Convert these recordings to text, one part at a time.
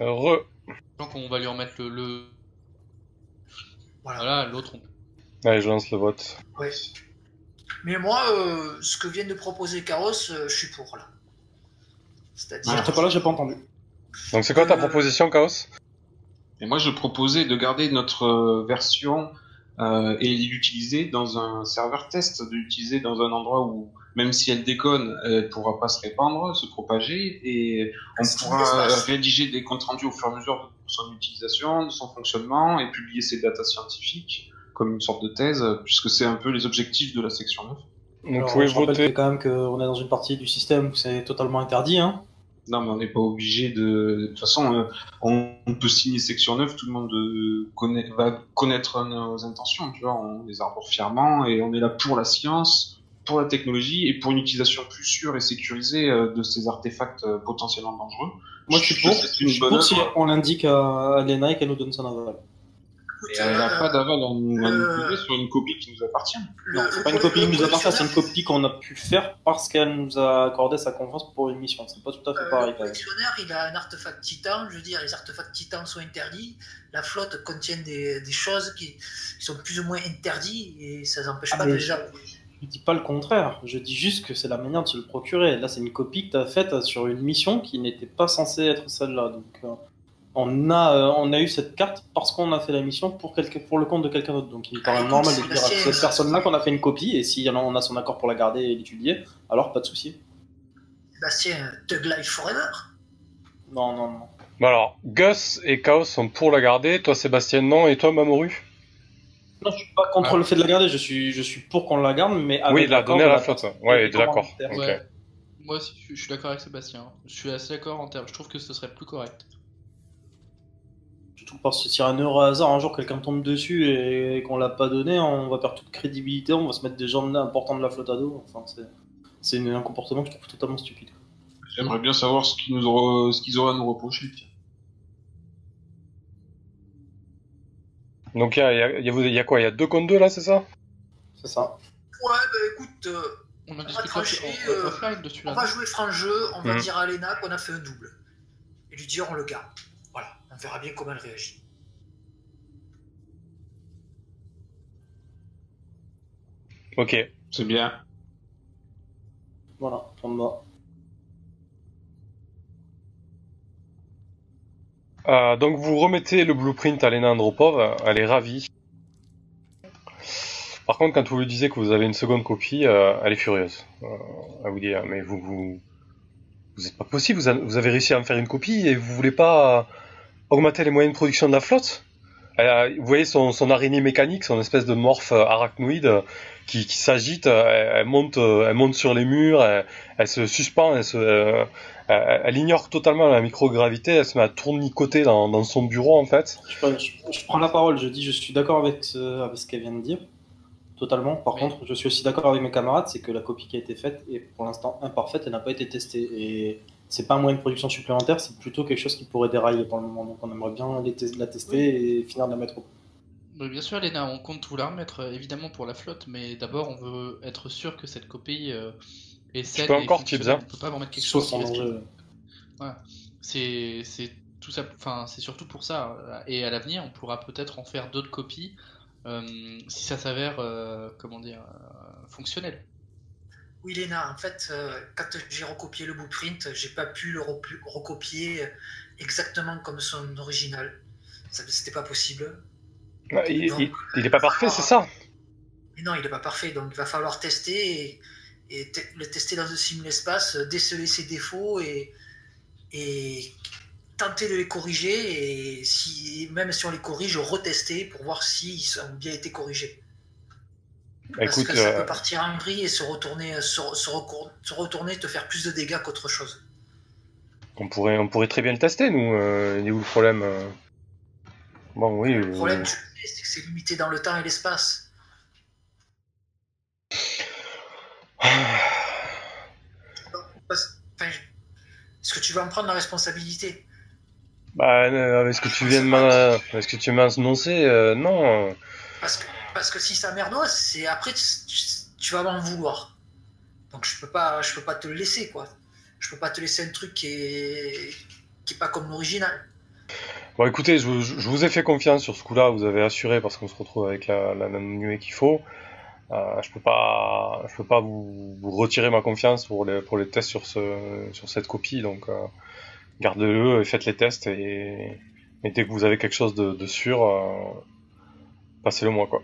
Re. Donc on va lui remettre le. le... Voilà. L'autre. on- Allez, je lance le vote. Ouais. Mais moi, euh, ce que vient de proposer Caros, euh, je suis pour là. C'est-à-dire. J'étais pas là, j'ai pas entendu. Donc c'est quoi ta Euh, proposition, Chaos Et moi, je proposais de garder notre euh, version euh, et l'utiliser dans un serveur test, de l'utiliser dans un endroit où, même si elle déconne, elle pourra pas se répandre, se propager, et on pourra rédiger des comptes rendus au fur et à mesure de son utilisation, de son fonctionnement, et publier ses datas scientifiques comme une sorte de thèse, puisque c'est un peu les objectifs de la section 9. Donc vous pouvez voter. quand même qu'on est dans une partie du système où c'est totalement interdit. Hein. Non, mais on n'est pas obligé de. De toute façon, euh, on, peut signer section 9, tout le monde euh, connaît, va connaître nos intentions, tu vois, on les arbore fièrement et on est là pour la science, pour la technologie et pour une utilisation plus sûre et sécurisée euh, de ces artefacts potentiellement dangereux. Moi, je suis pour. Je suis pour si on l'indique à, à Lena et qu'elle nous donne son aval. Et elle n'a euh, pas d'aval à nous à nous euh, donner sur une copie qui nous appartient. Non, c'est pas une copie qui nous appartient, c'est une copie qu'on a pu faire parce qu'elle nous a accordé sa confiance pour une mission. C'est pas tout à fait Euh, pareil. le collectionneur, il a un artefact titan. Je veux dire, les artefacts titans sont interdits. La flotte contient des, des choses qui, qui sont plus ou moins interdites et ça n'empêche Ah, pas mais déjà. Je dis pas le contraire. Je dis juste que c'est la manière de se le procurer. Là, c'est une copie que tu as faite sur une mission qui n'était pas censée être celle-là. Donc, euh, on, a, euh, on a eu cette carte parce qu'on a fait la mission pour, quelque, pour le compte de quelqu'un d'autre. Donc, il me paraît écoute, normal de c'est dire à la cette personne-là qu'on a fait une copie. Et si on a son accord pour la garder et l'étudier, alors pas de souci. Bastien, Thug Life Forever. Non, non, non. Bon alors, Gus et Chaos sont pour la garder, toi Sébastien non, et toi Mamoru? Non, je suis pas contre le fait de la garder. Je suis, je suis pour qu'on la garde, mais avec Oui, la l'accord donner à de la flotte. Ouais, d'accord. commanditaires. Ok. Ouais. Moi aussi, je- je suis d'accord avec Sébastien. Je suis assez d'accord en termes. Je trouve que ce serait plus correct. Surtout parce que si un heure hasard, un jour quelqu'un tombe dessus et qu'on l'a pas donné, on va perdre toute crédibilité, on va se mettre des gens importants de la flotte à dos. Enfin, c'est, un comportement que je trouve totalement stupide. J'aimerais bien savoir ce qu'ils nous aura- ce qu'ils auraient à nous reprocher. tiens. Donc il y a, il y, a, y a- y a quoi? Il y a deux contre deux là, c'est ça? C'est ça. Ouais, bah écoute, euh, On va discute trancher, off- euh, offline dessus on va jouer franc jeu, on va Mhm. dire à Lena qu'on a fait un double. Et lui dire on le garde. On verra bien comment elle réagit. Ok. C'est bien. Voilà, on va. Euh, donc vous remettez le blueprint à Lena Andropov, elle est ravie. Par contre, quand vous lui disiez que vous avez une seconde copie, euh, elle est furieuse. Euh, elle vous dit, ah, mais vous, vous, vous êtes pas possible, vous, a- vous avez réussi à en faire une copie et vous voulez pas euh, augmenter les moyens de production de la flotte Vous voyez son, araignée mécanique, son espèce de morphe euh, arachnoïde euh, qui, s'agite, euh, elle, monte, elle monte sur les murs, elle, se suspend, elle, ignore totalement la microgravité, elle se met à tournicoter dans, dans son bureau en fait. Je, prends la parole, je dis je suis d'accord avec ce, avec ce qu'elle vient de dire. Totalement. Par contre, je suis aussi d'accord avec mes camarades, c'est que la copie qui a été faite est pour l'instant imparfaite, elle n'a pas été testée. Et c'est pas un moyen de production supplémentaire, c'est plutôt quelque chose qui pourrait dérailler pour le moment. Donc on aimerait bien la tester et finir de la mettre au Mais bien sûr, Léna, on compte tout la remettre euh, évidemment pour la flotte, mais d'abord on veut être sûr que cette copie euh, est saine. peux et encore, hein. On peut pas remettre quelque Sauf chose qui en risque- danger. Voilà. C'est c'est tout ça. Enfin, c'est surtout pour ça. Et à l'avenir, on pourra peut-être en faire d'autres copies euh, si ça s'avère, euh, comment dire, euh, fonctionnel. Oui, Léna, en fait, euh, quand j'ai recopié le blueprint, j'ai pas pu le recopier exactement comme son original. C'était pas possible. Ah, Il, il- il est pas parfait, c'est ça? Mais non, il n'est pas parfait, donc il va falloir tester et, et te- le tester dans un simul-espace, euh, déceler ses défauts et, et tenter de les corriger et si, même si on les corrige, retester pour voir s'ils ont bien été corrigés. Parce Écoute, que ça euh, peut partir en vrille et se retourner, se, se retourner, te faire plus de dégâts qu'autre chose. on, pourrait, on pourrait très bien le tester, nous. Euh, il est où le problème euh Bon, oui. Le euh, problème, c'est que c'est limité dans le temps et l'espace. Enfin, Est-ce que tu vas en prendre la responsabilité? Bah, euh, avec ce que tu viens de m'an- avec ce que tu m'as annoncé, euh, non. Parce que, parce que si ça merdoise, c'est après tu, vas m'en vouloir. Donc je peux pas, je peux pas te le laisser quoi. Je peux pas te laisser un truc qui est qui est pas comme l'original. Bon, écoutez, je, vous- ai fait confiance sur ce coup-là, vous avez assuré parce qu'on se retrouve avec la, la nuée qu'il faut. Euh, je peux pas, je peux pas vous, retirer ma confiance pour les, pour les tests sur, ce, sur cette copie, donc euh, gardez-le et faites les tests et, dès que vous avez quelque chose de, de sûr, euh, passez-le moi quoi.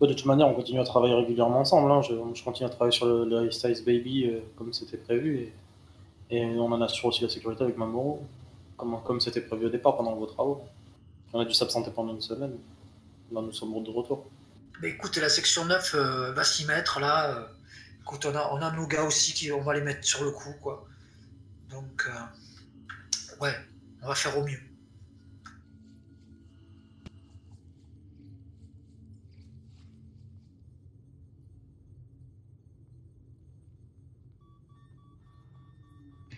Ouais, de toute manière, on continue à travailler régulièrement ensemble. hein. Je, continue à travailler sur le, le Styles Baby euh, comme c'était prévu. Et, on en assure aussi la sécurité avec Mamoru, comme c'était prévu au départ pendant vos travaux. On a dû s'absenter pendant une semaine. Là, nous sommes de retour. Mais écoute, la section 9 euh, va s'y mettre là. écoute, on a, on a nos gars aussi qui on va les mettre sur le coup, quoi. Donc, euh, ouais, on va faire au mieux.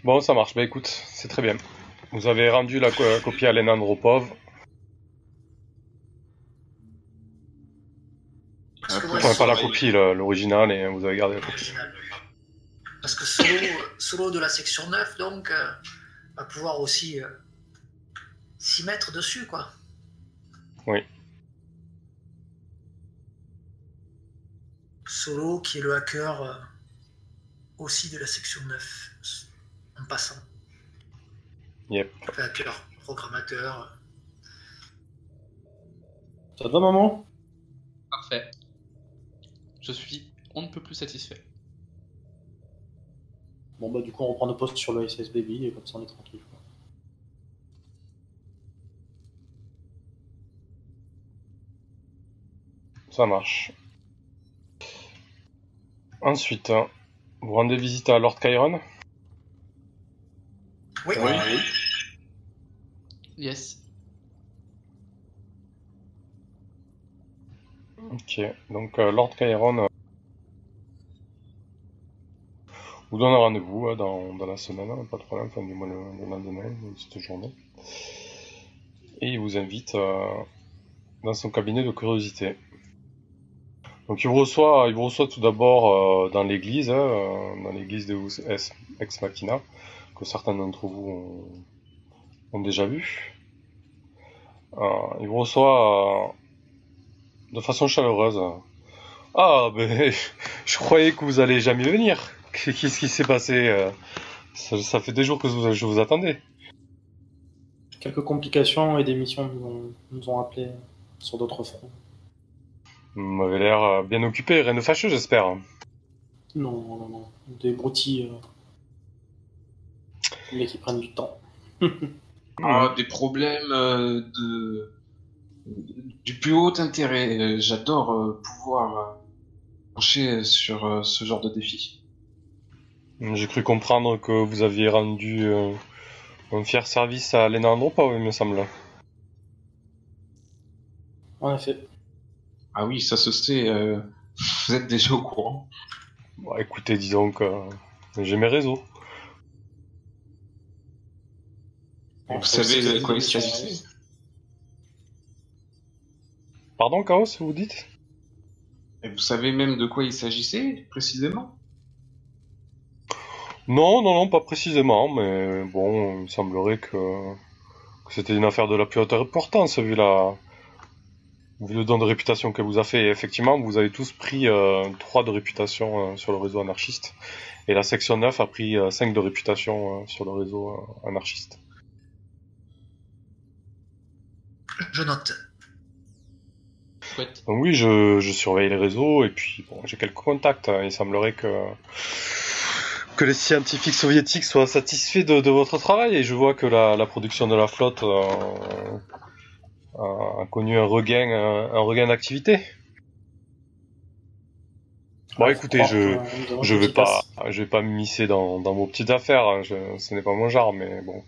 Bon, ça marche. Bah écoute, c'est très bien. Vous avez rendu la co- copie à Lena Andropov. Parce que moi, Enfin, je pas la solo- copie, l'original, et vous avez gardé la copie. Parce que solo, solo de la section 9, donc, euh, va pouvoir aussi euh, s'y mettre dessus, quoi. Oui. Solo, qui est le hacker euh, aussi de la section 9, en passant. Yep. Hacker, programmateur. Ça te va, maman? Parfait. Je suis on ne peut plus satisfait. Bon, bah, du coup, on reprend nos postes sur le SS Baby et comme ça, on est tranquille. quoi. Ça marche. Ensuite, hein, vous rendez visite à Lord Chiron? Oui, Oui. Yes. Ok, donc euh, Lord Chiron euh, vous donne un rendez-vous hein, dans, dans la semaine, hein, pas de problème, enfin du moins le, le lendemain de cette journée. Et il vous invite euh, dans son cabinet de curiosité. Donc il vous reçoit, il vous reçoit tout d'abord euh, dans l'église, hein, euh, dans l'église de Ex Ex Machina, que certains d'entre vous ont, ont déjà vu. Euh, il vous reçoit euh, de façon chaleureuse. Ah, ben, je croyais que vous allez jamais venir. Qu'est-ce qui s'est passé euh ça, ça fait des jours que je vous attendais. Quelques complications et des missions nous ont, nous ont appelés sur d'autres fronts. Vous m'avez l'air bien occupé, rien de fâcheux, j'espère. Non, non, non. Des broutilles. euh, Mais qui prennent du temps. Ah, des problèmes euh, de du plus haut intérêt. Euh, J'adore euh, pouvoir pencher sur euh, ce genre de défi. J'ai cru comprendre que vous aviez rendu euh, un fier service à Lena Andropov, il me semble. En effet. Ah oui, ça se sait. euh, vous êtes déjà au courant. Bon, écoutez, disons que euh, j'ai mes réseaux. Vous savez de quoi il s'agissait Pardon, Chaos, vous dites? Et vous savez même de quoi il s'agissait précisément? Non, non, non, pas précisément, mais bon, il semblerait que, que c'était une affaire de la plus haute importance, vu la, vu le don de réputation qu'elle vous a fait. Et effectivement, vous avez tous pris euh, 3 de réputation euh, sur le réseau anarchiste, et la section 9 a pris euh, 5 de réputation euh, sur le réseau euh, anarchiste. Je note. Chouette. Donc oui, je, je surveille les réseaux, et puis bon, j'ai quelques contacts. hein. Il semblerait que, que les scientifiques soviétiques soient satisfaits de, de votre travail, et je vois que la, la production de la flotte euh, a, a connu un regain, un, un regain d'activité. Bon, Ouais, écoutez, je, je été vais pas, je vais pas m'immiscer dans, dans vos petites affaires. hein. Je- ce n'est pas mon genre, mais bon,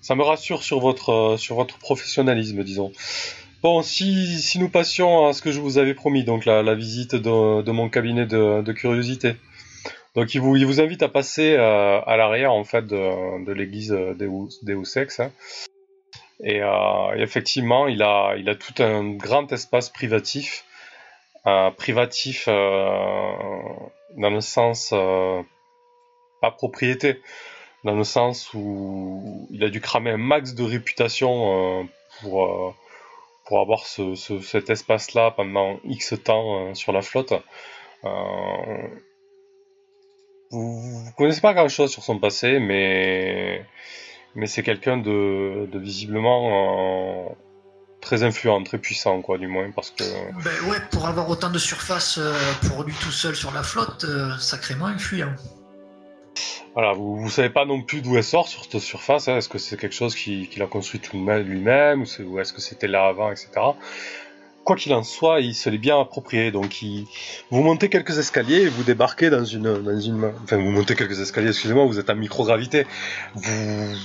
ça me rassure sur votre, euh, sur votre professionnalisme, disons. Bon, si, si nous passions à ce que je vous avais promis, donc la, visite de, mon cabinet de, curiosité. Donc il vous, invite à passer euh, à l'arrière en fait de, l'église Deus Ex. hein. Et, euh, et effectivement, il a, il a tout un grand espace privatif, privatif dans le sens pas propriété, dans le sens où il a dû cramer un max de réputation euh, pour, euh, pour avoir ce, ce- cet espace-là pendant X temps euh, sur la flotte. Vous, vous connaissez pas grand-chose sur son passé, mais, mais c'est quelqu'un de, de visiblement très influent, très puissant, quoi, du moins, parce que... Ben ouais, pour avoir autant de surface pour lui tout seul sur la flotte, sacrément influent. Voilà, vous, vous savez pas non plus d'où elle sort sur cette surface. hein. Est-ce que c'est quelque chose qui- qu'il a construit lui-même, ou, est-ce que c'était là avant, etc. Quoi qu'il en soit, il se l'est bien approprié. Donc, vous montez quelques escaliers et vous débarquez dans une, dans une, enfin, vous montez quelques escaliers. Excusez-moi, vous êtes en microgravité. Vous,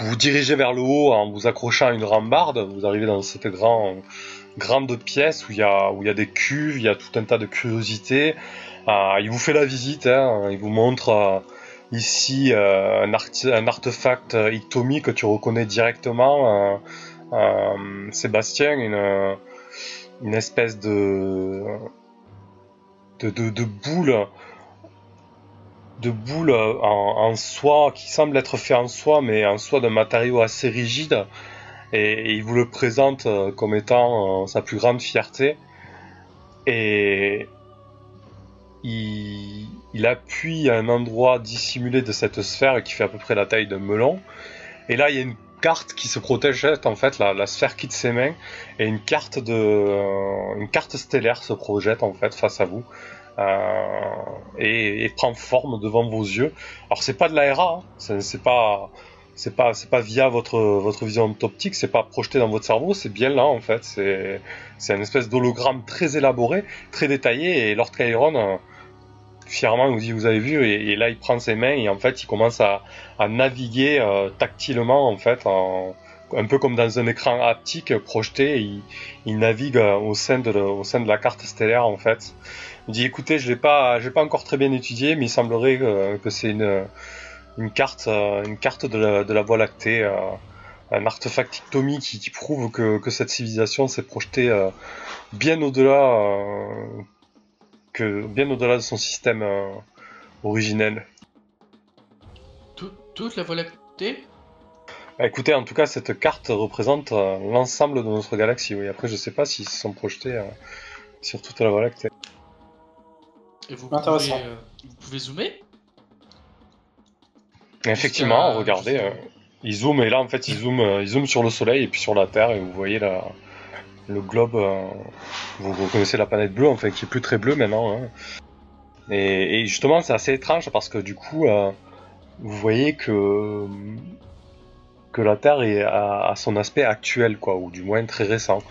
vous dirigez vers le haut en vous accrochant à une rambarde. Vous arrivez dans cette grand, grande pièce où il y a, où il y a des cuves, il y a tout un tas de curiosités. Euh, il vous fait la visite, hein, il vous montre euh, ici euh, un, artefact euh, Iktomi que tu reconnais directement. euh, Sébastien, une, une espèce de, de, de, boule de boule en, en soie qui semble être fait en soie mais en soie d'un matériau assez rigide et, il vous le présente comme étant sa plus grande fierté et il, appuie à un endroit dissimulé de cette sphère qui fait à peu près la taille d'un melon. Et là, il y a une carte qui se protège, en fait, la, la sphère quitte ses mains, et une carte de, euh, une carte stellaire se projette en fait face à vous. Euh, et, prend forme devant vos yeux. Alors c'est pas de l'ARA, hein, c'est c'est pas, c'est pas, c'est pas via votre votre vision optique, c'est pas projeté dans votre cerveau, c'est bien là en fait. C'est c'est une espèce d'hologramme très élaboré, très détaillé, et Lord Chiron euh, fièrement nous dit vous avez vu, et, là il prend ses mains et en fait il commence à, naviguer euh, tactilement en fait, un peu comme dans un écran haptique projeté, et il, navigue euh, au sein de au sein de la carte stellaire en fait. Il dit écoutez je l'ai pas j'ai pas encore très bien étudié, mais il semblerait que c'est une une carte euh, une carte de la, de la Voie lactée. euh, un artefact Iktomi qui, qui prouve que, que cette civilisation s'est projetée euh, bien au-delà euh, que bien au-delà de son système euh, originel. Tout- toute la Voie lactée? Bah, écoutez, en tout cas, cette carte représente euh, l'ensemble de notre galaxie. Oui. Après, je sais pas s'ils se sont projetés euh, sur toute la Voie lactée. Et vous Intéressant. pouvez, euh, vous pouvez zoomer? Effectivement, regardez, euh, il zoome et là, en fait, il zoome, euh, il zoome sur le Soleil et puis sur la Terre et vous voyez la, le globe. euh, vous reconnaissez la planète bleue, enfin, qui est plus très bleue maintenant. hein. Et, et justement, c'est assez étrange parce que du coup, euh, vous voyez que que la Terre est à, à son aspect actuel, quoi, ou du moins très récent.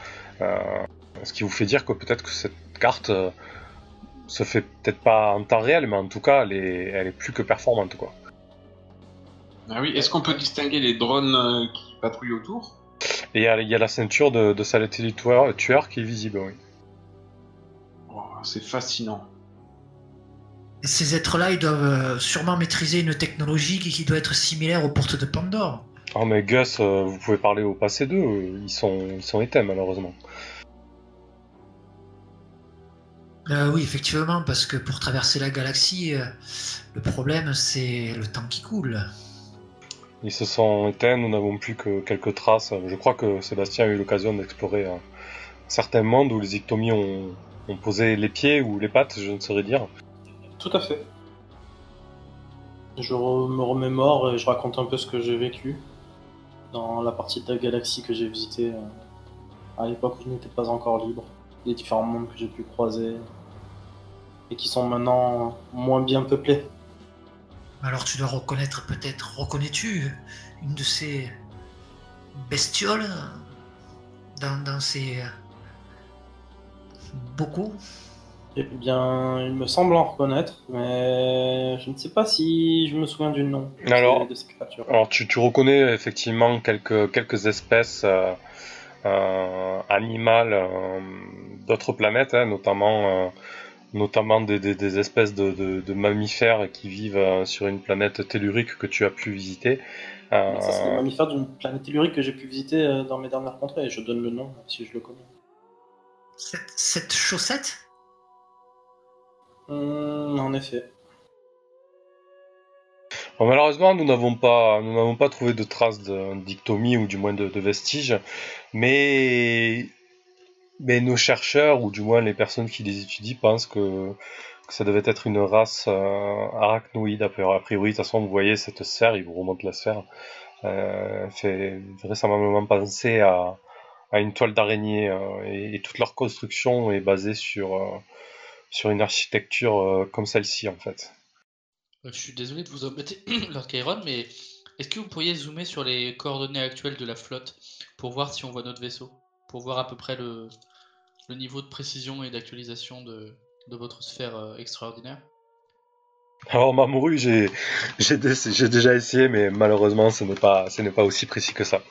Ce qui vous fait dire que peut-être que cette carte se fait peut-être pas en temps réel, mais en tout cas, elle est, elle est plus que performante, quoi. Ah oui, est-ce qu'on peut distinguer les drones euh, qui patrouillent autour? Et il y, a- il y a la ceinture de, de satellite tueur, tueur qui est visible, oui. Oh, C'est fascinant. Ces êtres-là, ils doivent euh, sûrement maîtriser une technologie qui, doit être similaire aux portes de Pandore. Oh mais Gus, euh, vous pouvez parler au passé d'eux, ils sont, ils sont éteints malheureusement. Euh, oui, effectivement, parce que pour traverser la galaxie, le problème, c'est le temps qui coule. Ils se sont éteints, nous n'avons plus que quelques traces. Je crois que Sébastien a eu l'occasion d'explorer un certain où les ictomies ont, ont posé les pieds ou les pattes, je ne saurais dire. Tout à fait. Je me remémore et je raconte un peu ce que j'ai vécu dans la partie de la galaxie que j'ai visitée euh, à l'époque où je n'étais pas encore libre. Les différents mondes que j'ai pu croiser et qui sont maintenant moins bien peuplés. Alors tu dois reconnaître peut-être, reconnais-tu une de ces bestioles dans, dans ces bocaux? Eh bien, il me semble en reconnaître, mais je ne sais pas si je me souviens du nom de ces- Alors- de ces créatures. Alors tu, tu reconnais effectivement quelques, quelques espèces euh, euh, animales euh, d'autres planètes, hein, notamment, euh, notamment des, des- des espèces de, de- de mammifères qui vivent euh, sur une planète tellurique que tu as pu visiter. Euh, Ça, c'est le mammifère d'une planète tellurique que j'ai pu visiter euh, dans mes dernières contrées, et je donne le nom si je le connais. cette, cette chaussette? Hum, en effet. Bon, malheureusement, nous n'avons pas, nous n'avons pas trouvé de traces de dictomie ou du moins de, de vestiges, mais mais nos chercheurs, ou du moins les personnes qui les étudient, pensent que, ça devait être une race euh, arachnoïde. A priori, de toute façon, vous voyez cette sphère, il vous remonte la sphère, euh, fait vraisemblablement penser à, une toile d'araignée, euh, et, toute leur construction est basée sur, euh, sur une architecture comme celle-ci, en fait. Je suis désolé de vous embêter, Lord Chiron, mais est-ce que vous pourriez zoomer sur les coordonnées actuelles de la flotte pour voir si on voit notre vaisseau? Pour voir à peu près le, le niveau de précision et d'actualisation de, de votre sphère euh, extraordinaire? Alors Mamoru, j'ai j'ai dé- j'ai déjà essayé, mais malheureusement, ce n'est pas ce pas aussi précis que ça.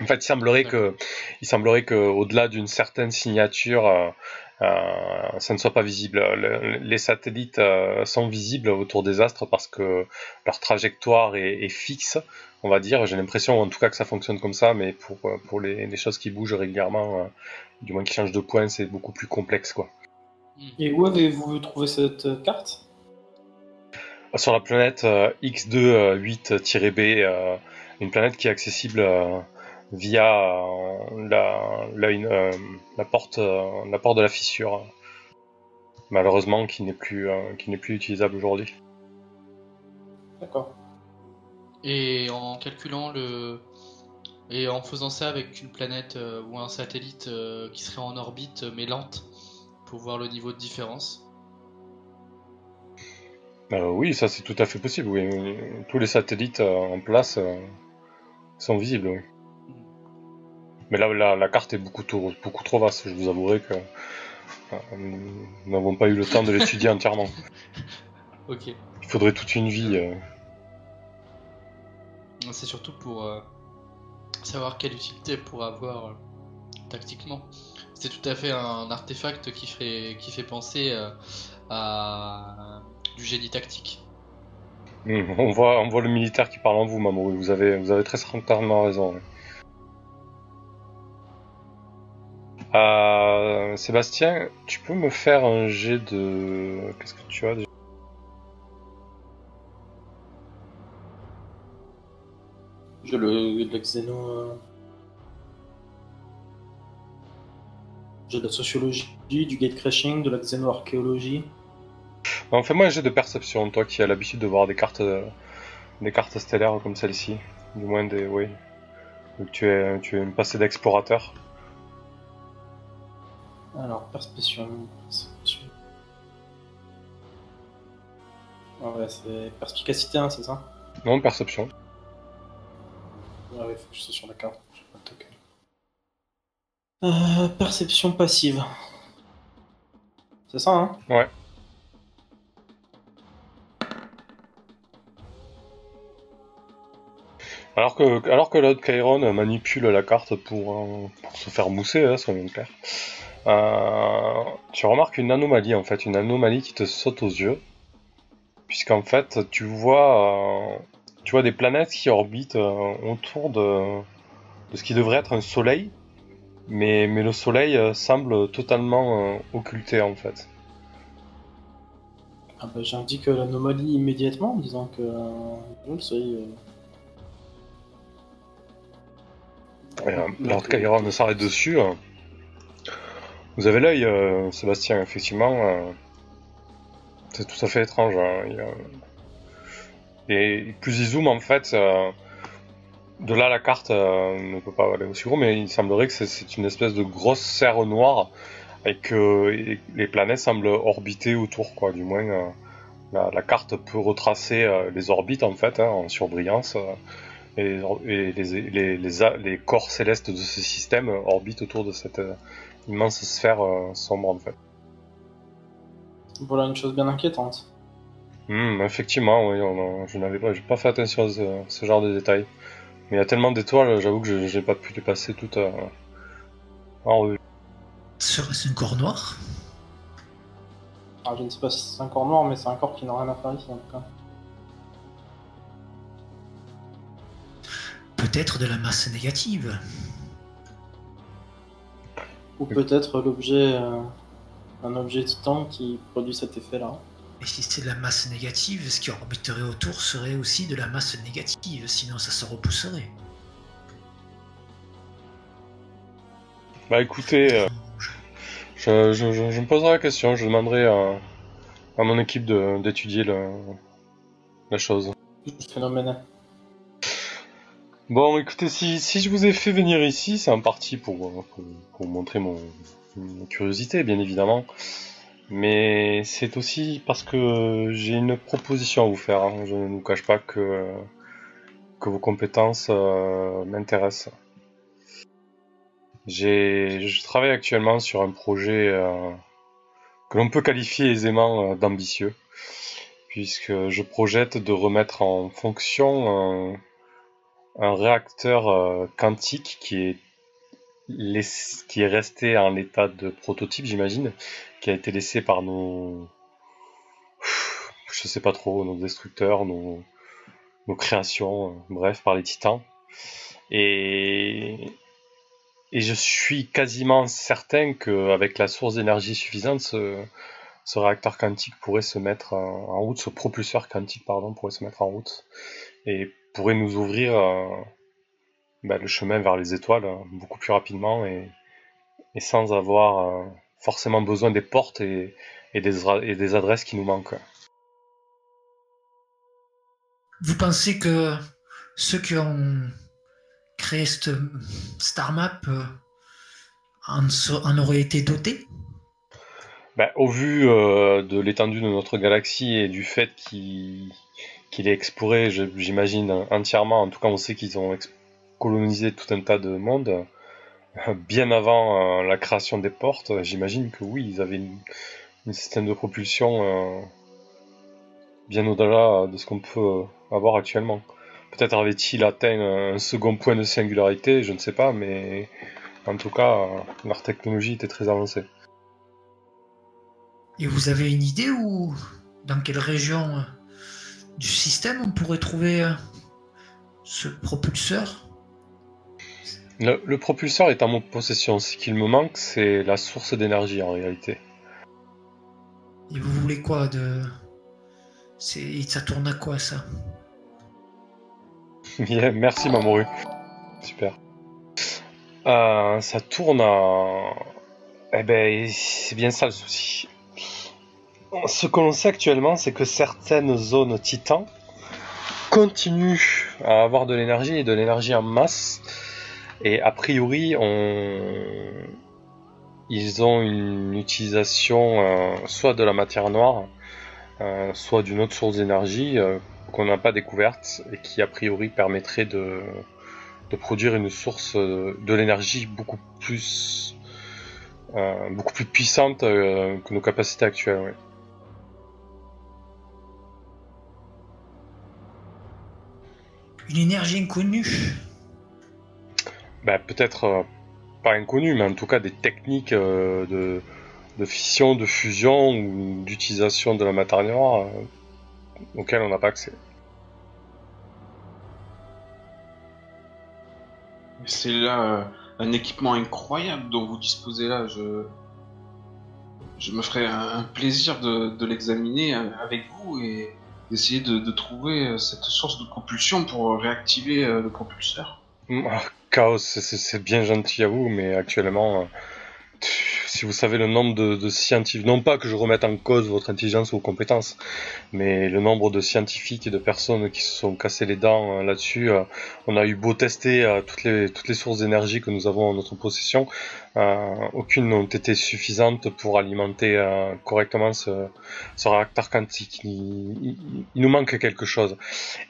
En fait, il semblerait que il semblerait que au-delà d'une certaine signature, euh, euh, ça ne soit pas visible. Le- les satellites euh, sont visibles autour des astres parce que leur trajectoire est, est fixe, on va dire. J'ai l'impression, en tout cas, que ça fonctionne comme ça, mais pour euh, pour les, les choses qui bougent régulièrement, euh, du moins qui changent de point, c'est beaucoup plus complexe, quoi. Et où avez-vous trouvé cette euh, carte? Sur la planète euh, X2-8-B, euh, une planète qui est accessible euh, via euh, la, la, une, euh, la porte, euh, la porte de la fissure, malheureusement qui n'est plus, euh, qui n'est plus utilisable aujourd'hui. D'accord. Et en calculant le. Et en faisant ça avec une planète euh, ou un satellite euh, qui serait en orbite euh, mais lente pour voir le niveau de différence. Euh, oui, ça c'est tout à fait possible. Oui. Tous les satellites en place sont visibles. Oui. Mais là, la, la carte est beaucoup trop, beaucoup trop vaste. Je vous avouerai que nous n'avons pas eu le temps de l'étudier entièrement. Ok. Il faudrait toute une vie. C'est surtout pour euh, savoir quelle utilité pourrait avoir euh, tactiquement. C'est tout à fait un artefact qui fait, qui fait penser euh, à du génie tactique. Hmm, On voit, on voit le militaire qui parle en vous, Mamoru. Vous avez, vous avez très certainement raison. Sébastien, tu peux me faire un jet de. Qu'est-ce que tu as déjà la xéno. euh, J'ai de la sociologie, du gate crashing, de la xéno-archéologie. Non, Fais-moi un jet de perception, toi qui as l'habitude de voir des cartes, euh, des cartes stellaires comme celle-ci. Du moins des. Oui. Donc tu es, tu es une passée d'explorateur. Alors, perception. perception. Ah ouais, c'est perspicacité 1, c'est ça? Non, perception. Ah faut que je sois sur la carte. pas le token. Euh, perception passive. C'est ça, hein? Ouais. Alors que, alors que Lord Chiron manipule la carte pour, euh, pour se faire mousser, hein, soyons clairs, euh, tu remarques une anomalie en fait, une anomalie qui te saute aux yeux, puisqu'en fait tu vois, euh, tu vois des planètes qui orbitent euh, autour de, de ce qui devrait être un soleil, mais, mais le soleil euh, semble totalement euh, occulté en fait. ah bah, J'indique l'anomalie immédiatement en disant que. Le soleil. euh, Lord Chiron s'arrête dessus. euh. Vous avez l'œil, euh, Sébastien, effectivement. euh, c'est tout à fait étrange. hein, il y a- Et plus il zoome, en fait, euh, de là, la carte euh, ne peut pas aller aussi gros, mais il semblerait que c'est- une espèce de grosse serre noire et que les planètes semblent orbiter autour, quoi. Du moins, euh, la, carte peut retracer euh, les orbites, en fait, hein, en surbrillance. et, les, les, corps célestes de ce système orbitent autour de cette immense sphère sombre en fait. Voilà une chose bien inquiétante. Hmm, effectivement, oui, on a- je n'avais pas, j'ai pas fait attention à ce, ce genre de détails. Mais il y a tellement d'étoiles, j'avoue que je- j'ai pas pu les passer toutes euh, en revue. Serait-ce un corps noir Alors, je ne sais pas si c'est un corps noir, mais c'est un corps qui n'a rien à faire ici en tout cas. Peut-être de la masse négative. Ou peut-être l'objet. euh, un objet titan qui produit cet effet-là. Et si c'est de la masse négative, ce qui orbiterait autour serait aussi de la masse négative, sinon ça se repousserait. Bah écoutez, euh, je, je- je- je me poserai la question, je demanderai à, à mon équipe d'étudier la chose. Bon, écoutez, si, si je vous ai fait venir ici, c'est en partie pour, pour, pour montrer mon, mon curiosité, bien évidemment. Mais c'est aussi parce que j'ai une proposition à vous faire. hein. Je ne vous cache pas que, que vos compétences euh, m'intéressent. Je travaille actuellement sur un projet euh, que l'on peut qualifier aisément euh, d'ambitieux, puisque je projette de remettre en fonction un, un réacteur euh, quantique qui est, qui est resté en l'état de prototype, j'imagine, a été laissé par nos, je sais pas trop, nos destructeurs, nos, nos créations, euh, bref, par les titans. Et, et je suis quasiment certain qu'avec la source d'énergie suffisante, ce, réacteur quantique pourrait se mettre en route, ce propulseur quantique, pardon, pourrait se mettre en route et pourrait nous ouvrir euh, bah, le chemin vers les étoiles euh, beaucoup plus rapidement et, et sans avoir euh, forcément besoin des portes et, et, des, ra- et des adresses qui nous manquent. Vous pensez que ceux qui ont créé cette Star Map euh, en, auraient été dotés? Bah, au vu euh, de l'étendue de notre galaxie et du fait qu'il est exploré, j'imagine, entièrement, en tout cas on sait qu'ils ont colonisé tout un tas de mondes, bien avant euh, la création des portes, j'imagine que oui, ils avaient un système de propulsion euh, bien au-delà de ce qu'on peut euh, avoir actuellement. Peut-être avait-il atteint un second point de singularité, je ne sais pas, mais en tout cas, euh, leur technologie était très avancée. Et vous avez une idée où, dans quelle région euh, du système on pourrait trouver euh, ce propulseur? Le, le propulseur est en mon possession. Ce qu'il me manque, c'est la source d'énergie en réalité. Et vous voulez quoi de. C'est... Ça tourne à quoi ça? Merci Mamoru. Super. Euh, ça tourne à... Eh ben, c'est bien ça le souci. Ce que l'on sait actuellement, c'est que certaines zones titans continuent à avoir de l'énergie et de l'énergie en masse. Et a priori, on... ils ont une utilisation euh, soit de la matière noire, euh, soit d'une autre source d'énergie euh, qu'on n'a pas découverte et qui a priori permettrait de, produire une source de l'énergie beaucoup plus beaucoup plus puissante que nos capacités actuelles. Une énergie inconnue? Ben, peut-être euh, pas inconnues, mais en tout cas des techniques euh, de, de fission, de fusion ou d'utilisation de la matière noire euh, auxquelles on n'a pas accès. C'est là un équipement incroyable dont vous disposez là. Je, je me ferai un, plaisir de, de l'examiner avec vous et d'essayer de, de trouver cette source de propulsion pour réactiver le propulseur. C'est- bien gentil à vous, mais actuellement, euh, si vous savez le nombre de, scientifiques, non pas que je remette en cause votre intelligence ou vos compétences, mais le nombre de scientifiques et de personnes qui se sont cassés les dents euh, là-dessus, euh, on a eu beau tester toutes, les, sources d'énergie que nous avons en notre possession, aucune n'ont été suffisantes pour alimenter correctement ce, ce réacteur quantique. Il, nous manque quelque chose.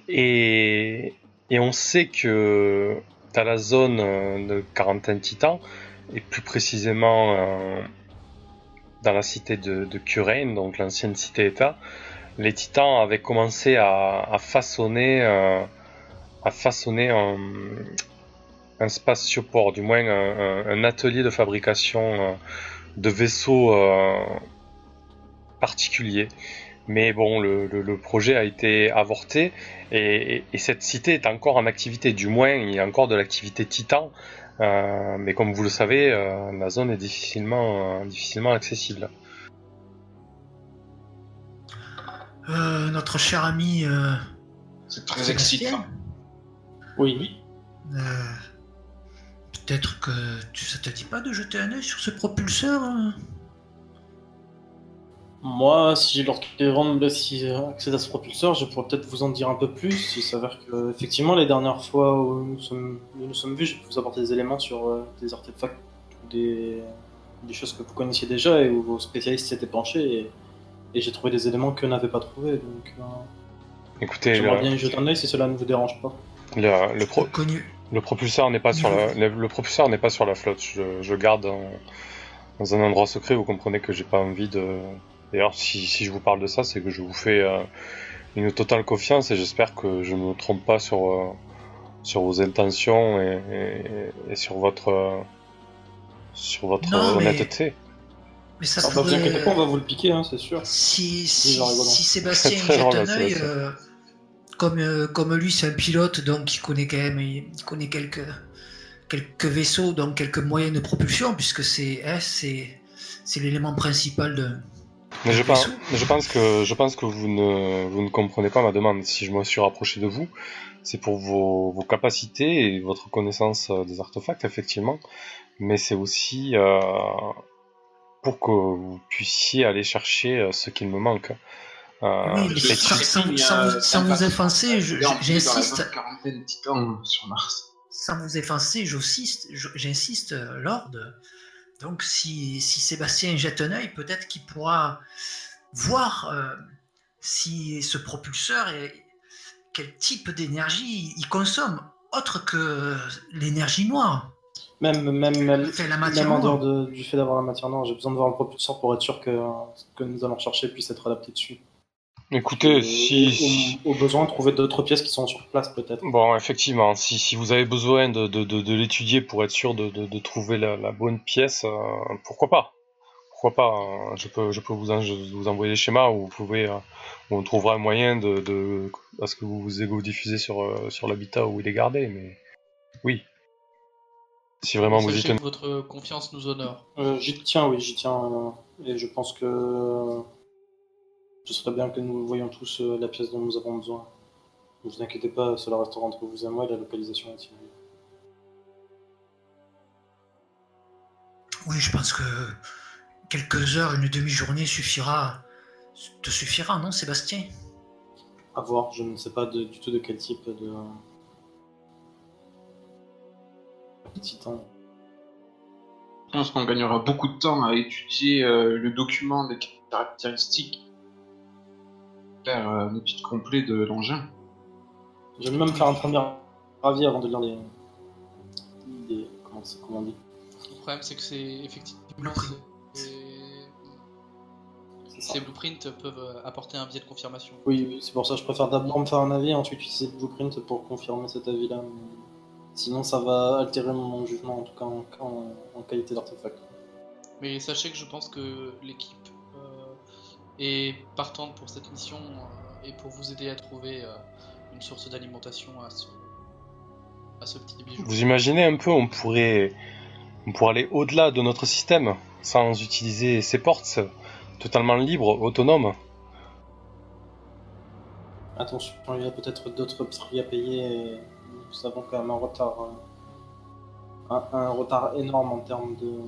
Et on sait que la zone euh, de quarantaine titan, et plus précisément euh, dans la cité de, de donc l'ancienne cité-État, les titans avaient commencé à, façonner, euh, à façonner un, un spatioport, du moins un, atelier de fabrication de vaisseaux particuliers. Mais bon, le, le- le projet a été avorté et, et- et cette cité est encore en activité. Du moins, il y a encore de l'activité titan. Euh, mais comme vous le savez, euh, la zone est difficilement, euh, difficilement accessible. euh, notre cher ami. euh, C'est très excitant. Oui, oui. euh, Peut-être que tu, ça te dit pas de jeter un œil sur ce propulseur hein? Moi, si Kéron me laisse y accéder à ce propulseur, je pourrais peut-être vous en dire un peu plus. Il s'avère que, effectivement, les dernières fois où nous sommes, nous nous sommes vus, je peux vous apporter des éléments sur euh, des artefacts ou des, des choses que vous connaissiez déjà et où vos spécialistes s'étaient penchés. Et, et j'ai trouvé des éléments qu'eux n'avaient pas trouvés. Donc, euh, Écoutez, j'aimerais le, bien y jeter un œil si cela ne vous dérange pas. le- le pro- Connu. le propulseur n'est pas sur la, le, le propulseur n'est pas sur la flotte. Je, garde dans, dans un endroit secret. Vous comprenez que j'ai pas envie de. D'ailleurs, si, si je vous parle de ça, c'est que je vous fais euh, une totale confiance et j'espère que je ne me trompe pas sur euh, sur vos intentions et, et- et sur votre euh, sur votre Non, honnêteté. Mais ça Alors, bah, pourrait- inquiétez pas, on va vous le piquer, hein, c'est sûr. Si, si, si Sébastien jette drôle, un œil, euh, comme, euh, comme lui c'est un pilote, donc il connaît quand même il connaît quelques, quelques vaisseaux, donc quelques moyens de propulsion, puisque c'est hein, c'est c'est l'élément principal de. Mais je pense, vaisseau. mais je pense que je pense que vous ne vous ne comprenez pas ma demande. Si je me suis rapproché de vous, c'est pour vos, vos capacités et votre connaissance euh, des artefacts effectivement, mais c'est aussi euh, pour que vous puissiez aller chercher euh, ce qu'il me manque. Euh, Oui, mais et sans, vous- sans vous ça effacer, j'insiste, sans vous effacer, j'insiste, j'insiste, euh, Lord. Donc, si, si Sébastien jette un œil, peut-être qu'il pourra voir euh, si ce propulseur est quel type d'énergie il consomme, autre que l'énergie noire. Même, même, même, la en noire. dehors de- du fait d'avoir la matière noire, j'ai besoin de voir le propulseur pour être sûr que ce que nous allons chercher puisse être adapté dessus. Écoutez, Et si, si- au, au besoin, trouver d'autres pièces qui sont sur place peut-être. Bon, effectivement, si, si vous avez besoin de, de, de, de l'étudier pour être sûr de, de, de trouver la, la bonne pièce, euh, pourquoi pas? Pourquoi pas euh, Je peux, je peux vous, en- je- vous envoyer des schémas où vous pouvez, euh, où on trouvera un moyen de, de à ce que vous vous diffusez sur, euh, sur l'habitat où il est gardé, mais oui. Si vraiment vous y tenez. votre confiance nous honore. Euh, j'y tiens, oui, j'y tiens. euh, et je pense que ce serait bien que nous voyions tous euh, la pièce dont nous avons besoin. Ne vous inquiétez pas, cela restera entre vous et moi et la localisation est ici. Oui, je pense que quelques heures, une demi-journée suffira. Te suffira, non, Sébastien? À voir, je ne sais pas de- du tout de quel type de. de titan. Je pense qu'on gagnera beaucoup de temps à étudier euh, le document des caractéristiques, faire euh, un étude complet de l'engin. Je vais même faire un premier avis avant de lire les. les- comment, c'est- comment on dit Le problème, c'est que c'est effectivement. Ces blueprints peuvent euh, apporter un biais de confirmation. Oui, oui, c'est pour ça que je préfère d'abord me faire un avis et ensuite utiliser le blueprint pour confirmer cet avis-là. mais Sinon, ça va altérer mon jugement, en tout cas en, en- en qualité d'artefact. Mais sachez que je pense que l'équipe euh, est partante pour cette mission euh, et pour vous aider à trouver euh, une source d'alimentation à ce, à ce petit bijou. Vous imaginez un peu, on pourrait, on pourrait aller au-delà de notre système sans utiliser ces portes, totalement libres, autonomes. Attention, il y a peut-être d'autres prix à payer et nous avons quand même un retard, euh, un, un retard énorme en termes de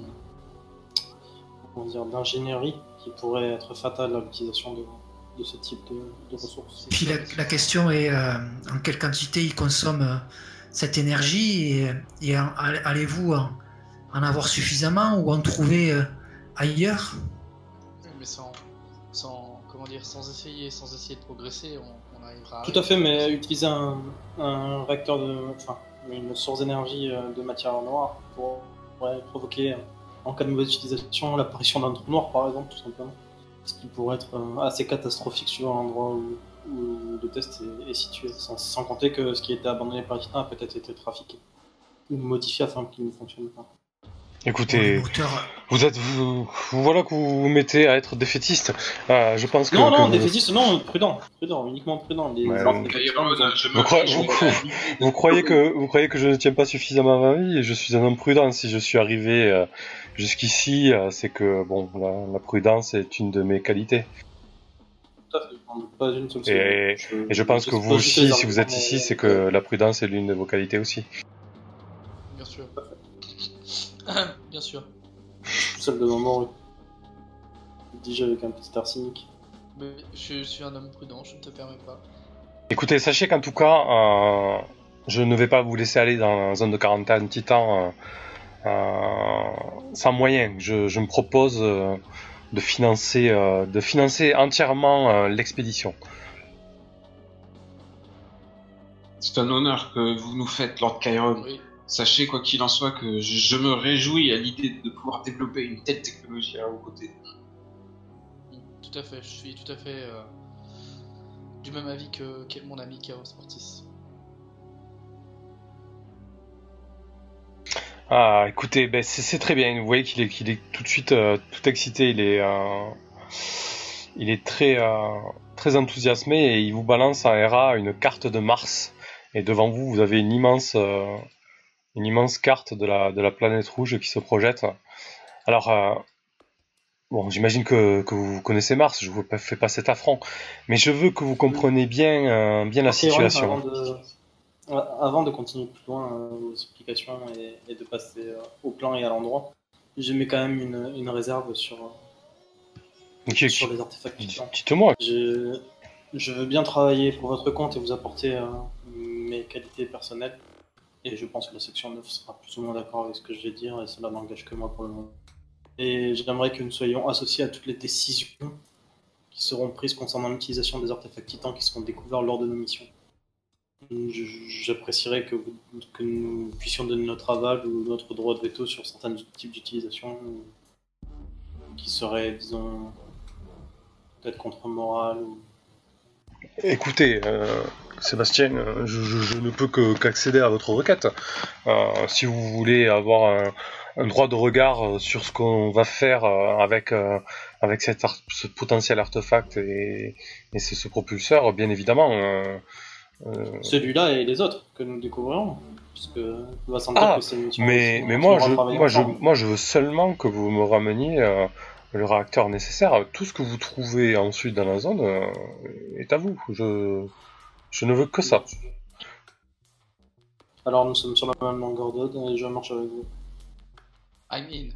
comment dire, d'ingénierie qui pourrait être fatal à l'utilisation de, de ce type de, de ressources. Puis la, la question est euh, en quelle quantité il consomme euh, cette énergie et, allez-vous en, en avoir suffisamment ou en trouver euh, ailleurs? Mais sans, sans, comment dire, sans essayer, sans essayer de progresser, on, on arrivera. Tout à fait, mais utiliser un, un réacteur de. Enfin, une source d'énergie de matière noire pour- pourrait provoquer, euh, en cas de mauvaise utilisation, l'apparition d'un trou noir, par exemple, tout simplement. Ce qui pourrait être euh, assez catastrophique sur l'endroit où, où le test est, est situé. Sans, sans compter que ce qui a été abandonné par les titans a peut-être été trafiqué ou modifié afin qu'il ne fonctionne pas. Écoutez, moteur- vous êtes, vous, vous voilà que vous vous mettez à être défaitiste. Euh, je pense que. Non, non, que- défaitiste, non, prudent, prudent, uniquement prudent. Les Ouais, euh, Vous croyez- je vous- me- Vous croyez que vous croyez que je ne tiens pas suffisamment à ma vie et je suis un homme prudent. Si je suis arrivé euh, jusqu'ici, euh, c'est que bon, la, la prudence est une de mes qualités. tout à fait. j'en doute Pas une seule Et- je pense je que vous aussi, si vous êtes ici, c'est que la prudence est l'une de vos qualités aussi. Bien sûr. Bien sûr. Celle de moment, dis-je avec un petit air cynique. Mais je suis un homme prudent, je ne te permets pas. Écoutez, sachez qu'en tout cas, euh, je ne vais pas vous laisser aller dans la zone de quarantaine titan euh, sans moyen. Je, je me propose euh, de financer, euh, de financer entièrement euh, l'expédition. C'est un honneur que vous nous faites, Lord. Oui. Sachez, quoi qu'il en soit, que je, je me réjouis à l'idée de pouvoir développer une telle technologie à vos côtés. Tout à fait, je suis tout à fait euh, du même avis que, que mon ami Chaos Mortis. Ah, écoutez, ben, c'est très bien. Vous voyez qu'il est, qu'il est tout de suite euh, tout excité. Il est, euh, il est très, euh, très enthousiasmé et il vous balance en RA une carte de Mars. Et devant vous, vous avez une immense, euh, une immense carte de la, de la planète rouge qui se projette. Alors, euh, bon, j'imagine que, que vous connaissez Mars. Je vous fais pas cet affront, mais je veux que vous compreniez bien, bien la situation. de... avant de continuer plus loin euh, aux explications et, et de passer euh, au plan et à l'endroit, je mets quand même une, une réserve sur, euh, sur les artefacts titans. Dites-moi. Je, je veux bien travailler pour votre compte et vous apporter euh, mes qualités personnelles. Et je pense que la section 9 sera plus ou moins d'accord avec ce que je vais dire, et cela n'engage que moi pour le moment. Et j'aimerais que nous soyons associés à toutes les décisions qui seront prises concernant l'utilisation des artefacts titans qui seront découverts lors de nos missions. J'apprécierais que, que nous puissions donner notre aval ou notre droit de veto sur certains types d'utilisation qui seraient, disons, peut-être contre morale ou Écoutez, euh, Sébastien, euh, je, ne peux qu'accéder à votre requête. Euh, si vous voulez avoir un, droit de regard sur ce qu'on va faire avec, avec cet ce potentiel artefact et, et ce propulseur, bien évidemment. Euh, Celui-là et les autres que nous découvrirons. Puisque on va sentir Ah, que c'est mais mais on moi, je, moi, je, moi, je veux seulement que vous me rameniez euh, le réacteur nécessaire. Tout ce que vous trouvez ensuite dans la zone euh, est à vous. Je, je ne veux que ça. Alors nous sommes sur la même longueur d'onde et je marche avec vous. I'm in.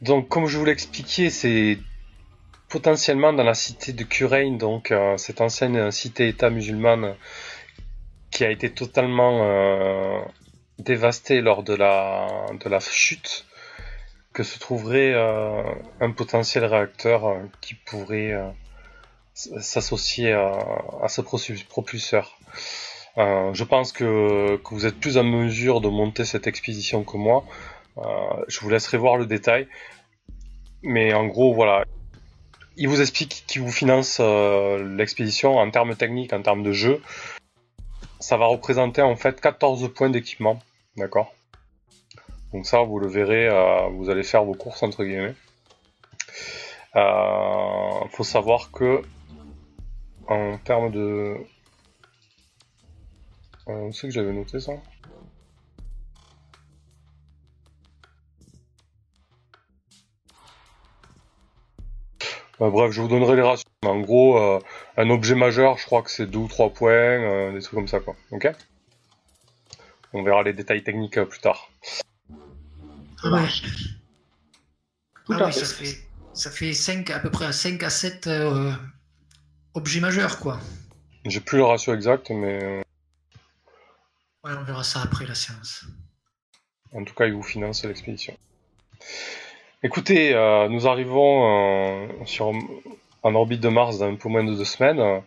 Donc, comme je vous l'ai expliqué, c'est potentiellement dans la cité de Curain, donc euh, cette ancienne cité-État musulmane qui a été totalement euh, dévastée lors de la, de la chute, que se trouverait euh, un potentiel réacteur qui pourrait s'associer à, ce propulseur. Je pense que, que vous êtes plus en mesure de monter cette expédition que moi. Je vous laisserai voir le détail. Mais en gros, voilà. Il vous explique qu'il vous finance euh, l'expédition en termes techniques, en termes de jeu. Ça va représenter en fait 14 points d'équipement. D'accord? Donc ça, vous le verrez, euh, vous allez faire vos courses entre guillemets. Euh, faut savoir que en termes de... Euh, où c'est que j'avais noté ça? Euh, bref, je vous donnerai les ratios. Mais En gros, euh, un objet majeur, je crois que c'est 2 ou 3 points, euh, des trucs comme ça, quoi. Ok? On verra les détails techniques euh, plus tard. Ah ouais. Tout Ah à oui, fait. ça fait, ça fait 5, à peu près 5 à 7 euh, objets majeurs, quoi. J'ai plus le ratio exact, mais Ouais, on verra ça après la séance. en tout cas, il vous finance l'expédition. Écoutez, euh, nous arrivons euh, sur, en orbite de Mars dans un peu moins de deux semaines.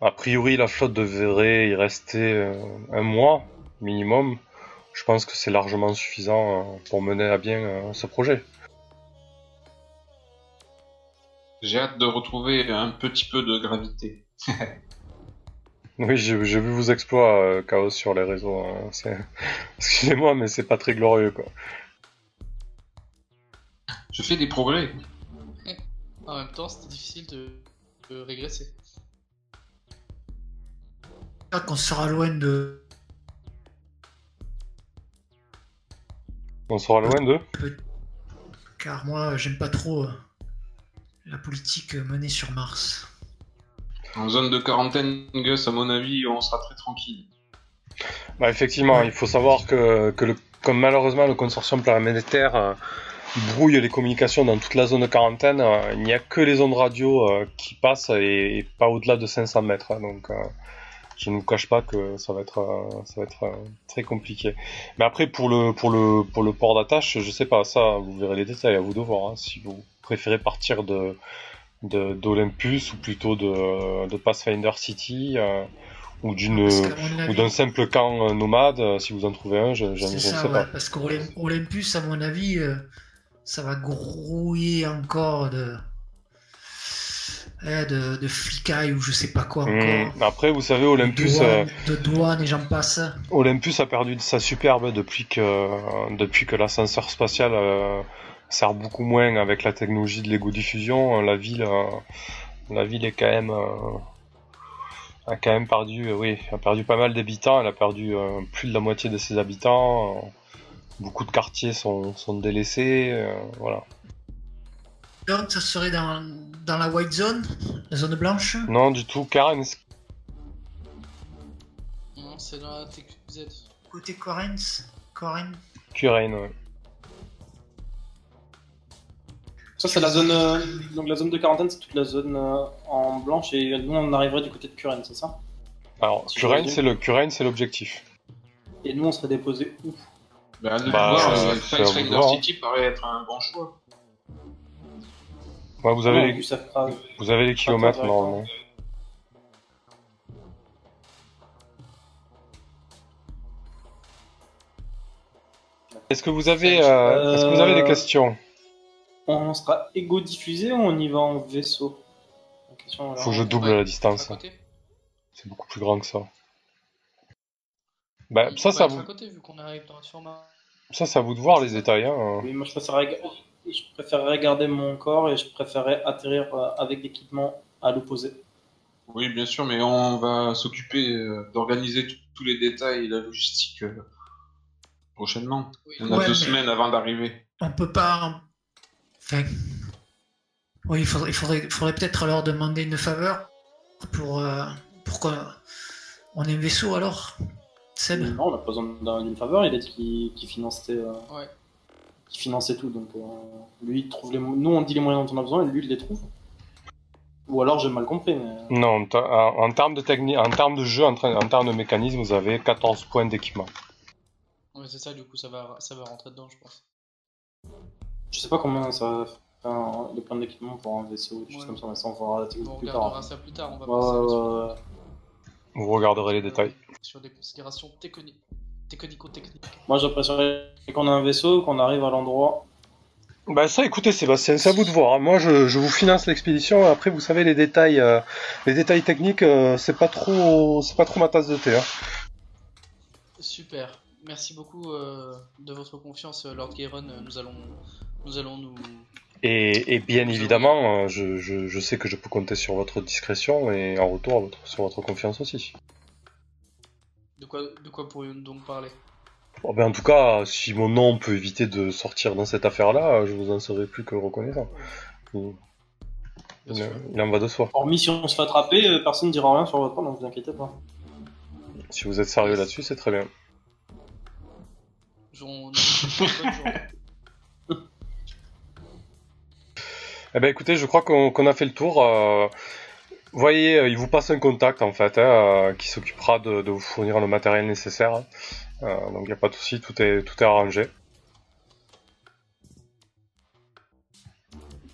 A priori, la flotte devrait y rester euh, un mois minimum. Je pense que c'est largement suffisant pour mener à bien ce projet. J'ai hâte de retrouver un petit peu de gravité. Oui, j'ai vu vos exploits, Chaos, sur les réseaux. hein. Excusez-moi, mais c'est pas très glorieux, quoi. Je fais des progrès. En même temps, c'était difficile de, de régresser. J'espère qu'on sera loin de. On sera loin d'eux. Car moi, j'aime pas trop euh, la politique menée sur Mars. En zone de quarantaine, Gus, à mon avis, on sera très tranquille. Bah, effectivement, il faut savoir que, que le, comme malheureusement le consortium planétaire euh, brouille les communications dans toute la zone de quarantaine, euh, il n'y a que les ondes radio euh, qui passent et, et pas au-delà de 500 mètres. hein, donc euh, je ne vous cache pas que ça va être, ça va être très compliqué. Mais après pour le, pour le, pour le port d'attache, je sais pas, ça vous verrez les détails à vous de voir. hein, si vous préférez partir de d'Olympus ou plutôt de, de Pathfinder City euh, ou d'une ou d'un simple camp nomade, si vous en trouvez un, je, je, ne sais ouais, pas. parce qu'Olympus, à mon avis, euh, ça va grouiller encore de, eh, de, de flicailles ou je sais pas quoi encore. Hum, Après, vous savez, Olympus, de, euh, douane, de douane et j'en passe. Olympus a perdu de sa superbe depuis que, depuis que l'ascenseur spatial euh, sert beaucoup moins avec la technologie de l'égo diffusion. La ville, euh, la ville est quand même, a quand même perdu, oui, a perdu pas mal d'habitants. Elle a perdu plus de la moitié de ses habitants. Beaucoup de quartiers sont, sont délaissés. euh, voilà. Donc ça serait dans, dans la white zone, la zone blanche? Non, du tout. Karen, Non, c'est dans la TQZ. Côté Correns, Corren. Kurain, ouais. Ça, c'est la zone. euh, donc, la zone de quarantaine, c'est toute la zone euh, en blanche et nous, on arriverait du côté de Curen, c'est ça? Alors, Si Kurain, c'est le, Kurain, c'est l'objectif. Et nous, on serait déposé où? Bah, de Bah, voir, euh, de hein. City paraît être un bon choix. Ouais, vous avez, Non, les, fera- vous avez les kilomètres Attends, normalement. Est-ce que vous avez, euh, est-ce que vous avez des Euh, questions On sera égo diffusé ou on y va en vaisseau La question, alors. Faut que je double Ouais, la distance. côté C'est beaucoup plus grand que ça. Bah, ça, ça, à vous, côté vu qu'on arrive dans, sur Mars. Ça, c'est à vous de voir les détails. Hein. Oui, moi je préférerais, je préférerais garder mon corps et je préférerais atterrir euh, avec l'équipement à l'opposé. Oui, bien sûr, mais on va s'occuper euh, d'organiser tous les détails et la logistique euh, prochainement. Oui. On a Ouais, deux semaines avant d'arriver. On peut pas. Enfin. Oui, il faudrait, il faudrait, faudrait peut-être leur demander une faveur pour, euh, pour qu'on on ait un vaisseau alors. Seb Non, on n'a pas besoin d'un- d'une faveur, il a dit qu'il qu'il finançait, euh, Ouais. finançait tout. Donc euh, lui, il trouve les nous on dit les moyens dont on a besoin et lui il les trouve. Ou alors j'ai mal compris, mais. Non, en, termes de technique, en termes de jeu, en, termes de mécanisme, vous avez 14 points d'équipement. Ouais, c'est ça, du coup, ça va, ça va rentrer dedans, je pense. Je sais pas combien ça va faire de points d'équipement pour un vaisseau, des choses Ouais. comme ça, mais ça on verra la On plus regardera tard. ça plus tard, on va Ouais, passer ouais, sur- ouais, ouais. Vous regarderez les détails. sur des considérations techni- technico-techniques. Moi j'apprécierais qu'on ait un vaisseau, qu'on arrive à l'endroit. Bah ça, écoutez Sébastien, c'est à vous de voir. hein. Moi, je, je vous finance l'expédition. Après, vous savez les détails, euh, les détails techniques, euh, c'est pas trop, c'est pas trop ma tasse de thé. Hein. Super. Merci beaucoup euh, de votre confiance, Lord Gayron. Euh, Nous allons, nous allons nous. Et, et bien évidemment, euh, je, je, je sais que je peux compter sur votre discrétion et en retour votre, sur votre confiance aussi. De quoi, de quoi pourrions-nous donc parler? Bon, ben, en tout cas, si mon nom peut éviter de sortir dans cette affaire-là, je vous en serai plus que reconnaissant. Il, en va de soi. Hormis si on se fait attraper, euh, personne ne dira rien sur votre nom, donc vous inquiétez pas. Si vous êtes sérieux là-dessus, c'est très bien. J'en- Eh ben écoutez, je crois qu'on a fait le tour. euh, vous voyez, euh, il vous passe un contact en fait, hein, euh, qui s'occupera de, de vous fournir le matériel nécessaire. hein. Euh, donc il n'y a pas de souci, tout est, tout est arrangé.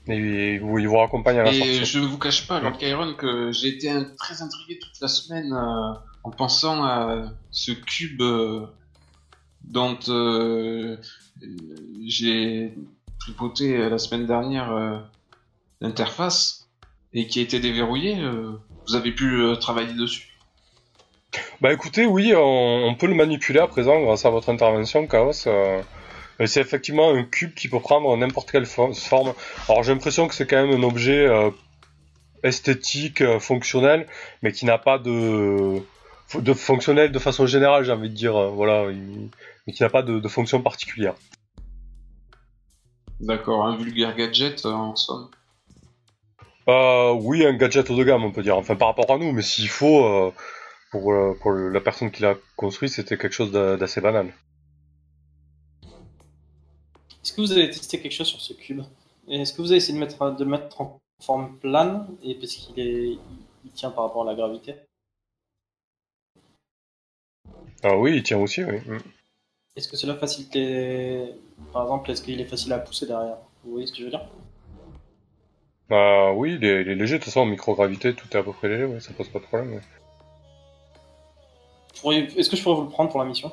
Et il vous, il vous à la Et sortie. je ne vous cache pas, Lord Kyron, que j'ai été très intrigué toute la semaine euh, en pensant à ce cube dont j'ai tripoté la semaine dernière l'interface et qui a été déverrouillé. euh, vous avez pu euh, travailler dessus. Bah écoutez, oui, on, on peut le manipuler à présent grâce à votre intervention, Chaos. euh, c'est effectivement un cube qui peut prendre n'importe quelle fo- forme. Alors j'ai l'impression que c'est quand même un objet esthétique, fonctionnel, mais qui n'a pas de, de fonctionnel de façon générale, j'ai envie de dire. voilà, il- mais qui n'a pas de, de fonction particulière. D'accord, un vulgaire gadget en somme. Euh, oui, un gadget haut de gamme, on peut dire. Enfin, par rapport à nous, mais s'il faut, euh, pour, euh, pour le- la personne qui l'a construit, c'était quelque chose d'a- d'assez banal. Est-ce que vous avez testé quelque chose sur ce cube? Et Est-ce que vous avez essayé de, mettre, de le mettre en forme plane et parce qu'il est, il tient par rapport à la gravité? Ah oui, il tient aussi, oui. Mm. Est-ce que cela facilite les... Par exemple, est-ce qu'il est facile à pousser derrière? Vous voyez ce que je veux dire? Ah oui, il est, il est léger, de toute façon, en microgravité, tout est à peu près léger, ouais, ça pose pas de problème. ouais. Vous pourriez- Est-ce que je pourrais vous le prendre pour la mission?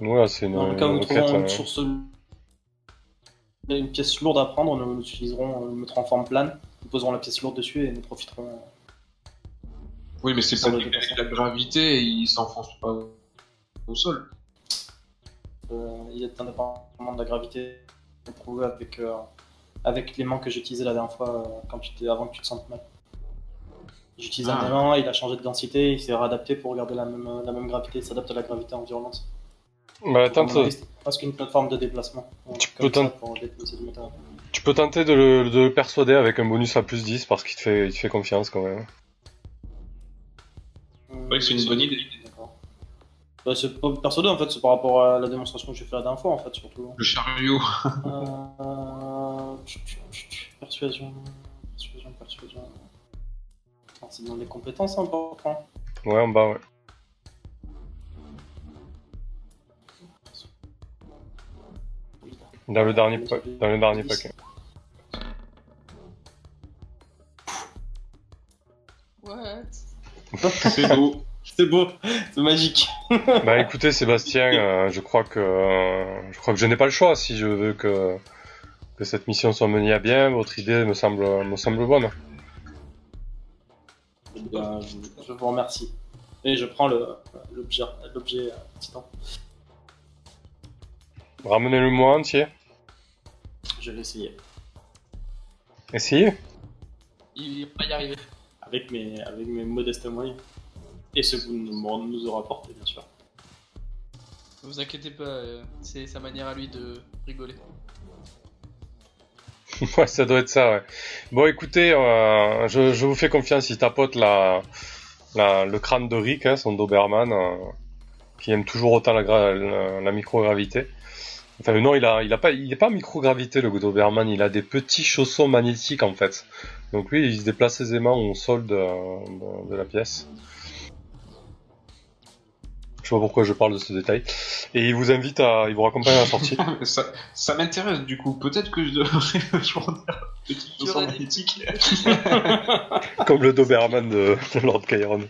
Ouais, c'est une, Dans le cas où une nous trouvons euh, une source... Une pièce lourde à prendre, nous l'utiliserons, nous le mettrons en forme plane, nous poserons la pièce lourde dessus et nous profiterons... Oui, mais c'est pas avec la gravité, il s'enfonce pas au sol. Euh, il est indépendamment de la gravité prouvé avec, euh, avec l'aimant que j'utilisais la dernière fois euh, quand tu avant que tu te sentes mal. J'utilise un Ah. aimant, il a changé de densité, il s'est réadapté pour garder la même, la même gravité, il s'adapte à la gravité environnante. Bah, c'est presque une plateforme de déplacement. Donc, Tu peux ça, pour tu tenter de le, de le persuader avec un bonus à plus 10 parce qu'il te fait, il te fait confiance quand même. que c'est une bonne idée. Bah, c'est pas persuadé en fait, c'est par rapport à la démonstration que j'ai fait la dernière fois en fait, surtout. Le chariot. Euh, Persuasion, persuasion, persuasion. C'est dans les compétences importantes. Ouais, en bas, ouais. Dans le dernier, pa- dans le dernier paquet. What? C'est beau. C'est beau, c'est magique. Bah écoutez Sébastien, euh, je crois que euh, je crois que je n'ai pas le choix si je veux que que cette mission soit menée à bien. Votre idée me semble me semble bonne. Bien, je, vous remercie. Et je prends l'objet euh, titan. Ramenez-le moi entier. Je vais essayer. Essayez. Il va pas y arriver. Avec mes, avec mes modestes moyens. Et ce que vous nous, nous aurez apporté, bien sûr. Ne vous inquiétez pas, euh, c'est sa manière à lui de rigoler. ouais, ça doit être ça. Ouais. Bon, écoutez, euh, je, je vous fais confiance. Il tapote la, la le crâne de Rick, hein, son Doberman, euh, qui aime toujours autant la, gra- la, la microgravité. Enfin, non, il a, il a pas, il est pas microgravité le Doberman. Il a des petits chaussons magnétiques en fait. Donc lui, il se déplace aisément au sol de, de, de la pièce. Je pas pourquoi je parle de ce détail. Et il vous invite à, il vous raccompagne à la sortie. ça ça m'intéresse du coup. Peut-être que je devrais fournir un petit Tu chaussons aurais dit. magnétiques. comme le Doberman de, de Lord Chiron.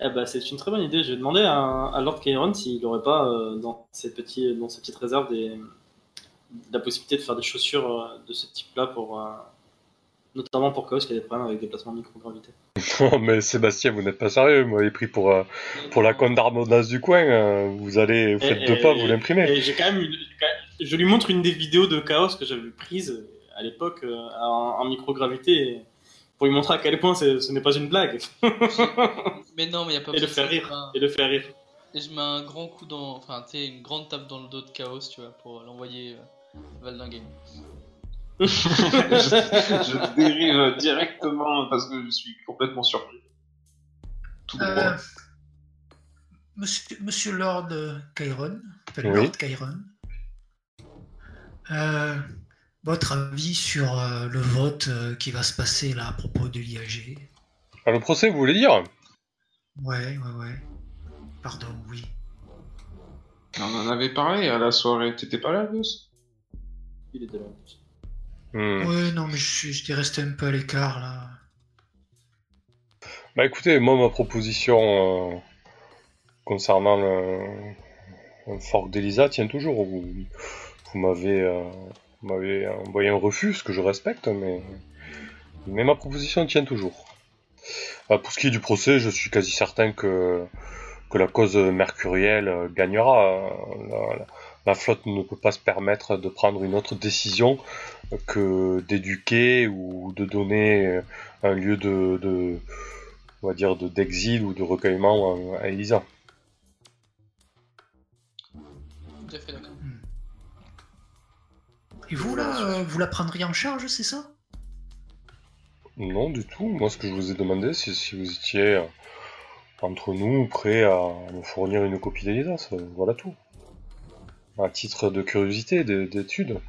Eh ben, c'est une très bonne idée. Je vais demander à, à Lord Chiron s'il n'aurait pas euh, dans, ses petits, dans ses petites réserves des, la possibilité de faire des chaussures euh, de ce type-là, pour, euh, notamment pour Chaos qui a des problèmes avec des placements de microgravité. Non, mais Sébastien, vous n'êtes pas sérieux. Vous m'avez pris pour, euh, pour la conne d'Armondas du coin. euh, vous allez, vous faites Et- deux et- pas, vous l'imprimez. J'ai quand même, une- je lui montre une des vidéos de Chaos que j'avais prises à l'époque euh, en, en microgravité pour lui montrer à quel point ce n'est pas une blague Mais non, mais y a pas et le faire de rire ça. et le faire rire. Et je mets un grand coup dans. Enfin, tu sais, une grande tape dans le dos de Chaos, tu vois, pour l'envoyer euh, valdinguer. Je, je dérive directement parce que je suis complètement surpris. Tout. Euh, monsieur, monsieur Lord enfin, Oui. Lord euh, votre avis sur euh, le vote euh, qui va se passer là à propos de l'IAG Ah, le procès, vous voulez dire? Ouais, ouais, ouais. Pardon, oui. On en avait parlé à la soirée. T'étais pas là, Gus? Il était là. Hmm. Ouais, non, mais je suis- j'étais resté un peu à l'écart là. Bah écoutez, moi, ma proposition euh, concernant le, le fork d'Elisa tient toujours. Vous, vous m'avez euh, vous m'avez envoyé un refus, ce que je respecte, mais, mais ma proposition tient toujours. Euh, pour ce qui est du procès, je suis quasi certain que, que la cause mercurielle gagnera. La, la- la flotte ne peut pas se permettre de prendre une autre décision que d'éduquer ou de donner euh, un lieu de, de on va dire de d'exil ou de recueillement à, à Elisa. Tout à fait d'accord. Et vous, là, euh, vous la prendriez en charge, c'est ça? Non, du tout. Moi, ce que je vous ai demandé, c'est si vous étiez euh, entre nous prêts à me fournir une copie d'Elisa. Voilà tout. À titre de curiosité, d'é- d'étude.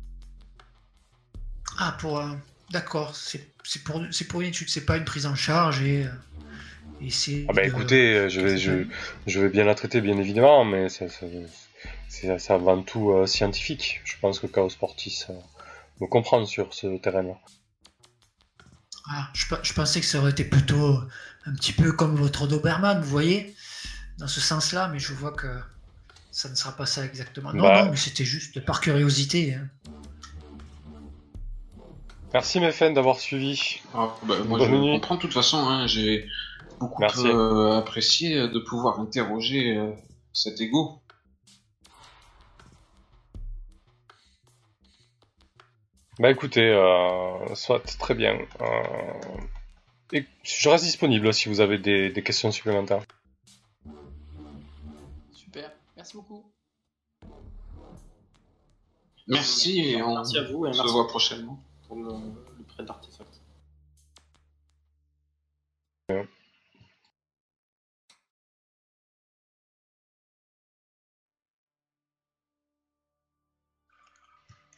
Ah, pour. euh, D'accord, c'est pour, c'est pour une étude, c'est pas une prise en charge et. euh, et c'est. Ah bah écoutez, euh, je vais, je, je vais bien la traiter, bien évidemment, mais c'est c'est- c'est- avant tout euh, scientifique. Je pense que Chaos Portis euh, me comprend sur ce terrain-là. Ah, je pensais que ça aurait été plutôt un petit peu comme votre Doberman, vous voyez, dans ce sens-là, mais je vois que ça ne sera pas ça exactement. Non, Bah. non, mais c'était juste par curiosité. hein. Merci Mefen d'avoir suivi. Ah, bah, moi, Bonne je nuit. comprends de toute façon. Hein, J'ai beaucoup euh, apprécié de pouvoir interroger euh, cet ego. Bah écoutez, euh, soit très bien. Euh, et je reste disponible si vous avez des, des questions supplémentaires. Super, merci beaucoup. Merci et on Merci à vous et se merci voit prochainement. Le.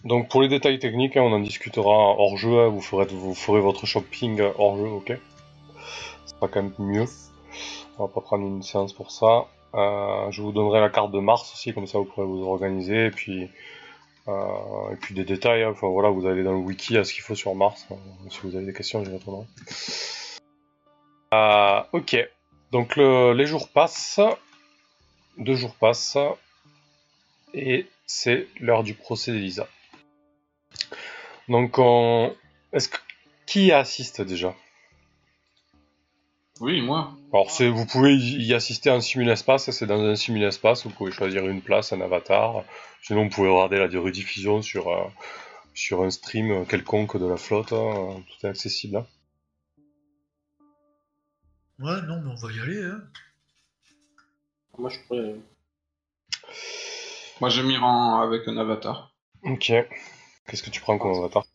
Donc pour les détails techniques, hein, on en discutera hors jeu. hein, vous, ferez, votre shopping hors jeu, ok Ce sera quand même mieux. On va pas prendre une séance pour ça. Euh, je vous donnerai la carte de Mars aussi, comme ça vous pourrez vous organiser. Et puis, et puis des détails. hein, Enfin voilà, vous allez dans le wiki à ce qu'il faut sur Mars. Euh, si vous avez des questions, j'y répondrai. Euh, ok. Donc le- les jours passent. Deux jours passent. Et c'est l'heure du procès d'Elisa. Donc on... Est-ce que... Qui assiste déjà? Oui, moi. Alors c'est, vous pouvez y y assister en simul-espace, c'est dans un simul-espace, vous pouvez choisir une place, un avatar. Sinon vous pouvez regarder la rediffusion sur, euh, sur un stream quelconque de la flotte, hein, tout est accessible. hein. Ouais, non, mais on va y aller. Hein. Moi, je pourrais. Moi, je m'y rends avec un avatar. Ok. Qu'est-ce que tu prends comme avatar?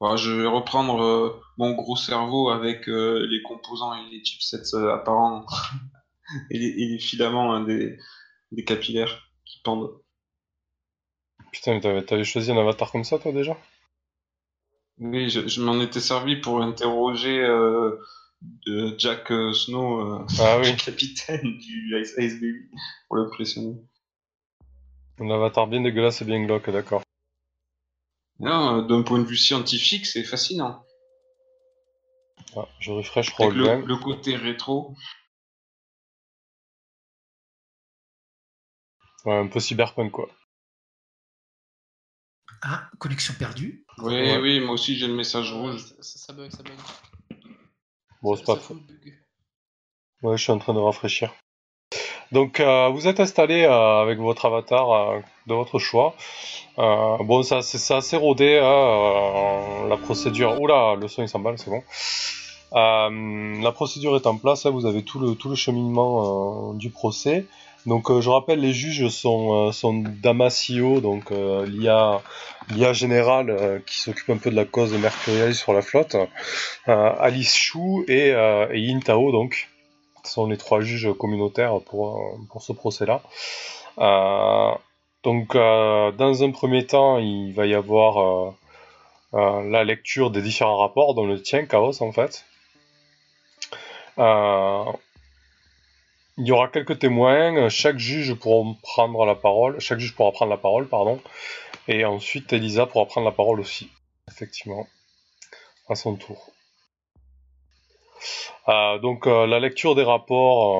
Voilà, je vais reprendre euh, mon gros cerveau avec euh, les composants et les chipsets euh, apparents et, les, et les filaments hein, des, des capillaires qui pendent. Putain, mais t'avais, t'avais choisi un avatar comme ça toi déjà? Oui, je, je m'en étais servi pour interroger euh, Jack Snow, Ah oui, capitaine du Ice, Ice Baby, pour le pressionner. un avatar bien dégueulasse et bien glauque, d'accord. Non, euh, d'un point de vue scientifique, c'est fascinant. Ah, je refresh Avec le, le côté rétro. Ouais, un peu cyberpunk quoi. Ah, connexion perdue. Oui, Ouais. oui, moi aussi j'ai le message rouge. ça, ça- ça bug, ça bug. Bon, c'est pas bug. Ouais, je suis en train de rafraîchir. Donc, euh, vous êtes installé euh, avec votre avatar euh, de votre choix. Euh, bon, ça, c'est assez rodé, hein, euh, la procédure. Oula, le son il s'emballe, c'est bon. Euh, la procédure est en place, hein, vous avez tout le, tout le cheminement du procès. Donc, je rappelle, les juges sont, sont Damasio, donc l'IA l'IA générale qui s'occupe un peu de la cause de Mercurial sur la flotte, Alice Chou et, et Yin Tao, donc sont les trois juges communautaires pour, pour ce procès-là. Donc, euh, dans un premier temps, il va y avoir euh, euh, la lecture des différents rapports, dont le tien, Chaos, en fait. Il y aura quelques témoins, chaque juge pourra prendre la parole, chaque juge pourra prendre la parole, pardon, et ensuite Elisa pourra prendre la parole aussi, effectivement, à son tour. Euh, donc euh, la lecture des rapports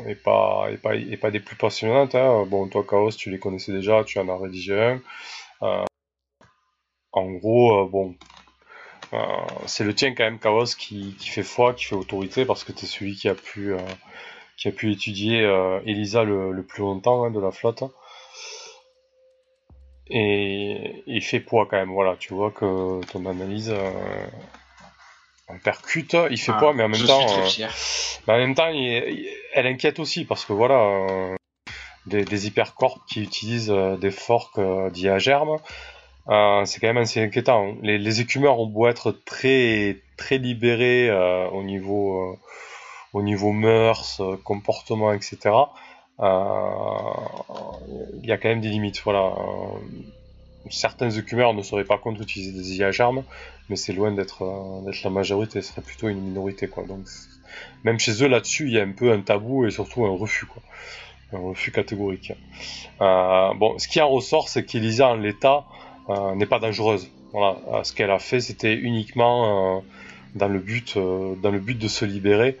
euh, est pas est pas des plus passionnantes. hein. Bon toi Chaos tu les connaissais déjà, tu en as rédigé un. Euh, en gros euh, bon euh, c'est le tien quand même Chaos qui, fait foi, qui fait autorité parce que tu es celui qui a pu euh, étudier euh, Elisa le, plus longtemps hein, de la flotte. Et il fait poids quand même, voilà, tu vois que ton analyse euh, elle percute, il fait Ah, poids, mais en même temps, euh, mais en même temps, il- il- elle inquiète aussi parce que voilà, euh, des, des hypercorps qui utilisent euh, des forks d'IA germe. C'est quand même assez inquiétant. Les, les, écumeurs ont beau être très très libérés au niveau au niveau mœurs, comportement, etc. Il y a quand même des limites. Voilà. Certains écumeurs ne seraient pas contre utiliser des IA mais c'est loin d'être d'être la majorité. Ce serait plutôt une minorité, quoi. Donc même chez eux là-dessus, il y a un peu un tabou et surtout un refus. Un refus catégorique. Euh, bon, ce qui en ressort, c'est qu'Elisa en l'état euh, n'est pas dangereuse. Euh, ce qu'elle a fait, c'était uniquement euh, dans le but, euh, dans le but de se libérer.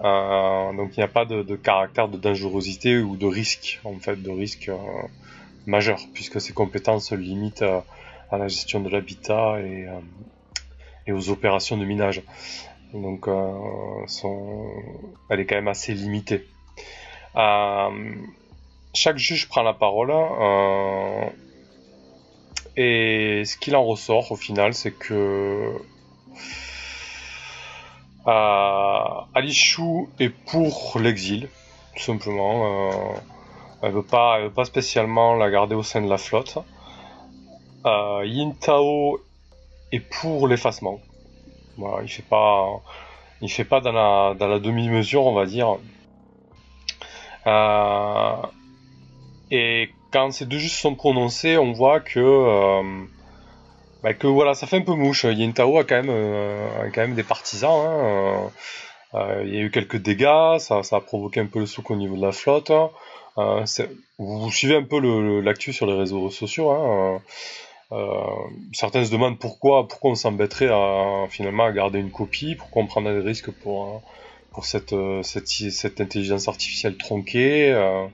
donc il n'y a pas de, de, caractère de dangerosité ou de risque, en fait, de risque majeur, puisque ses compétences se limitent à, la gestion de l'habitat et, et aux opérations de minage. Donc, euh, son... elle est quand même assez limitée. Euh, chaque juge prend la parole euh, et ce qu'il en ressort au final, c'est que euh, est pour l'exil, tout simplement. Euh, elle veut pas, elle veut pas spécialement la garder au sein de la flotte. Euh, Yintao est pour l'effacement. Voilà, il fait pas, il fait pas dans la, dans la demi-mesure, on va dire. Euh, et quand ces deux juges sont prononcés, on voit que, euh, bah que voilà, ça fait un peu mouche. Yintao a quand même, euh, a quand même des partisans. Hein. Il y a eu quelques dégâts, ça, ça, a provoqué un peu le souk au niveau de la flotte. Euh, vous suivez un peu l'actu sur les réseaux sociaux. Hein. Euh, certains se demandent pourquoi, pourquoi on s'embêterait à, finalement à garder une copie, pourquoi on prendrait des risques pour, cette, intelligence artificielle tronquée, euh,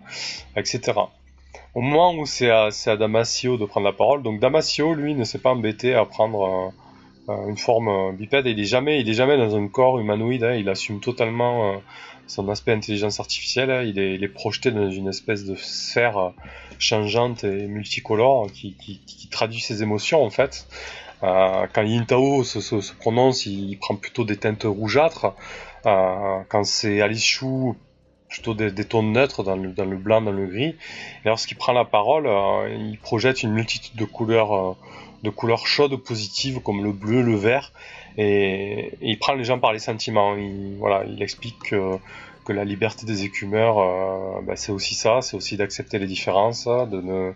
etc. Au moment où c'est à, Damasio de prendre la parole, donc Damasio, lui, ne s'est pas embêté à prendre euh, une forme bipède, il est jamais, jamais dans un corps humanoïde, hein, il assume totalement euh, son aspect intelligence artificielle, hein, il, est, projeté dans une espèce de sphère changeante et multicolore qui, traduit ses émotions en fait. Euh, quand Yintao se, prononce, il, prend plutôt des teintes rougeâtres. Euh, quand c'est Alice Chou, plutôt des, tons neutres dans le, blanc, dans le gris. Et lorsqu'il prend la parole, euh, il projette une multitude de couleurs, euh, de couleurs chaudes positives comme le bleu, le vert, et, il prend les gens par les sentiments. Il, voilà, il explique que, la liberté des écumeurs, euh, ben c'est aussi ça, c'est aussi d'accepter les différences, de ne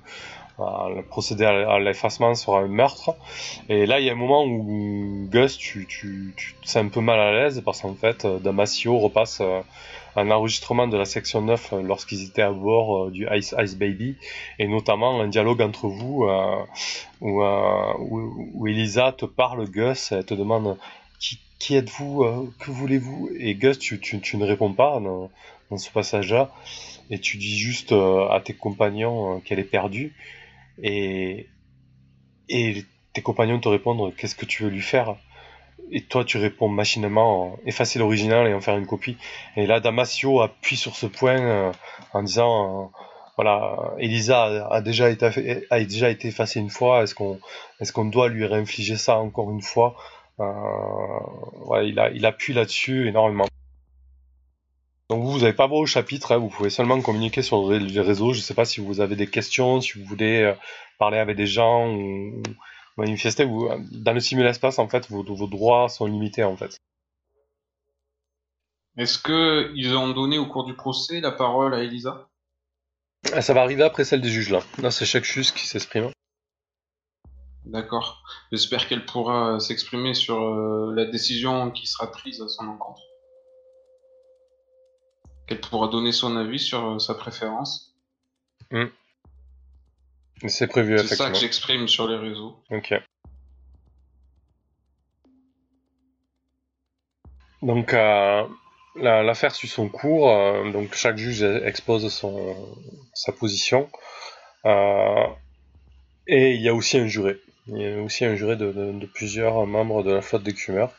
le procédé à l'effacement sera un meurtre. Et là, il y a un moment où Gus, tu, tu, tu te sens un peu mal à l'aise parce qu'en fait, Damasio repasse un enregistrement de la section 9 lorsqu'ils étaient à bord du Ice Ice Baby. Et notamment un dialogue entre vous euh, où, euh, Elisa te parle, Gus, elle te demande qui, êtes-vous, euh, que voulez-vous? Et Gus, tu, ne réponds pas dans, dans ce passage-là. Et tu dis juste à tes compagnons qu'elle est perdue. Et tes compagnons te répondent qu'est-ce que tu veux lui faire? Et toi tu réponds machinalement effacer l'original et en faire une copie. Et là Damasio appuie sur ce point euh, en disant euh, voilà Elisa a, déjà été effacée une fois. Est-ce qu'on est-ce qu'on doit lui réinfliger ça encore une fois? Euh, il, appuie là-dessus énormément. Donc vous, vous n'avez pas vos chapitres, hein, vous pouvez seulement communiquer sur les réseaux. Je ne sais pas si vous avez des questions, si vous voulez euh, parler avec des gens ou manifester. Vous, dans le simul-espace, en fait, vos, vos, droits sont limités, en fait. Est-ce que ils ont donné au cours du procès la parole à Elisa? Ah, Ça va arriver après celle des juges, là. Là, c'est chaque juge qui s'exprime. D'accord. J'espère qu'elle pourra s'exprimer sur euh, la décision qui sera prise à son encontre qu'elle pourra donner son avis sur euh, sa préférence. Mmh. C'est prévu, C'est ça que j'exprime sur les réseaux. Ok. Donc, euh, l'affaire la, suit son cours. Euh, donc, chaque juge expose son, sa position. Euh, et il y a aussi un juré. Il y a aussi un juré de, de, de plusieurs membres de la flotte d'écumeurs.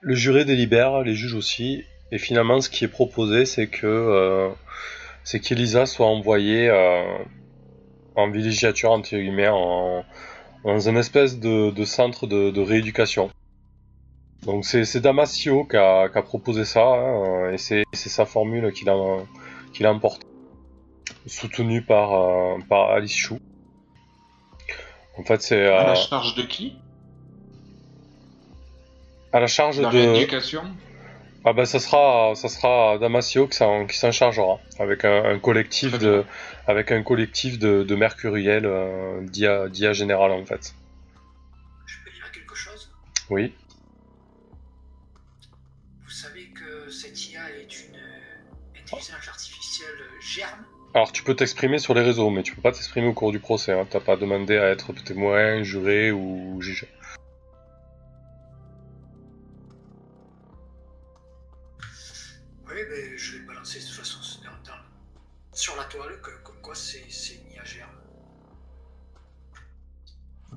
Le juré délibère, les juges aussi, et finalement, ce qui est proposé, c'est que c'est qu'Elisa soit envoyée en villégiature entre guillemets, en, dans un espèce de, de centre de, de, rééducation. Donc c'est Damasio qui a, qui a, proposé ça, hein, et c'est sa formule qu'il a, qu'il a emporté. soutenu par, euh, par Alice Chou. En fait, c'est À la euh, charge de qui? à la charge La de. rééducation? Ah bah ça sera ça sera Damasio qui s'en chargera avec un, un collectif de avec un collectif de, de mercuriels euh, d'IA d'IA général en fait. Je peux dire quelque chose? Oui. Vous savez que cette IA est une intelligence artificielle germe? Alors tu peux t'exprimer sur les réseaux mais tu peux pas t'exprimer au cours du procès. Hein. T'as pas demandé à être témoin, juré ou juge.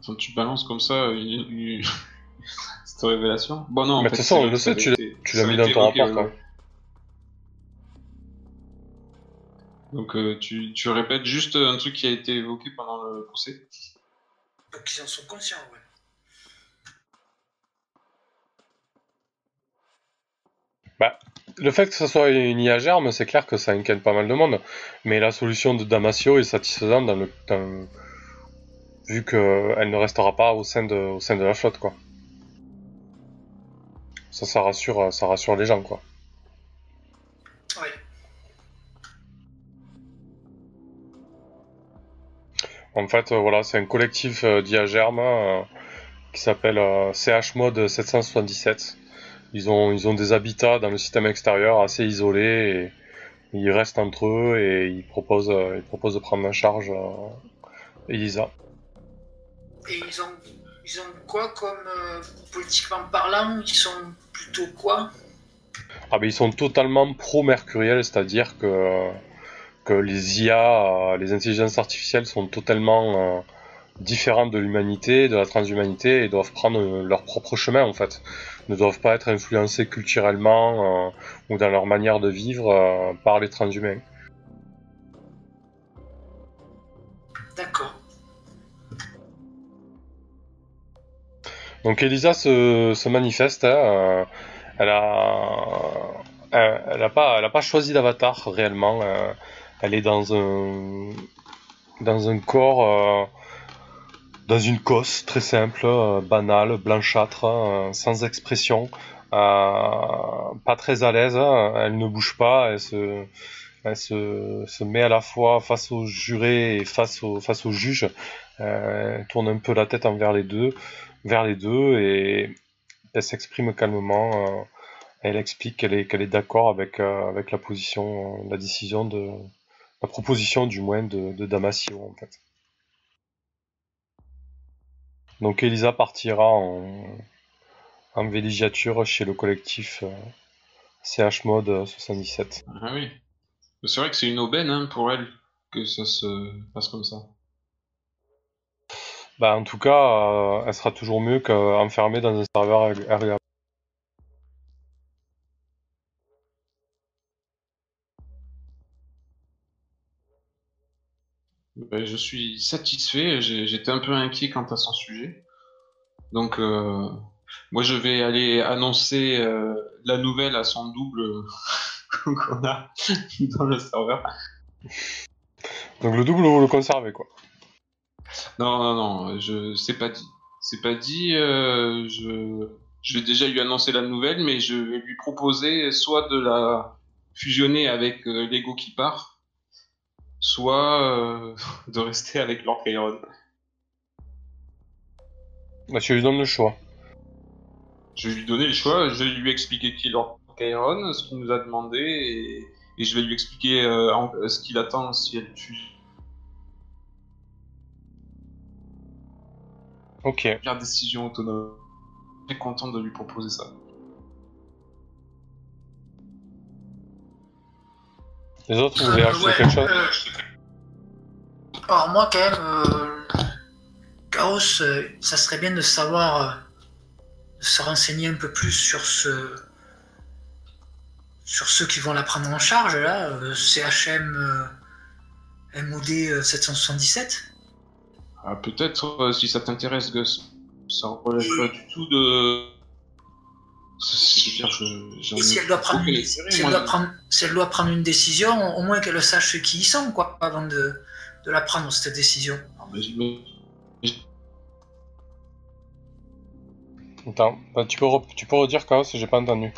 Attends, tu balances comme ça une, une- cette révélation Bon, non, en Mais fait, de toute façon, c'est on le sait, ça tu l'as- été- tu ça l'as mis dans ton rapport, ouais, quoi. ouais. Donc, euh, tu, tu répètes juste un truc qui a été évoqué pendant le procès Donc ils en sont conscients, ouais. Le fait que ce soit une IA germe, c'est clair que ça inquiète pas mal de monde. Mais la solution de Damasio est satisfaisante dans le dans- vu qu'elle ne restera pas au sein de au sein de la flotte quoi. Ça, ça rassure ça rassure les gens quoi. Ouais. En fait, euh, voilà, c'est un collectif euh, d'IA germe euh, qui s'appelle euh, CH Mode 777. Ils ont, ils ont des habitats dans le système extérieur assez isolés et ils restent entre eux et ils proposent, euh, ils proposent de prendre en charge euh, Elisa. Et ils ont, ils ont quoi comme euh, politiquement parlant Ils sont plutôt quoi? Ah ben ils sont totalement pro-mercuriel, c'est-à-dire que, que les IA, euh, les intelligences artificielles sont totalement euh, différentes de l'humanité, de la transhumanité et doivent prendre leur propre chemin en fait. Ne doivent pas être influencées culturellement ou dans leur manière de vivre par les transhumains. Donc Elisa se, manifeste, hein, euh, elle a, elle, elle a pas, elle a pas choisi d'avatar réellement. euh, elle est dans un, dans un corps, euh, dans une cosse très simple, euh, banale, blanchâtre, euh, sans expression, euh, pas très à l'aise. hein, elle ne bouge pas, elle se, elle se, se met à la fois face au juré et face au, face au juge. Euh, elle tourne un peu la tête envers les deux vers les deux et elle s'exprime calmement. euh, elle explique qu'elle est, qu'elle est d'accord avec, euh, avec la position, euh, la décision de, la proposition du moins de, Damasio en fait. Donc Elisa partira en, en chez le collectif euh, CH Mode 77. Ah oui. C'est vrai que c'est une aubaine hein, pour elle que ça se passe comme ça. Bah, en tout cas, euh, elle sera toujours mieux qu'enfermée dans un serveur REA. Ben, je suis satisfait, j'étais un peu inquiet quant à son sujet. Donc, euh, moi je vais aller annoncer euh, la nouvelle à son double qu'on a dans le serveur. Donc le double, vous le conservez quoi. Non, non, non, je c'est pas dit. C'est pas dit. euh, je, je vais déjà lui annoncer la nouvelle, mais je vais lui proposer soit de la fusionner avec euh, Lego qui part, soit euh, de rester avec Lord Chiron. Bah, tu lui donnes le choix. Je vais lui donner le choix, je vais lui expliquer qui est Lord Chiron, ce qu'il nous a demandé, et, et je vais lui expliquer en- ce qu'il attend si elle fuse. Ok. La décision autonome. Très content de lui proposer ça. Les autres, vous voulez ajouter ouais, quelque chose euh, Alors moi quand même, euh, Chaos, euh, ça serait bien de savoir, euh, de se renseigner un peu plus sur ce, sur ceux qui vont la prendre en charge là, euh, CHM euh, MOD euh, 777. Ah, Peut-être euh, si ça t'intéresse, Gus. Ça relève pas du tout de. C'est veux dire, je, j'en Et ai si elle doit prendre, une, si elle doit prendre, si elle doit prendre une décision, au moins qu'elle sache qui y sont, quoi, avant de, de la prendre, cette décision. Ah, mais Attends, bah, tu, peux re- tu peux redire Chaos, j'ai pas entendu.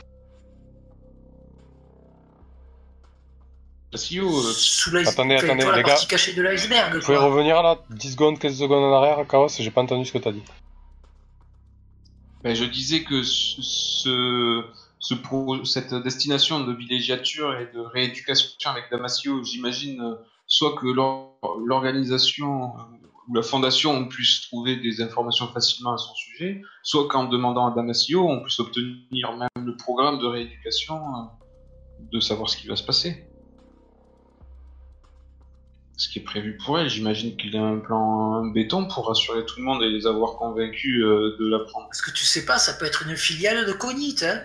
CEO, euh, Sous l'iceberg, Attendez, attendez, la les gars. partie cachée de l'iceberg, Vous pouvez revenir là 10 secondes, 15 secondes en arrière, Chaos, j'ai pas entendu ce que t'as dit. ben, je disais que ce, ce, ce pro- cette destination de villégiature et de rééducation avec Damasio, j'imagine euh, soit que l'or- l'organisation euh, ou la fondation puisse trouver des informations facilement à son sujet, soit qu'en demandant à Damasio, on puisse obtenir même le programme de rééducation, de savoir ce qui va se passer. Ce qui est prévu pour elle, j'imagine qu'il a un plan béton pour rassurer tout le monde et les avoir convaincus euh, de la prendre. Parce que tu sais pas, ça peut être une filiale de Cognite, hein.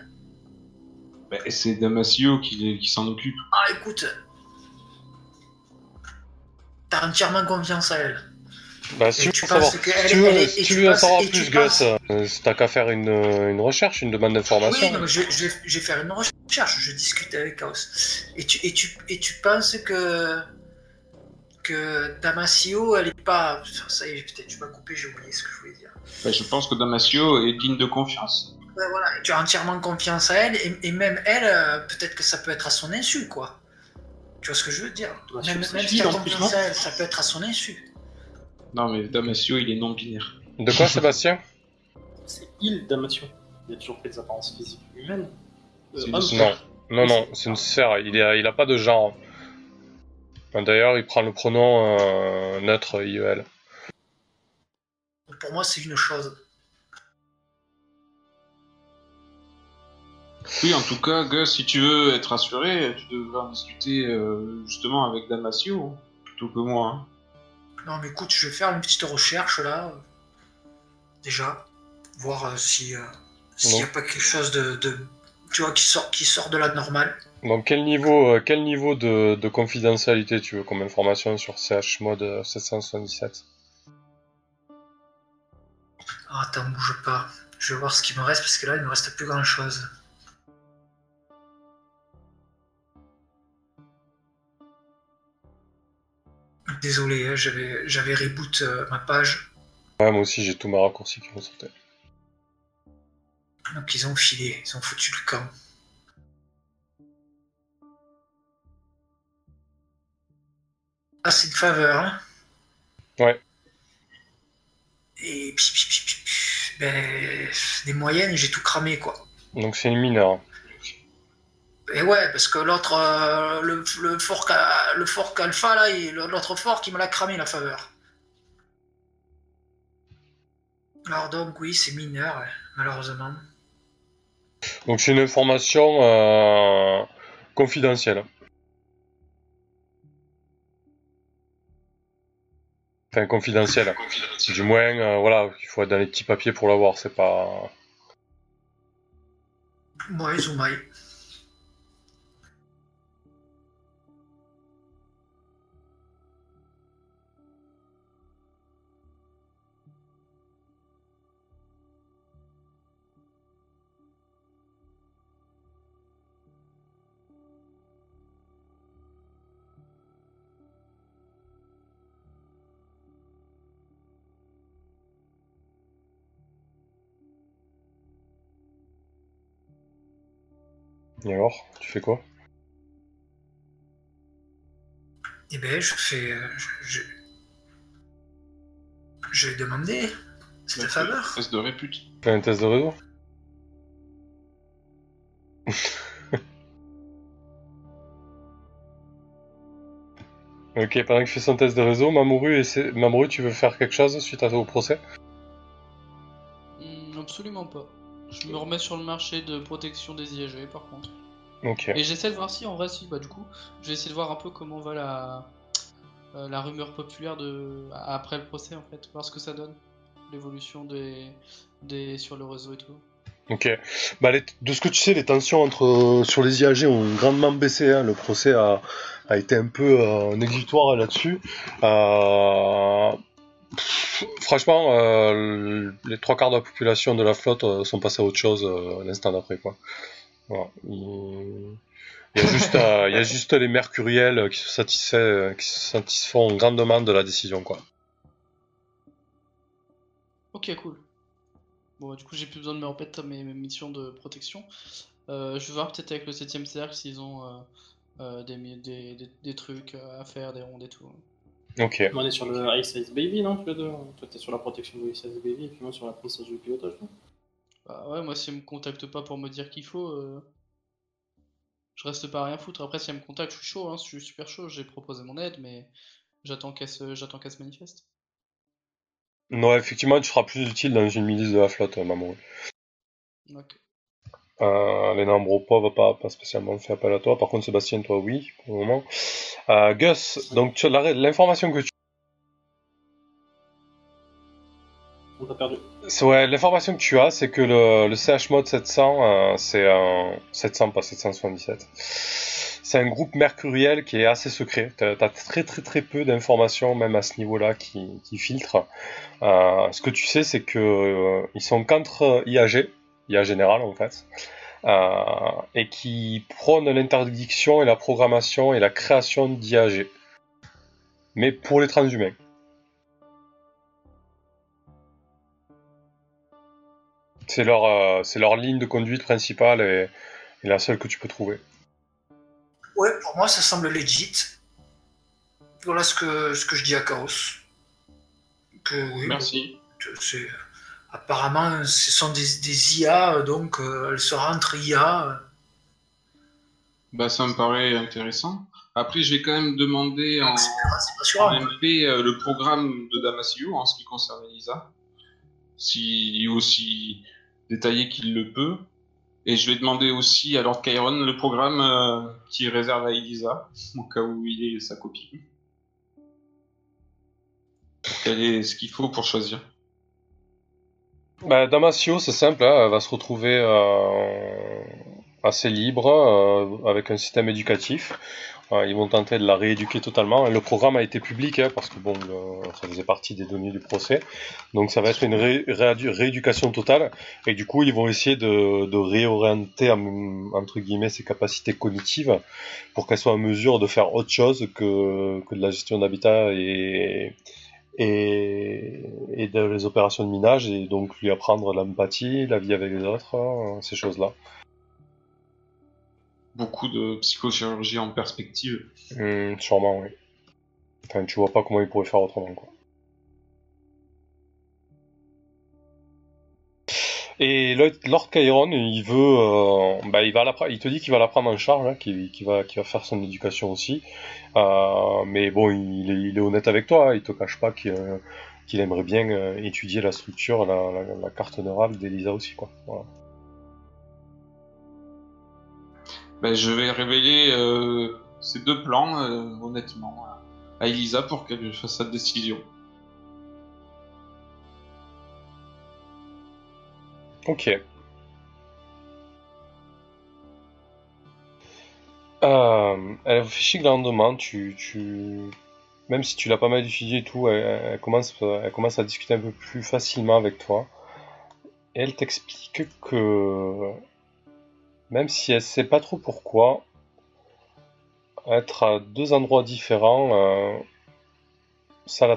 Ben, c'est Damasio qui, qui s'en occupe. Ah, écoute. T'as entièrement confiance à elle. Bah, si tu savoir, si tu veux, elle est- si et tu tu veux en savoir plus, Gus, euh, t'as qu'à faire une, une recherche, une demande d'information. Oui, non, mais je, je vais faire une recherche, je discute avec Chaos. Et tu, et tu, et tu penses que, que Damasio, elle est pas. Ça y est, peut-être tu m'as coupé, j'ai oublié ce que je voulais dire. Ben, je pense que Damasio est digne de confiance. Ouais, voilà, tu as entièrement confiance à elle, et, et même elle, euh, peut-être que ça peut être à son insu, quoi. Tu vois ce que je veux dire? Damasio, Même, si tu as confiance à elle, ça peut être à son insu. Non, mais Damasio, il est non-binaire. De quoi, Sébastien? C'est il Damatio. Il a toujours pris des apparences physiques humaines. Euh. Non, non, non, c'est une sphère, il, est, il a pas de genre. Enfin, D'ailleurs, il prend le pronom euh, neutre IEL. Pour moi, c'est une chose. Oui, en tout cas, Gus, si tu veux être rassuré, tu devrais en discuter euh, justement avec Damasio, hein, plutôt que moi. hein. Non, mais écoute, je vais faire une petite recherche là, euh, déjà, voir euh, si euh, s'il n'y a pas quelque chose de, de- tu vois, qui sort, qui sort de la normale. Donc, quel niveau, euh, quel niveau de, de confidentialité tu veux comme information sur CH mode euh, 777 Ah, attends, bouge pas. Je vais voir ce qui me reste parce que là, il me reste plus grand chose. Désolé, hein, j'avais reboot euh, ma page, Ouais, moi aussi, j'ai tous mes raccourcis qui sauter. donc ils ont filé, ils ont foutu le camp. Ah, c'est une faveur, hein Ouais. Et puis, puis, puis, puis, puis, ben, des moyennes, j'ai tout cramé, quoi. Donc, c'est une mineure. Et ouais, parce que l'autre, euh, le, le, fork, le fork alpha, là, l'autre fork, il me l'a cramé, la faveur. Alors donc, oui, c'est mineur, malheureusement. Donc, c'est une information euh, confidentielle. Enfin, confidentielle. Du moins, euh, voilà, il faut être dans les petits papiers pour l'avoir, c'est pas... Ouais, Zoumaï. Et alors, tu fais quoi? Eh ben, je fais. euh, Je, je, je vais demander cette faveur. Test de répute. Fais un test de réseau Ok, pendant qu'il fait son test de réseau, Mamoru, essaie- Mamoru, tu veux faire quelque chose suite à- au procès? Hmm, absolument pas. Je me remets sur le marché de protection des IAG par contre. Ok. Et j'essaie de voir si en vrai si bah du coup je vais essayer de voir un peu comment va la euh, la rumeur populaire de après le procès en fait, voir ce que ça donne, l'évolution des des sur le réseau et tout. Ok. Bah, les- de ce que tu sais, les tensions entre euh, sur les IAG ont grandement baissé. hein. Le procès a, a été un peu euh, néglitoire là-dessus. Euh, franchement, euh, les trois quarts de la population de la flotte euh, sont passés à autre chose euh, l'instant d'après. quoi. Il... y, a juste, les mercuriels qui se, satisfait, qui satisfont grandement de la décision, quoi. Ok, cool. Bon, du coup, j'ai plus besoin de me à mes, missions de protection. Je vais voir peut-être avec le 7ème cercle s'ils ont des, trucs à faire, des rondes et tout. Ok. On est sur le Ice Ice Baby, non, tous les deux Toi, t'es sur la protection du Ice Ice Baby, et puis moi sur la princesse du pilotage, non Bah ouais, moi, si elle me contacte pas pour me dire qu'il faut, euh... je reste pas à rien foutre. Après, si elle me contacte, je suis chaud, hein, je suis super chaud. J'ai proposé mon aide, mais j'attends qu'elle se... j'attends qu'elle se manifeste. Non, effectivement, tu seras plus utile dans une milice de la flotte, Mamoru. Ok. Euh, les Nambropa va pas, pas spécialement faire appel à toi. Par contre, Sébastien, toi, oui, pour le moment. Euh, Gus, donc tu- l'information que tu On t'a perdu. Ouais, l'information que tu as, c'est que le, le CH Mode 700, euh, c'est un 700, pas 777. C'est un groupe mercuriel qui est assez secret. T'as as très très très peu d'informations, même à ce niveau-là, qui, qui filtrent. Euh, ce que tu sais, c'est que ils sont contre IAG, IA général en fait, euh, et qui prônent l'interdiction et la programmation et la création d'IAG, mais pour les transhumains. C'est leur, euh, c'est leur ligne de conduite principale et, et la seule que tu peux trouver. Ouais, pour moi, ça semble legit. Voilà ce que, ce que je dis à Chaos. Que oui, Merci. bon, c'est- apparemment, ce sont des, des IA, donc euh, elles se rentrent IA. Bah, ça me paraît intéressant. Après, je vais quand même demander en, sûr. en MP euh, le programme de Damasio en ce qui concerne Elisa. Si aussi détaillé qu'il le peut. Et je vais demander aussi à Lord Chiron le programme euh, qui réserve à Elisa, au cas où il est sa copie. Qu'elle ait ce qu'il faut pour choisir. Bah, Damasio, c'est simple, hein, elle va se retrouver euh, assez libre, euh, avec un système éducatif. Euh, ils vont tenter de la rééduquer totalement. Et le programme a été public, hein, parce que bon, le- ça faisait partie des données du procès. Donc ça va être une rééducation totale. Et du coup, ils vont essayer de, de réorienter, en- entre guillemets, ses capacités cognitives pour qu'elle soit en mesure de faire autre chose que, que de la gestion d'habitat et, et, les opérations de minage et donc lui apprendre l'empathie, la vie avec les autres, hein, ces choses-là. Beaucoup de psychochirurgie en perspective. Hum, sûrement, oui. Enfin, tu vois pas comment il pourrait faire autrement, quoi. Et Lord Chiron, il veut, euh, bah, il te dit qu'il va la prendre en charge, hein, qu'il va, qu'il va faire son éducation aussi. Euh, mais bon, il est, honnête avec toi, hein, il te cache pas qu'il aimerait bien euh, étudier la structure, la, la, la carte neurale d'Elisa aussi, quoi. Ben, je vais révéler euh, ces deux plans, honnêtement, à Elisa pour qu'elle fasse sa décision. Ok. Euh, elle réfléchit grandement, tu, tu... même si tu l'as pas mal étudié et tout, elle, commence, à discuter un peu plus facilement avec toi. Et elle t'explique que même si elle sait pas trop pourquoi, être à deux endroits différents, euh, ça la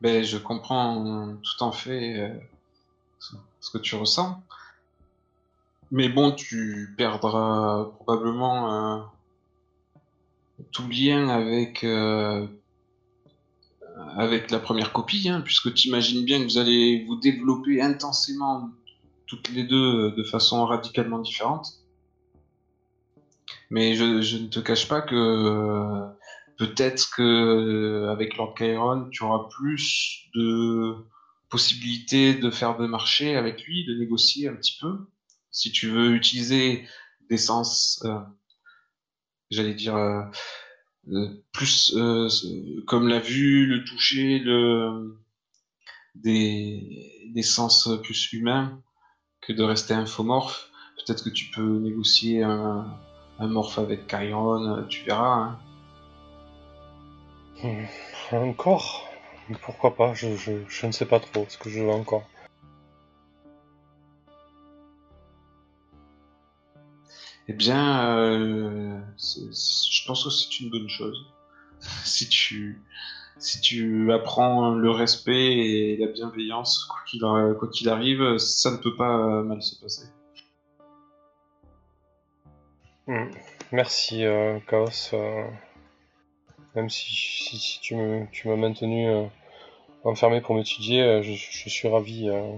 Ben, je comprends tout en fait euh, ce- que tu ressens. Mais bon, tu perdras probablement euh, tout lien avec, euh, avec la première copie, hein, puisque tu imagines bien que vous allez vous développer intensément toutes les deux de façon radicalement différente. Mais je, ne te cache pas que peut-être que euh, avec Lord Chiron, tu auras plus de possibilités de faire des marchés avec lui, de négocier un petit peu. Si tu veux utiliser des sens, euh, j'allais dire, euh, plus euh, comme la vue, le toucher, le, des, des sens plus humains que de rester infomorphe. Peut-être que tu peux négocier un, un morph avec Chiron, tu verras. hein. Hmm, encore? Pourquoi pas? Je, je, je, ne sais pas trop ce que je veux encore. Eh bien, euh, je pense que c'est une bonne chose. si tu, si tu apprends le respect et la bienveillance, quoi qu'il arrive, ça ne peut pas mal se passer. Hmm, merci, euh, Chaos. Euh, même si, si, si tu m'as maintenu euh, enfermé pour m'étudier, euh, je, je suis ravi euh,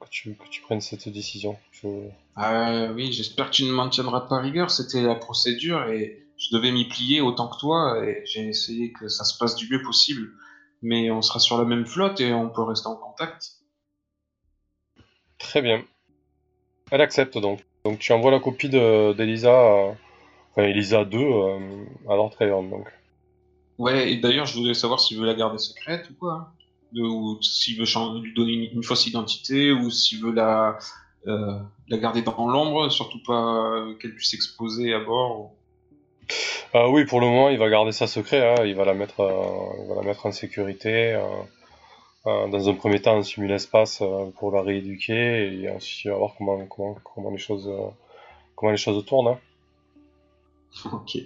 que, tu, que tu prennes cette décision. Je- Ah oui, j'espère que tu ne m'en tiendras pas rigueur. C'était la procédure et je devais m'y plier autant que toi et j'ai essayé que ça se passe du mieux possible. Mais on sera sur la même flotte et on peut rester en contact. Très bien. Elle accepte donc. Donc tu envoies la copie de- d'Elisa, euh, enfin Elisa 2, euh, à Lord donc. Ouais, et d'ailleurs, je voulais savoir s'il veut la garder secrète ou quoi. hein. De- ou s'il veut lui donner une, une fausse identité ou s'il veut la, euh, la garder dans l'ombre, surtout pas euh, qu'elle puisse exposer à bord. ou- Ah oui, pour le moment, il va garder ça secret. hein. Il va la mettre, euh, il va la mettre en sécurité. dans un premier temps, en simul-espace euh, pour la rééduquer et ensuite, il va voir comment, comment, comment les choses, comment les choses tournent. hein. ok.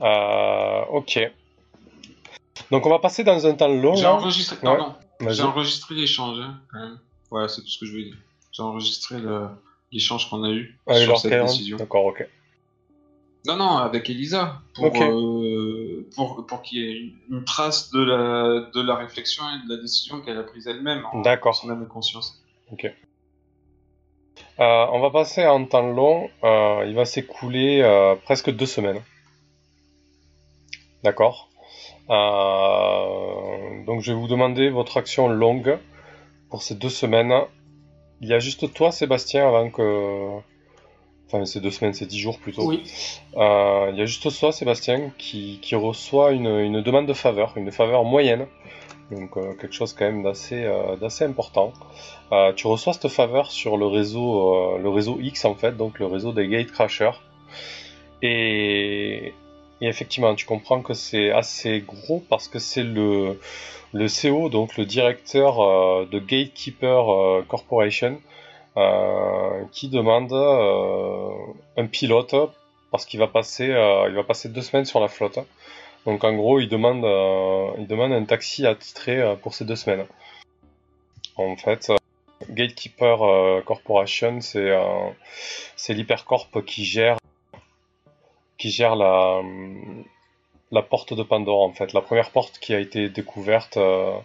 Euh, ok. Donc on va passer dans un temps long. J'ai enregistré, Ouais. pardon, Vas-y. j'ai enregistré l'échange. Hein, quand même. Voilà, c'est tout ce que je voulais dire. J'ai enregistré l'échange qu'on a eu Avec sur cette décision. D'accord, ok. Non, non, avec Elisa, pour, Ok. euh, pour, pour qu'il y ait une, une trace de la, de la réflexion et de la décision qu'elle a prise elle-même D'accord. son âme conscience. Euh, on va passer en temps long. Il va s'écouler presque deux semaines. D'accord. Euh, donc je vais vous demander votre action longue pour ces deux semaines. Il y a juste toi, Sébastien, avant que. Enfin, ces deux semaines, c'est dix jours plutôt. Oui. Euh, il y a juste toi, Sébastien, qui, qui reçoit une, une demande de faveur, une faveur moyenne. Donc euh, quelque chose quand même d'assez euh, d'assez important. Euh, tu reçois cette faveur sur le réseau, le réseau X en fait, donc le réseau des Gatecrashers. Et, et effectivement, tu comprends que c'est assez gros parce que c'est le, le CO, donc le directeur euh, de Gatekeeper euh, Corporation, euh, qui demande un pilote parce qu'il va passer, il va passer deux semaines sur la flotte. Donc en gros, il demande, il demande un taxi attitré pour ces deux semaines. En fait, Gatekeeper Corporation, c'est c'est l'hypercorp qui gère qui gère la la porte de Pandore en fait, la première porte qui a été découverte euh,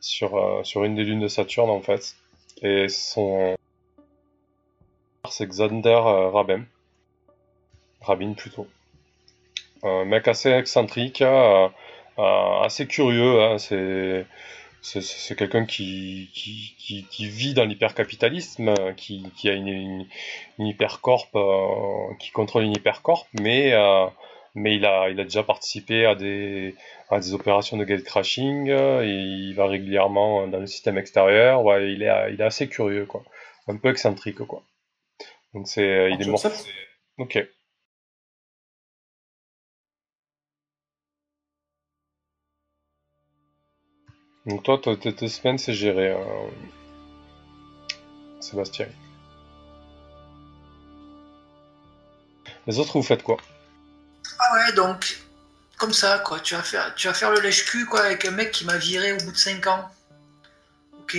sur euh, sur une des lunes de Saturne en fait. Et son c'est Xander euh, Rabin. Rabin plutôt. Un mec assez excentrique, euh, euh, assez curieux. hein, c'est c'est- quelqu'un qui, qui, qui, qui vit dans l'hypercapitalisme, qui, qui a une, une, une hypercorp, euh, qui contrôle une hypercorp, mais, euh, mais il, a, il a déjà participé à des, à des opérations de gatecrashing, euh, et il va régulièrement dans le système extérieur, ouais, il, est, il est assez curieux, quoi. un peu excentrique. Quoi. Donc c'est, il est mort. Ok. Donc toi, tes semaines, c'est géré, hein, Sébastien. Les autres, vous faites quoi? Ah ouais, donc, comme ça, quoi. Tu vas faire, tu vas faire le lèche-cul, quoi, avec un mec qui m'a viré au bout de 5 ans. Ok.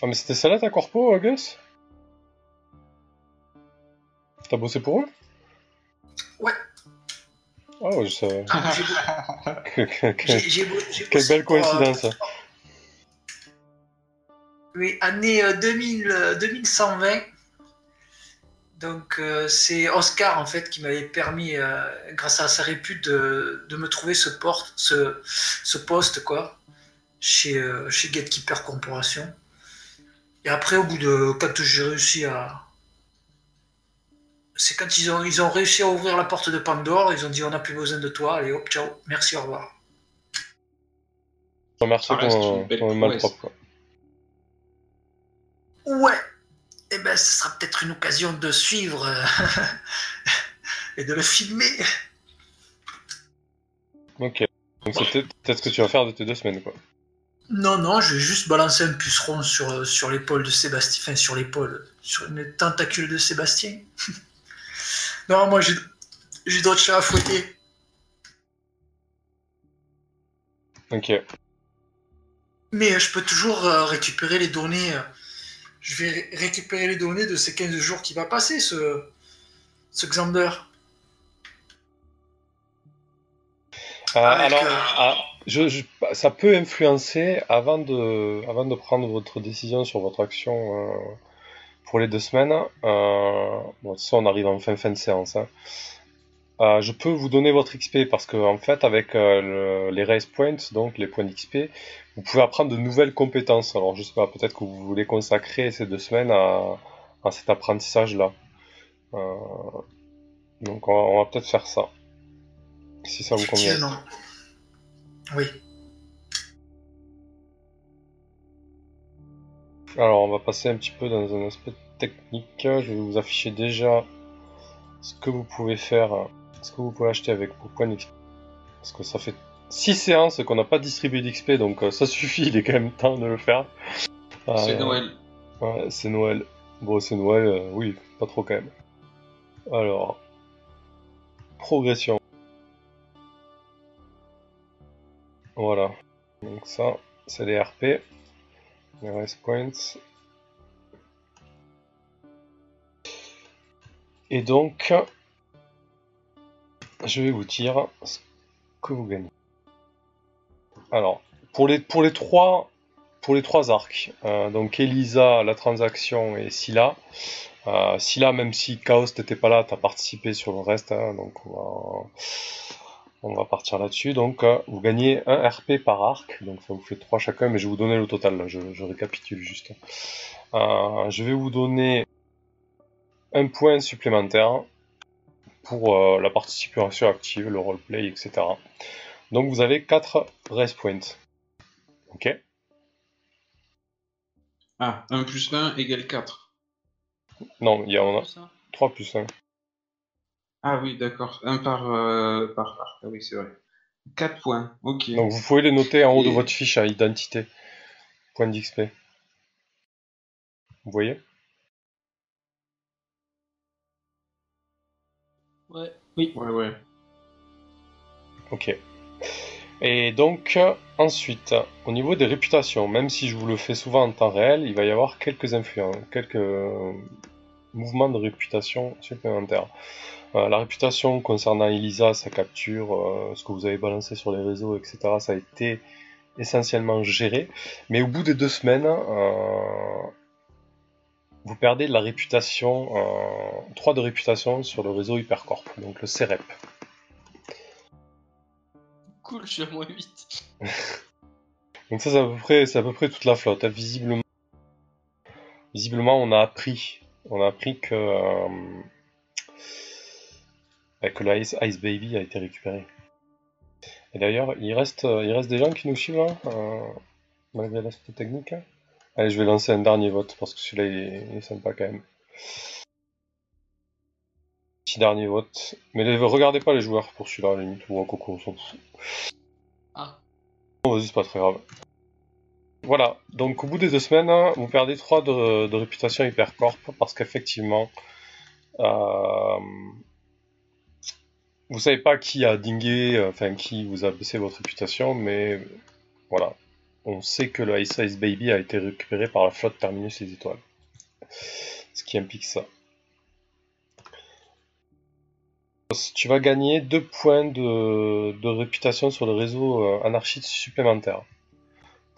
Ah mais c'était ça là ta corpo, euh, Gus T'as bossé pour eux? Ouais. Ouais, je savais. J'ai bo- Que- que- que- j'ai- j'ai bo- j'ai Quelle belle pour, euh, coïncidence. Oui, année euh, 2000, euh, 2120. Donc euh, c'est Oscar en fait qui m'avait permis, euh, grâce à sa répute, de, de me trouver ce, porte, ce, ce poste quoi, chez, euh, chez Gatekeeper Corporation. Et après, au bout de quand j'ai réussi à, c'est quand ils ont, ils ont réussi à ouvrir la porte de Pandore, ils ont dit on n'a plus besoin de toi, allez hop, ciao, merci, au revoir. Je remercie Ça reste ton, ton malpropre. quoi. Ouais, et ben ce sera peut-être une occasion de suivre euh, et de le filmer. Ok. Donc c'est peut-être peut-être ce que tu vas faire de tes deux semaines, quoi. Non, non, je vais juste balancer un puceron sur, euh, sur l'épaule de Sébastien. Enfin, sur l'épaule, sur une tentacule de Sébastien. non, moi, j'ai j'ai d'autres chats à fouetter. Ok. Mais euh, je peux toujours euh, récupérer les données. euh, je vais ré- récupérer les données de ces 15 jours qui va passer, ce, ce Xander. Euh, Avec, alors, euh, ah, je, je- ça peut influencer avant de, avant de prendre votre décision sur votre action euh, pour les deux semaines. Euh, bon, façon, on arrive en fin, fin de séance. hein. Euh, je peux vous donner votre XP parce que en fait, avec euh, le- les race points, donc les points d'XP, vous pouvez apprendre de nouvelles compétences. Alors, je sais pas, peut-être que vous voulez consacrer ces deux semaines à, cet apprentissage-là. Donc, on va, va peut-être faire ça. Si ça vous convient. Oui. Alors, on va passer un petit peu dans un aspect technique. Je vais vous afficher déjà ce que vous pouvez faire, ce que vous pouvez acheter avec vos points d'XP. Parce que ça fait 6 séances qu'on n'a pas distribué d'XP, donc euh, ça suffit, il est quand même temps de le faire. C'est Euh, Noël. Ouais, c'est Noël. Bon, c'est Noël, euh, oui, pas trop quand même. Alors, progression. Voilà. Donc ça, c'est les RP. Les race points. Et donc, je vais vous dire ce que vous gagnez. Alors, pour les, pour les trois pour les trois arcs, euh, donc Elisa, la transaction et Scylla. Euh, même si Chaos n'était pas là, t'as participé sur le reste, hein, donc on va, on va partir là-dessus. Donc euh, vous gagnez un RP par arc, donc ça vous fait 3 chacun, mais je vais vous donner le total, là, je, je récapitule juste. Euh, je vais vous donner un point supplémentaire pour euh, la participation active, le roleplay, etc. Donc vous avez 4 race points. Ok Ah, 1 plus 1 égale 4. Non, il y en a C'est ça 3 plus 1. Ah oui, d'accord. 1 par, euh, par. Ah oui, c'est vrai. 4 points. Ok. Donc vous pouvez les noter en haut de votre fiche à identité. Point d'XP. Vous voyez? Ouais. Ouais, ouais. Ok. Et donc, euh, ensuite, au niveau des réputations, même si je vous le fais souvent en temps réel, il va y avoir quelques influences, quelques mouvements de réputation supplémentaires. Euh, la réputation concernant Elisa, sa capture, euh, ce que vous avez balancé sur les réseaux, etc., ça a été essentiellement géré. Mais au bout des deux semaines, euh, vous perdez de la réputation, euh, 3 de réputation sur le réseau Hypercorp, donc le CREP. Cool, je suis à moins 8. Donc ça, c'est à peu près, à peu près toute la flotte. hein. Visiblement, visiblement, on a appris, on a appris que euh, que le Ice, Ice Baby a été récupéré. Et d'ailleurs, il reste, il reste des gens qui nous suivent là, euh, malgré l'aspect technique. hein. Allez, je vais lancer un dernier vote parce que celui-là, il, est- il est sympa quand même. Petit dernier vote. Mais les- regardez pas les joueurs pour celui-là, à la limite, ou à Coco, on s'en fout. Ah. Bon, vas-y, c'est pas très grave. Voilà, donc au bout des deux semaines, hein, vous perdez 3 de, réputation Hypercorp parce qu'effectivement, euh, vous savez pas qui a dingué, euh, enfin qui vous a baissé votre réputation, mais voilà, on sait que le Ice Ice Baby a été récupéré par la flotte Terminus les étoiles. Ce qui implique ça. Tu vas gagner 2 points de, de réputation sur le réseau euh, anarchiste supplémentaire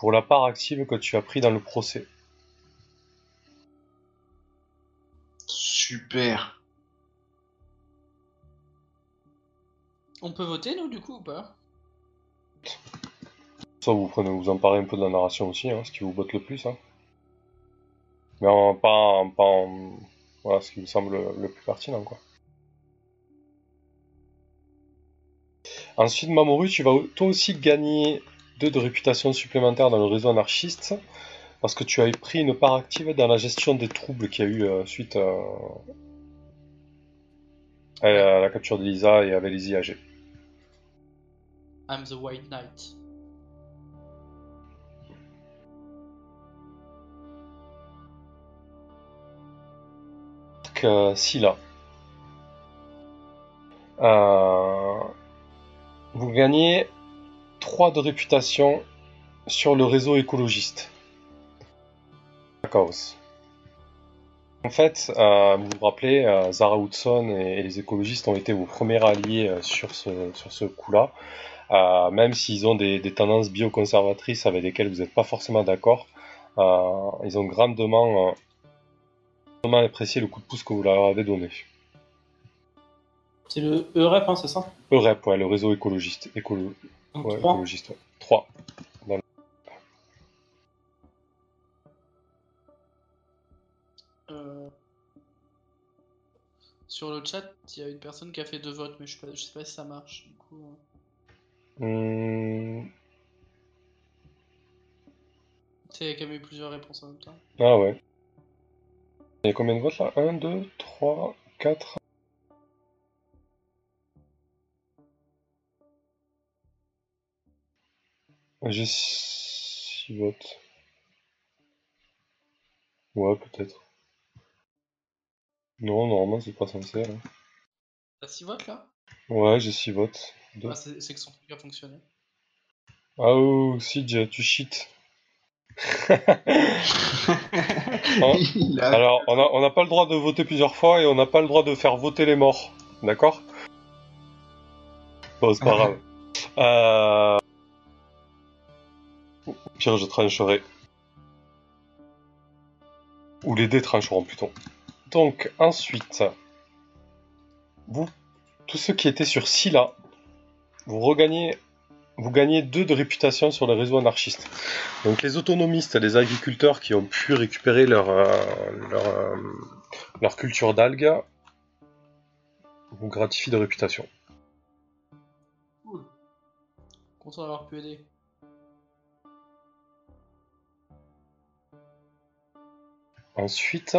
pour la part active que tu as pris dans le procès. Super. On peut voter, nous, du coup, ou pas? Ça, vous prenez, vous emparez un peu de la narration aussi, hein, ce qui vous botte le plus. Hein. Mais en, pas, en, pas en- voilà, ce qui vous semble le, le plus pertinent, quoi. Ensuite, Mamoru, tu vas toi aussi gagner de réputation supplémentaire dans le réseau anarchiste, parce que tu as pris une part active dans la gestion des troubles qu'il y a eu euh, suite euh, à... la capture de Lisa et avec les IAG. I'm the White Knight. Euh, euh, vous gagnez 3 de réputation sur le réseau écologiste. En fait, euh, vous vous rappelez, euh, Zara Hudson et, et les écologistes ont été vos premiers alliés euh, sur ce, sur ce coup-là. Même s'ils ont des, des tendances bioconservatrices avec lesquelles vous n'êtes pas forcément d'accord, ils ont grandement, grandement apprécié le coup de pouce que vous leur avez donné. C'est le EREP, hein, c'est ça? EUREP, ouais, le réseau écologiste. Écolo... Donc, Ouais, trois. écologiste, ouais. 3. Euh, Sur le chat, il y a une personne qui a fait deux votes, mais je sais pas, je sais pas si ça marche. Du coup, Tu sais, il y a quand même eu plusieurs réponses en même temps. Ah ouais. Il y a combien de votes là? 1, 2, 3, 4. J'ai 6 votes. Ouais, peut-être. Non, normalement c'est pas censé. Là. T'as 6 votes là? Ouais, j'ai 6 votes. Deux. ah, C'est c'est que son truc a fonctionné. Ah oh, Sidge, tu cheats. Il a- Alors, on n'a on n'a pas le droit de voter plusieurs fois et on n'a pas le droit de faire voter les morts. D'accord? Bon, c'est pas grave. Euh... Pire, je trancherai. Ou les dés trancheront plutôt. Donc, ensuite, vous, tous ceux qui étaient sur Scylla, vous regagnez, vous gagnez 2 de réputation sur le réseau anarchiste. Donc, les autonomistes, les agriculteurs qui ont pu récupérer leur, euh, euh, culture d'algues, vous gratifient de réputation. Cool. Content d'avoir pu aider. Ensuite,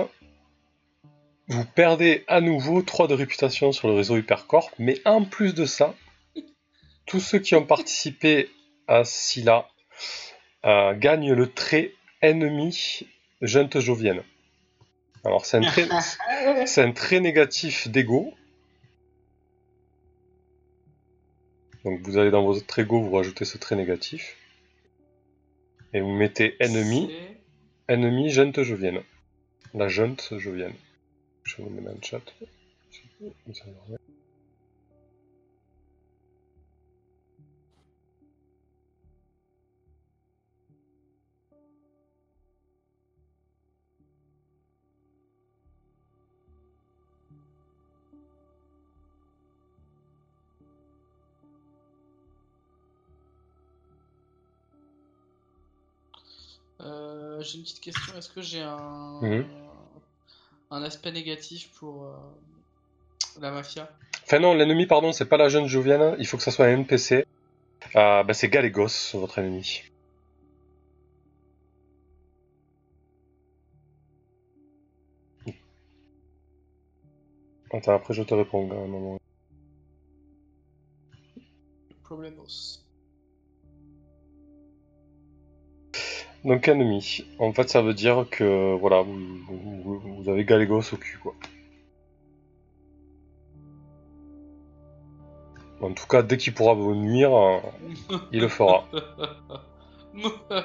vous perdez à nouveau 3 de réputation sur le réseau Hypercorp, mais en plus de ça, tous ceux qui ont participé à Scylla euh, gagnent le trait ennemi Junte Jovienne. Alors c'est un trait, c'est un trait négatif d'ego. Donc vous allez dans votre ego, vous rajoutez ce trait négatif. Et vous mettez ennemi, ennemi Junte Jovienne. La Junte Jovienne. Je vous chat. J'ai une petite question. Est-ce que j'ai un... Mhm. un aspect négatif pour euh, la mafia? Enfin non, l'ennemi, pardon, c'est pas la Junte Jovienne, il faut que ça soit un NPC. Euh, bah, c'est Galégos, votre ennemi. Attends, après je te réponds. à un moment. Problemos. Donc ennemi. En fait, ça veut dire que voilà, vous, vous- vous avez Galégos au cul, quoi. En tout cas, dès qu'il pourra vous nuire, il le fera.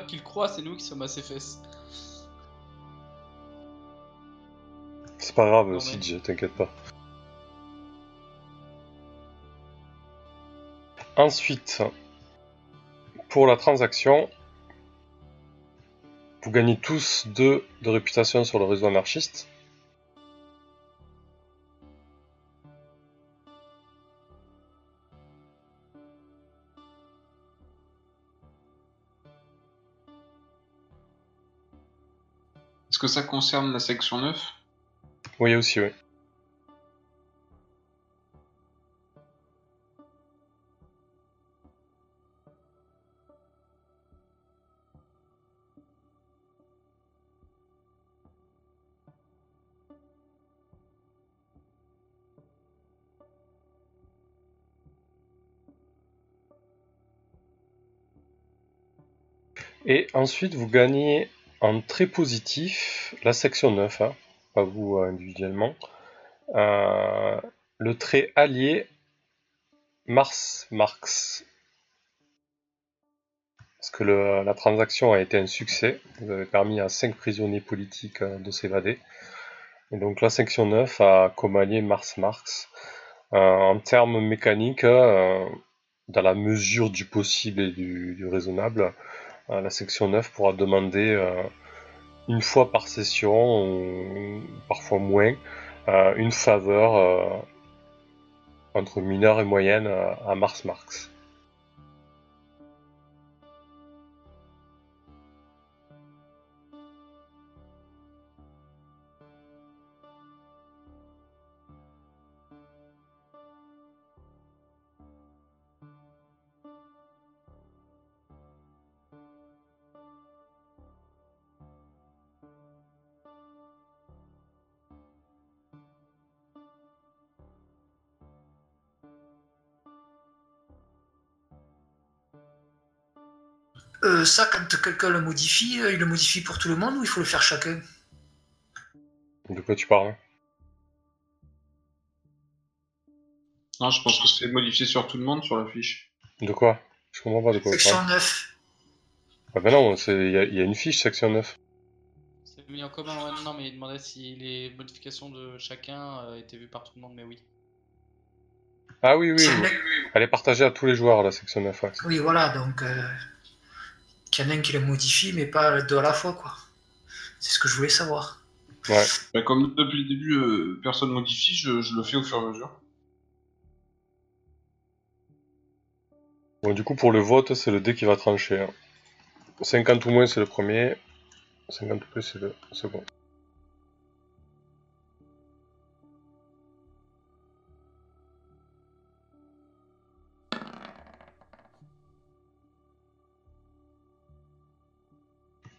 Qu'il croit, c'est nous qui sommes à ses fesses. C'est pas grave, Sidge, t'inquiète pas. Ensuite, pour la transaction, vous gagnez tous 2 de réputation sur le réseau anarchiste. Est-ce que ça concerne la section 9 Oui, aussi, oui. Et ensuite, vous gagnez en très positif la section 9, hein, pas vous euh, individuellement. Euh, le trait allié Mars Marx. Parce que la transaction a été un succès. Vous avez permis à 5 prisonniers politiques euh, de s'évader. Et donc la section 9 a comme allié Mars Marx. En termes mécaniques, dans la mesure du possible et du, raisonnable, la section 9 pourra demander euh, une fois par session, ou parfois moins, euh, une faveur euh, entre mineure et moyenne à Mars Marx. Quand le modifie, euh, il le modifie pour tout le monde ou il faut le faire chacun? De quoi tu parles? Non, je pense que c'est modifié sur tout le monde sur la fiche. De quoi? Je comprends pas de quoi Section parles. 9. Ah ben non, c'est- il y, a- il y a une fiche section 9. C'est mis en commun, ouais, non, mais il demandait si les modifications de chacun euh, étaient vues par tout le monde, mais oui. Ah oui, oui, oui. mec- Elle est partagée à tous les joueurs, la section 9. ouais. Oui, voilà, donc. Euh, qu'il y en a un qui le modifie, mais pas deux à la fois, quoi. C'est ce que je voulais savoir. Bah, comme depuis le début, euh, personne modifie, je, je le fais au fur et à mesure. Bon, du coup, pour le vote, c'est le dé qui va trancher. hein. 50 ou moins, c'est le premier. 50 ou plus, c'est le second.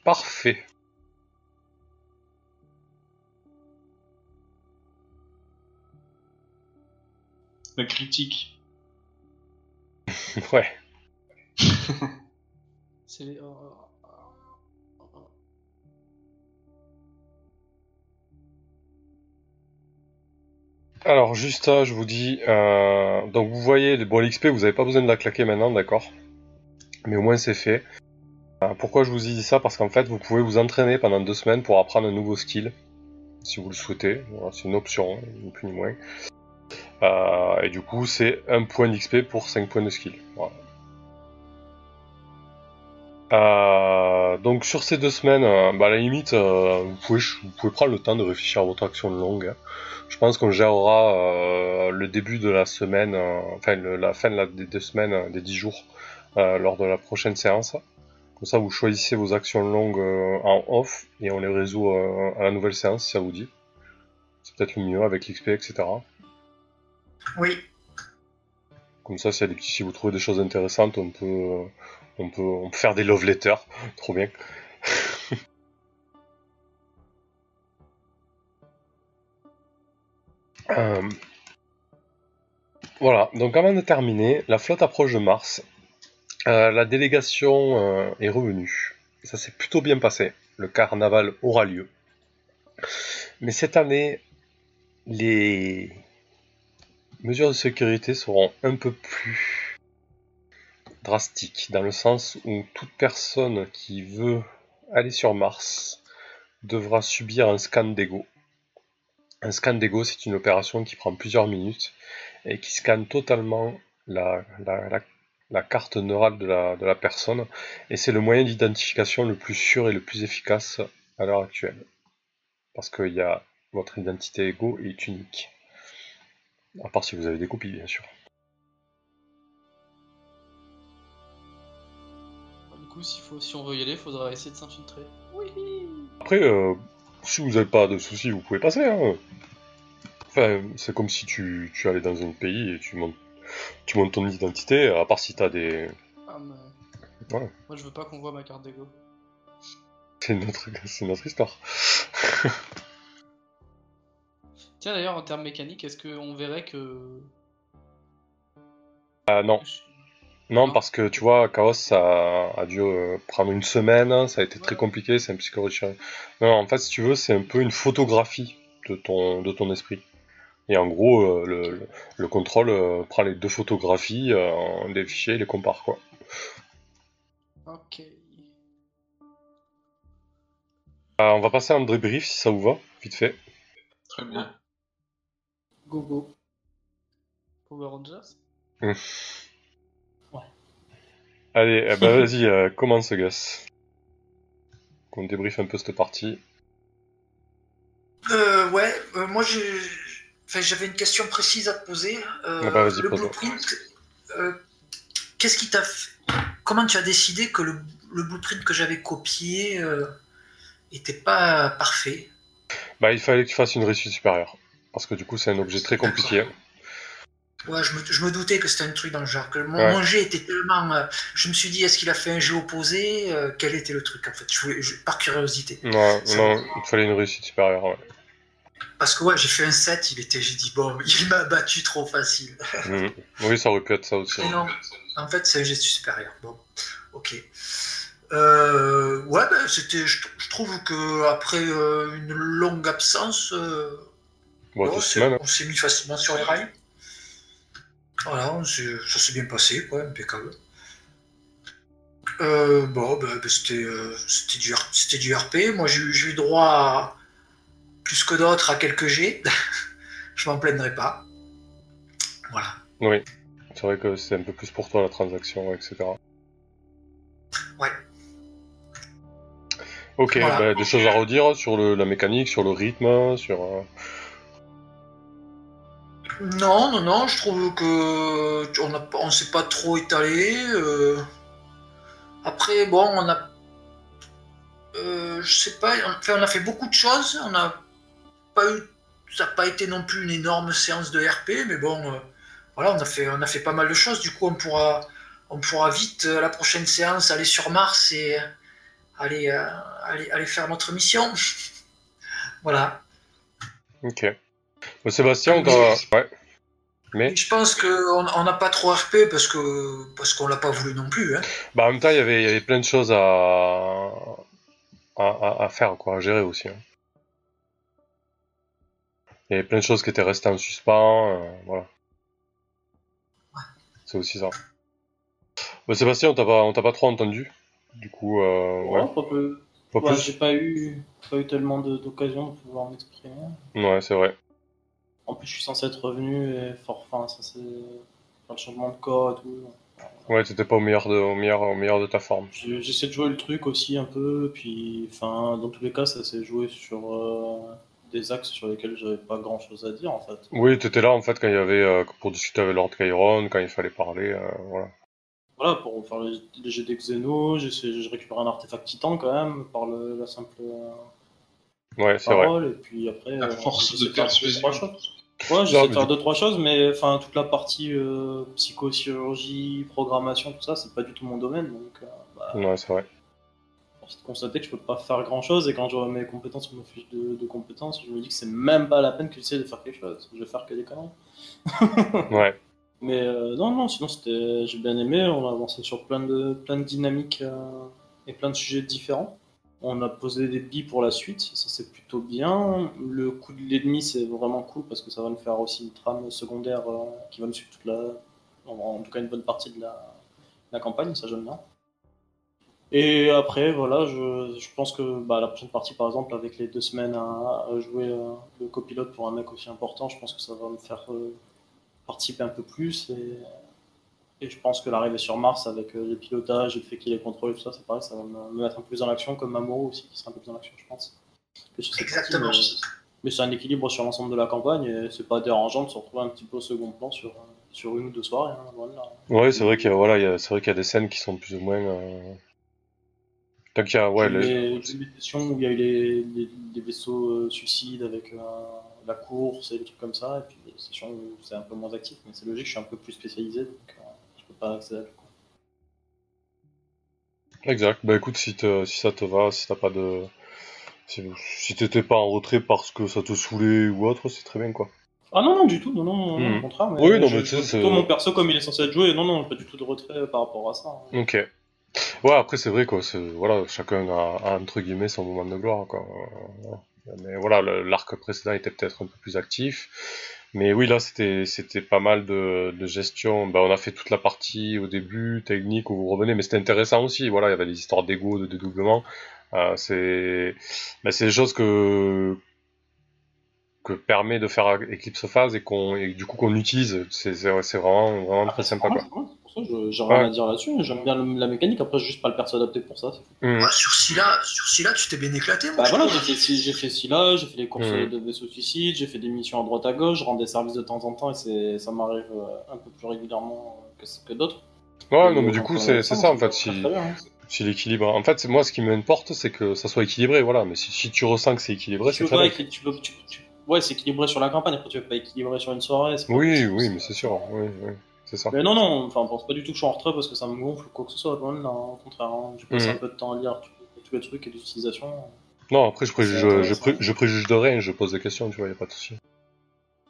Parfait. La critique. Ouais. C'est. Alors, juste je vous dis. euh, donc, vous voyez, bon, l'XP, vous n'avez pas besoin de la claquer maintenant, d'accord Mais au moins, c'est fait. Euh, pourquoi je vous ai dit ça? Parce qu'en fait, vous pouvez vous entraîner pendant deux semaines pour apprendre un nouveau skill, si vous le souhaitez. C'est une option, hein, ni plus ni moins. Euh, et du coup, c'est un point d'XP pour 5 points de skill. Euh, donc sur ces deux semaines, bah, à la limite, vous, pouvez, prendre le temps de réfléchir à votre action longue. hein. Je pense qu'on gérera le début de la semaine, enfin la fin de des deux semaines, des dix jours, lors de la prochaine séance. Comme ça, vous choisissez vos actions longues euh, en off et on les résout euh, à la nouvelle séance si ça vous dit. C'est peut-être le mieux avec l'XP, etc. Oui, Comme ça, petits, si vous trouvez des choses intéressantes, on peut, euh, on peut, on peut faire des love letters. Trop bien. Euh, Voilà, donc avant de terminer, la flotte approche de Mars. Euh, la délégation euh, est revenue. Ça s'est plutôt bien passé. Le carnaval aura lieu. Mais cette année, les mesures de sécurité seront un peu plus drastiques, dans le sens où toute personne qui veut aller sur Mars devra subir un scan d'ego. Un scan d'ego, c'est une opération qui prend plusieurs minutes et qui scanne totalement la, la carte neurale de la, de la personne. Et c'est le moyen d'identification le plus sûr et le plus efficace à l'heure actuelle. Parce que y a, votre identité ego est unique. À part si vous avez des copies, bien sûr. Du coup, faut, si on veut y aller, il faudra essayer de s'infiltrer. Oui Après, euh, si vous n'avez pas de soucis, vous pouvez passer. hein. Enfin, c'est comme si tu, tu allais dans un pays et tu montes, tu montes ton identité, à part si t'as des... ah, mais... Ouais. Moi, je veux pas qu'on voit ma carte d'ego. C'est notre, c'est notre histoire. Tiens, d'ailleurs, en termes mécaniques, est-ce qu'on verrait que. Ah non, non, parce que tu vois, Chaos, ça a dû euh, prendre une semaine, ça a été très compliqué, c'est un psychologie. Non, en fait, si tu veux, c'est un peu une photographie de ton, de ton esprit. Et en gros, euh, le, le, le contrôle euh, prend les deux photographies euh, des fichiers et les compare, quoi. Ok. Euh, on va passer à un débrief si ça vous va, vite fait. Très bien. Go go. Power Rangers Allez, eh ben, vas-y, euh, commence, Gus. Qu'on débriefe un peu cette partie. Euh, ouais, euh, moi j'ai- enfin, j'avais une question précise à te poser. Euh, Ah bah, le blueprint, euh, qu'est-ce qui t'a fait... Comment tu as décidé que le, le blueprint que j'avais copié euh, était pas parfait? Bah, il fallait que tu fasses une réussite supérieure. Parce que du coup, c'est un objet très compliqué. Ouais, je me, je me doutais que c'était un truc dans le genre. Que mon, Ouais. mon jet était tellement. euh, je me suis dit, est-ce qu'il a fait un jet opposé Euh, Quel était le truc en fait? Je voulais, je- Par curiosité. Non, il fallait une réussite supérieure, ouais. Parce que ouais, j'ai fait un 7, il était, j'ai dit, bon, il m'a battu trop facile. Oui, ça aurait pu être ça aussi. Non, en fait, c'est un geste supérieur. Bon, ok. Euh, ouais, ben, c'était, je, je trouve que après euh, une longue absence, euh, Bon, bon, semaines. on s'est mis facilement sur les rails. Voilà, ça s'est bien passé, quoi, impeccable. Bon, ben, ben, c'était, c'était, du, du RP. Moi, j'ai eu droit à, plus que d'autres à quelques G. je m'en plaindrai pas. Voilà. Oui. C'est vrai que c'est un peu plus pour toi la transaction, etc. Ouais. Ok, Voilà. bah, des choses à redire sur le, la mécanique, sur le rythme, sur. euh, Non, non, non, je trouve que on a on s'est pas trop étalé. euh. Après, bon, on a, euh, je sais pas, on, enfin, on a fait beaucoup de choses. On a pas eu, ça n'a pas été non plus une énorme séance de RP, mais bon, euh, voilà, on a fait, on a fait pas mal de choses. Du coup, on pourra, on pourra vite euh, la prochaine séance aller sur Mars et aller, euh, aller, aller faire notre mission. voilà. Ok. Bah, Sébastien, on t'a. Ouais. Mais, Je pense qu'on on n'a pas trop RP parce que parce qu'on l'a pas voulu non plus. Hein. bah, en même temps, il y avait, il y avait plein de choses à. à, à- à faire, quoi, à gérer aussi. hein. Il y avait plein de choses qui étaient restées en suspens, euh, voilà. C'est aussi ça. Bah, Sébastien, on t'a pas, on t'a pas trop entendu. Du coup, euh, ouais. Ouais, pas peu. Pas Ouais, plus. j'ai pas eu, pas eu tellement d'occasion de pouvoir m'exprimer. Ouais, c'est vrai. En plus, je suis censé être revenu et fort, enfin, censé faire le changement de corps et tout. Ouais, t'étais pas au meilleur de, au meilleur, au meilleur de ta forme. J'essaie de jouer le truc aussi un peu, puis, enfin, dans tous les cas, ça s'est joué sur euh, des axes sur lesquels j'avais pas grand chose à dire en fait. Oui, t'étais là en fait quand il y avait euh, pour discuter avec Lord Chiron, quand il fallait parler, euh, voilà. Voilà, pour faire les, les jets d'Exeno, j'ai j'ai récupéré un artefact titan quand même, par le- la simple euh, Ouais, c'est vrai. parole, et puis après. La euh, force de faire deux, persuasion. trois choses. Ouais, Non, j'essaie de faire deux, trois choses, mais enfin, toute la partie euh, psychochirurgie, programmation, tout ça, c'est pas du tout mon domaine, donc euh, bah, Ouais, c'est vrai. Force de constater que je peux pas faire grand chose, et quand je vois mes compétences sur ma fiche de, de compétences, je me dis que c'est même pas la peine que j'essaie de faire quelque chose, je vais faire que des conneries. Ouais. Mais euh, non, non, sinon c'était, j'ai bien aimé. On a avancé sur plein de, plein de dynamiques euh, et plein de sujets différents. On a posé des billes pour la suite, ça c'est plutôt bien. Le coup de l'ennemi c'est vraiment cool parce que ça va nous faire aussi une trame secondaire euh, qui va me suivre toute la, en, en tout cas une bonne partie de la, la campagne, ça j'aime bien. Et après, voilà, je, je pense que bah, la prochaine partie, par exemple, avec les deux semaines à, à jouer euh, le copilote pour un mec aussi important, je pense que ça va me faire euh, participer un peu plus. Et, et je pense que l'arrivée sur Mars avec euh, les pilotages et le fait qu'il ait contrôle et tout ça, c'est pareil, ça va me, me mettre un peu plus dans l'action, comme Mamoru aussi, qui sera un peu plus dans l'action, je pense. cette partie, Exactement. mais- mais c'est un équilibre sur l'ensemble de la campagne et c'est pas dérangeant de se retrouver un petit peu au second plan sur, sur une ou deux soirées. hein. Ouais, c'est vrai qu'il y a, voilà, il y a- c'est vrai qu'il y a des scènes qui sont plus ou moins. Euh... Tant qu'il y a, ouais, les- sessions où il y a eu les, les- des vaisseaux euh, suicides avec euh, la course et des trucs comme ça, et puis des sessions où c'est un peu moins actif, mais c'est logique, je suis un peu plus spécialisé, donc euh, je peux pas accéder à tout. Exact. Bah écoute, si, te- si ça te va, si t'as pas de. Si, si t'étais pas en retrait parce que ça te saoulait ou autre, c'est très bien quoi. Ah non, non, du tout, non, non, non, Hmm. au contraire. Mais Oui, non, je- mais tu sais, c'est- mon perso comme il est censé être joué, non, non, pas du tout de retrait par rapport à ça. hein. Ok. Ouais, après c'est vrai quoi, c'est- voilà, chacun a, a, entre guillemets son moment de gloire quoi. Mais voilà, l'arc précédent était peut-être un peu plus actif. Mais oui, là, c'était c'était pas mal de, de gestion. Ben, on a fait toute la partie au début, technique, où vous revenez, mais c'était intéressant aussi. Voilà, il y avait des histoires d'ego, de dédoublement. Euh, c'est ben, c'est des choses que que permet de faire Eclipse Phase et qu'on et du coup qu'on utilise. C'est c'est c'est vraiment vraiment Ah, très c'est sympa quoi. J'ai rien Ouais. à dire là-dessus. J'aime bien le- la mécanique. Après, juste pas le perso adapté pour ça. Mhm. Ouais, sur celui-là, sur tu t'es bien éclaté, moi. Bah voilà, j'ai fait, fait là, j'ai fait les courses Mhm. de vaisseaux suicides, j'ai fait des missions à droite à gauche, je rends des services de temps en temps et c'est, ça m'arrive euh, un peu plus régulièrement que, que d'autres. Ouais, Et non, mais du coup, euh, c'est c'est ça en fait. Si, hein. si l'équilibre. En fait, c'est- moi, ce qui m'importe, c'est que ça soit équilibré, voilà. Mais si, si tu ressens que c'est équilibré, c'est très pas bien. tu peux- tu- tu- Ouais, c'est équilibré sur la campagne, après tu veux pas équilibrer sur une soirée. c'est pas Oui, possible, oui, mais c'est sûr. Oui, oui, c'est ça. Mais non, non, enfin, pense pas du tout que je suis en retrait parce que ça me gonfle ou quoi que ce soit, là, hein, au contraire. hein. J'ai passé Mhm. un peu de temps à lire tous les trucs et l'utilisation. Non, après, je préjuge, je, pré- je préjuge de rien, je pose des questions, tu vois, y a pas de souci.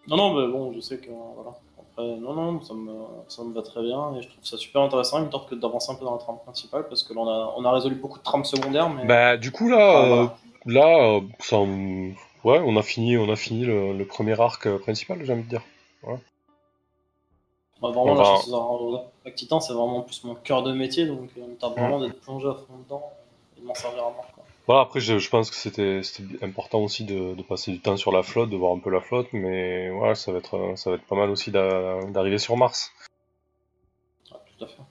Non, non, mais bon, je sais que voilà. Après, non, non, ça me, ça me va très bien et je trouve ça super intéressant. Me tente que d'avancer un peu dans la trame principale parce que là, on a, on a résolu beaucoup de trames secondaires, mais. Bah, du coup, là, euh, voilà. là, euh, ça, ouais, on a fini, on a fini le, le premier arc euh, principal, j'ai envie de dire. Bah, vraiment, on là, va- César Attack Titan, c'est vraiment plus mon cœur de métier, donc euh, t'as vraiment d'être plongé à fond dedans et de m'en servir à mort. Quoi. Voilà, après, je, je pense que c'était important aussi de, de passer du temps sur la flotte, de voir un peu la flotte, mais ouais, ça va être, euh, ça va être pas mal aussi d'a- d'arriver sur Mars. Tout à fait.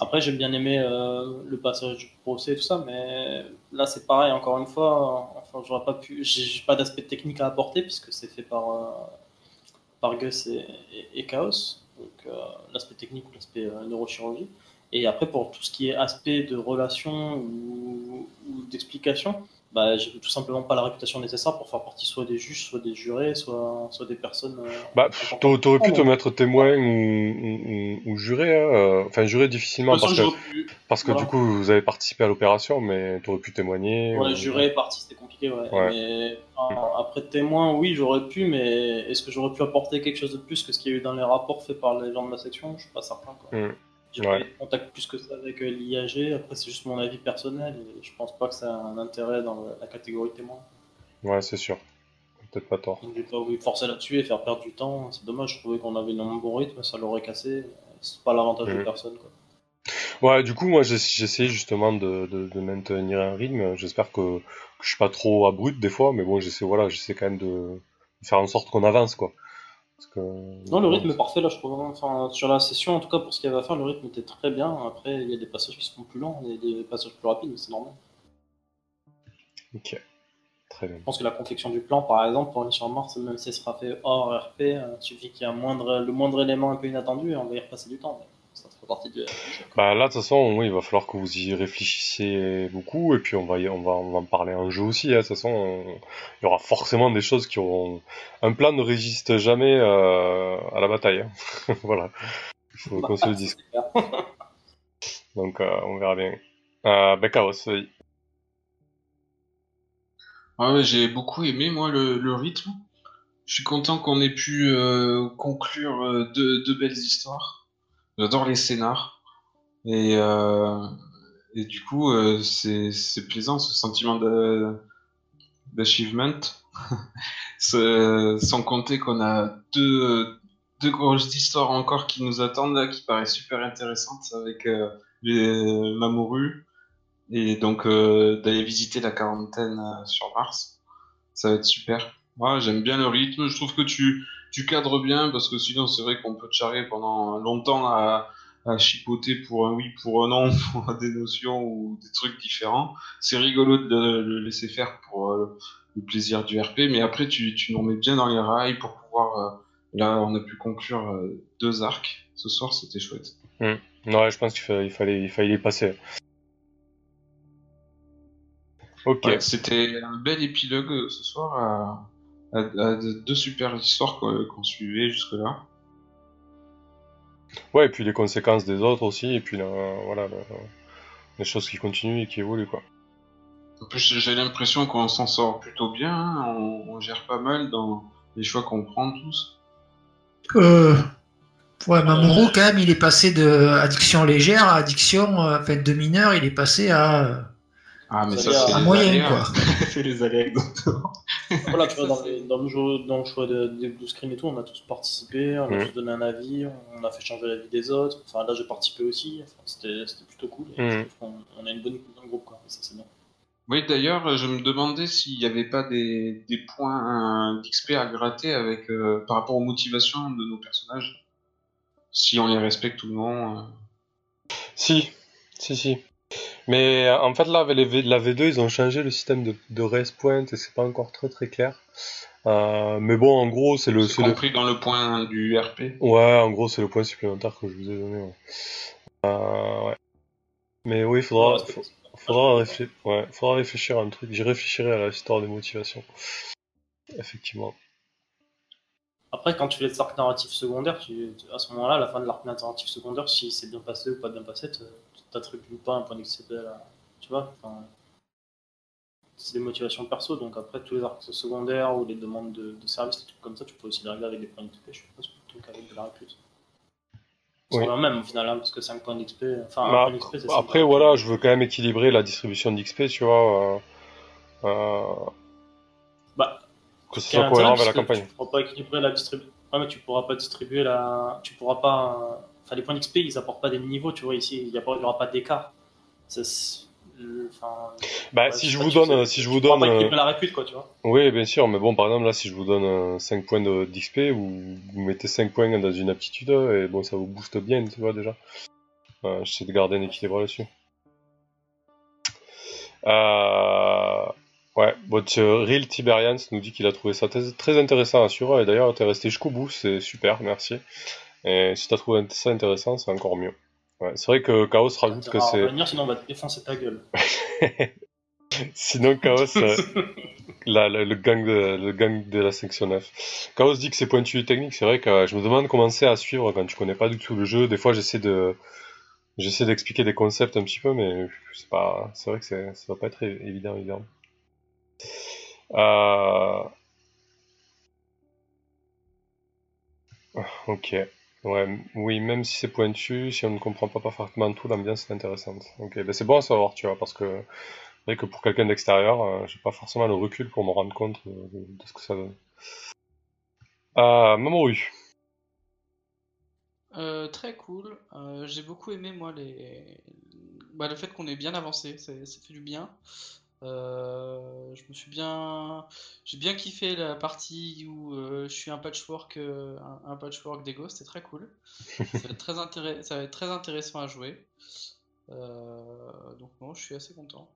Après, j'ai bien aimé euh, le passage du procès et tout ça, mais là, c'est pareil, encore une fois. euh, Enfin, j'aurais pas pu. J'ai j'ai pas d'aspect technique à apporter puisque c'est fait par, euh, et- et Chaos, donc euh, l'aspect technique ou l'aspect euh, neurochirurgie. Et après, pour tout ce qui est aspect de relation ou, ou d'explication, bah, j'ai tout simplement pas la réputation nécessaire pour faire partie soit des juges, soit des jurés, soit, soit des personnes. euh, Bah, t'aurais pu te Oh. mettre témoin ou, ou, ou- ou juré, hein, euh, enfin juré difficilement parce façon, que, pu- parce que voilà. du coup vous avez participé à l'opération, mais t'aurais pu témoigner. Ouais, ou- juré, parti, c'était compliqué, ouais. Ouais. Mais après témoin, oui, j'aurais pu, mais est-ce que j'aurais pu apporter quelque chose de plus que ce qu'il y a eu dans les rapports faits par les gens de ma section? Je suis pas certain. Quoi. Mm. J'ai Ouais. pas eu de contact plus que ça avec euh, l'IAG. Après, c'est juste mon avis personnel et je pense pas que ça a un intérêt dans la catégorie témoin. Ouais, c'est sûr. Peut-être pas tort. Donc, j'ai pas voulu forcer là-dessus et faire perdre du temps. C'est dommage, je trouvais qu'on avait un bon rythme, ça l'aurait cassé. C'est pas l'avantage de Mm. personne. Quoi. Ouais, du coup, moi essayé justement de, de, de maintenir un rythme. J'espère que, que je suis pas trop abrupt des fois, mais bon, j'essaie voilà, j'essaie quand même de de faire en sorte qu'on avance quoi. Parce que, Non, le rythme est parfait là, je trouve. Enfin, sur la session, en tout cas, pour ce qu'il y avait à faire, le rythme était très bien. Après, il y a des passages qui sont plus lents, il y a des passages plus rapides, mais c'est normal. Ok, très bien. Je pense que la confection du plan, par exemple, pour aller sur Mars, même si elle sera fait hors RP, euh, il suffit qu'il y ait le moindre élément un peu inattendu et on va y repasser du temps. mais fait partie du jeu. Bah là, de toute façon, oui, il va falloir que vous y réfléchissiez beaucoup, et puis on va, y- on va, on va en parler en jeu aussi. Hein. De toute façon, on- il y aura forcément des choses qui auront. Un plan ne résiste jamais euh, à la bataille. hein. voilà, il faut qu'on se le dise. Donc, euh, on verra bien. Euh, bah, Chaos, oui. Ouais, j'ai beaucoup aimé, moi, le, le rythme. Je suis content qu'on ait pu euh, conclure euh, deux, deux belles histoires. J'adore les scénars. Et, euh, et du coup, euh, c'est plaisant, ce sentiment d'achievement. Sans compter qu'on a deux, deux grosses histoires encore qui nous attendent, là, qui paraissent super intéressantes avec euh, les Mamoru. Et donc euh, d'aller visiter la quarantaine euh, sur Mars. Ça va être super. Ouais, j'aime bien le rythme. Je trouve que tu, tu cadres bien parce que sinon c'est vrai qu'on peut te charrer pendant longtemps à, à chipoter pour un oui, pour un non, pour des notions ou des trucs différents. C'est rigolo de le, laisser faire pour euh, le plaisir du RP, mais après tu, tu nous remets bien dans les rails pour pouvoir. euh, là, on a pu conclure euh, deux arcs ce soir, c'était chouette. Ouais, je pense qu'il fa- il fallait, il fallait y passer. Ok. Ouais, c'était un bel épilogue ce soir à, à- à de- deux super histoires qu'on suivait jusque-là. Ouais, et puis les conséquences des autres aussi, et puis là, voilà, le- les choses qui continuent et qui évoluent, quoi. En plus, j'ai l'impression qu'on s'en sort plutôt bien, hein, on, on gère pas mal dans les choix qu'on prend tous. Euh, ouais, Mamoru, quand même, il est passé de addiction légère à addiction, euh, enfin, de mineur, il est passé à, euh, Ah, mais Ça ça, c'est moyen, quoi. c'est les aléas, exactement. Voilà, tu vois, dans, c'est- les- dans le jeu, dans le choix de- des blue screen et tout, on a tous participé, on a Mhm. tous donné un avis, on a fait changer l'avis des autres. Enfin, là, j'ai participé aussi. Enfin, c'était c'était plutôt cool. Et qu'on on a une bonne dans le groupe, quoi. Ça, c'est bien. Oui, d'ailleurs, je me demandais s'il n'y avait pas des, des points d'XP à gratter avec, euh, par rapport aux motivations de nos personnages. Si on les respecte ou non. euh. Si, si, si. Mais euh, en fait, là, avec les V- la V2, ils ont changé le système de, de race point et c'est pas encore très très clair. Euh, mais bon, en gros, c'est le, C'est c'est le, compris dans le point du RP. Ouais, en gros, c'est le point supplémentaire que je vous ai donné. Ouais. Euh, ouais. Mais oui, il faudra, Ouais, faudra, réfléchir, ouais, faudra réfléchir à un truc. J'y réfléchirai à l'histoire des motivations. Effectivement. Après, quand tu fais les arcs narratifs secondaires, tu, à ce moment-là, à la fin de l'arc narratif secondaire, si c'est bien passé ou pas bien passé, tu t'attribues pas un point d'XP à la... Tu vois C'est des motivations perso, donc après, tous les arcs secondaires ou les demandes de, de service, des trucs comme ça, tu peux aussi les régler avec des points d'XP, je suppose, plutôt qu'avec de la répute. C'est Oui. même, au final, hein, parce que 5 points d'XP... Enfin, Bah, Après, voilà, je veux quand même équilibrer la distribution d'XP, tu vois. euh, euh, Bah, que ce soit cohérent avec la que campagne. Tu pourras pas équilibrer la distribution. Ouais, mais tu pourras pas distribuer la. Tu pourras pas. Euh, Enfin, les points d'XP, ils apportent pas des niveaux, tu vois. Ici, il n'y aura pas d'écart. Enfin. Bah, si je vous donne, sais, si je vous donne, euh, la répute, quoi, tu vois. Oui, bien sûr, mais bon, par exemple, là, si je vous donne euh, 5 points de- d'XP, vous, vous mettez 5 points dans une aptitude, et bon, ça vous booste bien, tu vois, déjà. Euh, J'essaie de garder un équilibre là-dessus. Euh... Ouais, votre Real Tiberians nous dit qu'il a trouvé ça très, très intéressant à suivre, et d'ailleurs, t'es resté jusqu'au bout, c'est super, merci. Et si t'as trouvé ça intéressant, c'est encore mieux. Ouais, c'est vrai que Chaos rajoute que c'est... revenir, sinon on va te défoncer ta gueule. Sinon, Chaos, euh, la- la- le, gang de, le gang de la section 9. Chaos dit que c'est pointu et technique. C'est vrai que euh, je me demande comment c'est à suivre quand tu connais pas du tout le jeu. Des fois, j'essaie de, j'essaie d'expliquer des concepts un petit peu, mais c'est pas, c'est vrai que c'est, ça va pas être évident, évident. Euh... Ok. Ouais, oui, même si c'est pointu, si on ne comprend pas parfaitement tout, l'ambiance est intéressante. Ok, ben c'est bon à savoir, tu vois, parce que pour quelqu'un d'extérieur, euh, j'ai pas forcément le recul pour me rendre compte de, ce que ça donne. Euh, Mamoru. Euh, très cool. Euh, j'ai beaucoup aimé moi les... bah, le fait qu'on ait bien avancé, ça fait du bien. Euh, je me suis bien, j'ai bien kiffé la partie où euh, je suis un patchwork, euh, un, un patchwork d'ego, c'était très cool. Ça va être très intéress- ça va être très intéressant à jouer. Euh, donc non, je suis assez content.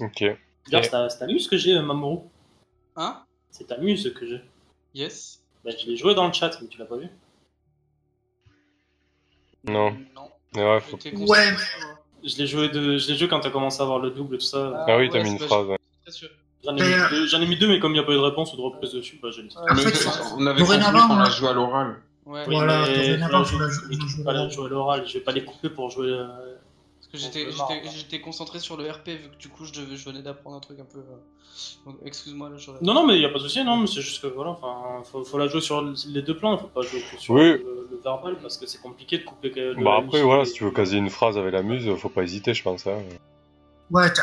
Ok. D'ailleurs, c'est c'est ta muse que j'ai, Mamoru. Hein? C'est ta muse que j'ai. Yes? Bah, je l'ai joué dans le chat, mais tu l'as pas vu. Non. Non. Ouais, faut- Ouais. sur- Je l'ai joué, de... je joué quand t'as commencé à avoir le double et tout ça. Ah oui, t'as ouais, mis une phrase. J'en ai, mis deux- j'en ai mis deux, mais comme il n'y a pas eu de réponse ou de reprise dessus, bah j'ai laissé. Ouais, En fait, on avait convenu qu'on la joué à l'oral. Ouais. Voilà, mais dorénavant, je- je faut vais jouer pas la l'oral. jouer à l'oral, je vais pas les couper pour jouer. euh, j'étais peut j'étais- concentré sur le RP vu que du coup je, devais- je venais d'apprendre un truc un peu. euh, Donc excuse-moi là. Non, non, mais il n'y a pas de souci, non, mais c'est juste que voilà, enfin, faut, faut la jouer sur les deux plans, faut pas jouer que sur Oui. le, le verbal parce que c'est compliqué de couper. le- Bah après, voilà, et- si tu veux caser une phrase avec la muse, faut pas hésiter, je pense. Hein. Ouais, t'as-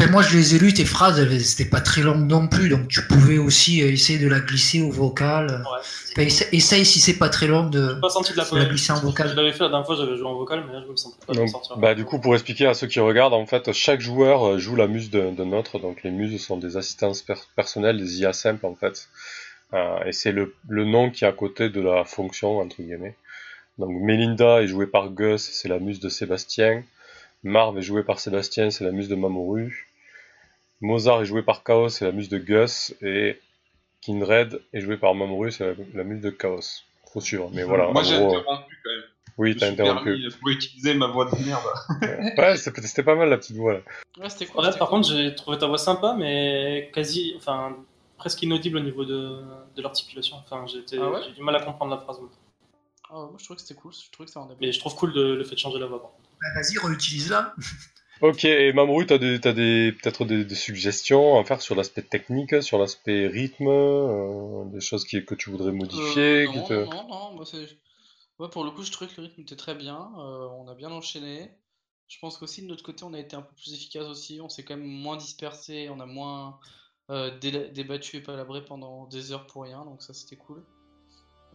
Enfin, moi je les ai lues, tes phrases, elles c'était pas très longues non plus, donc tu pouvais aussi euh, essayer de la glisser au vocal. Ouais. Enfin, essa- essaye si c'est pas très long de, pas senti de la de la glisser en Je vocal. l'avais fait la dernière fois, j'avais joué en vocal, mais là je me sentais pas de Donc, sortir. bah, du coup, pour expliquer à ceux qui regardent, en fait, chaque joueur euh, joue la muse de, de notre. Donc, les muses sont des assistances per- personnelles, des IA simples, en fait. Euh, et c'est le, le nom qui est à côté de la fonction, entre guillemets. Donc, Melinda est jouée par Gus, c'est la muse de Sébastien. Marv est jouée par Sébastien, c'est la muse de Mamoru. Mozart est joué par Chaos, c'est la muse de Gus. Et Kindred est joué par Mamoru, c'est la, la muse de Chaos. Faut suivre, mais voilà. Moi en j'ai gros, euh, interrompu quand même. oui, Je t'as interrompu. permis pour utiliser ma voix de merde. Ouais, c'était c'était pas mal la petite voix là. Ouais, c'était cool. Ouais, par cool. contre, j'ai trouvé ta voix sympa, mais quasi, enfin, presque inaudible au niveau de, de l'articulation. Enfin, j'étais, Ah ouais j'ai du mal à comprendre la phrase. moi. Ah ouais, moi je trouvais que c'était cool, je trouvais que ça rendait bien. Mais je trouve cool de- le fait de changer la voix. Par contre. Bah, Vas-y, réutilise-la. Ok, et Mamoru, t'as des, t'as des, peut-être des, des suggestions à faire sur l'aspect technique, sur l'aspect rythme, euh, des choses qui, que tu voudrais modifier Euh, qui non, te... non, non, moi c'est. Ouais, pour le coup, je trouvais que le rythme était très bien. euh, on a bien enchaîné. Je pense qu'aussi de notre côté, on a été un peu plus efficace aussi. On s'est quand même moins dispersé, on a moins euh, dé- débattu et palabré pendant des heures pour rien, donc ça c'était cool.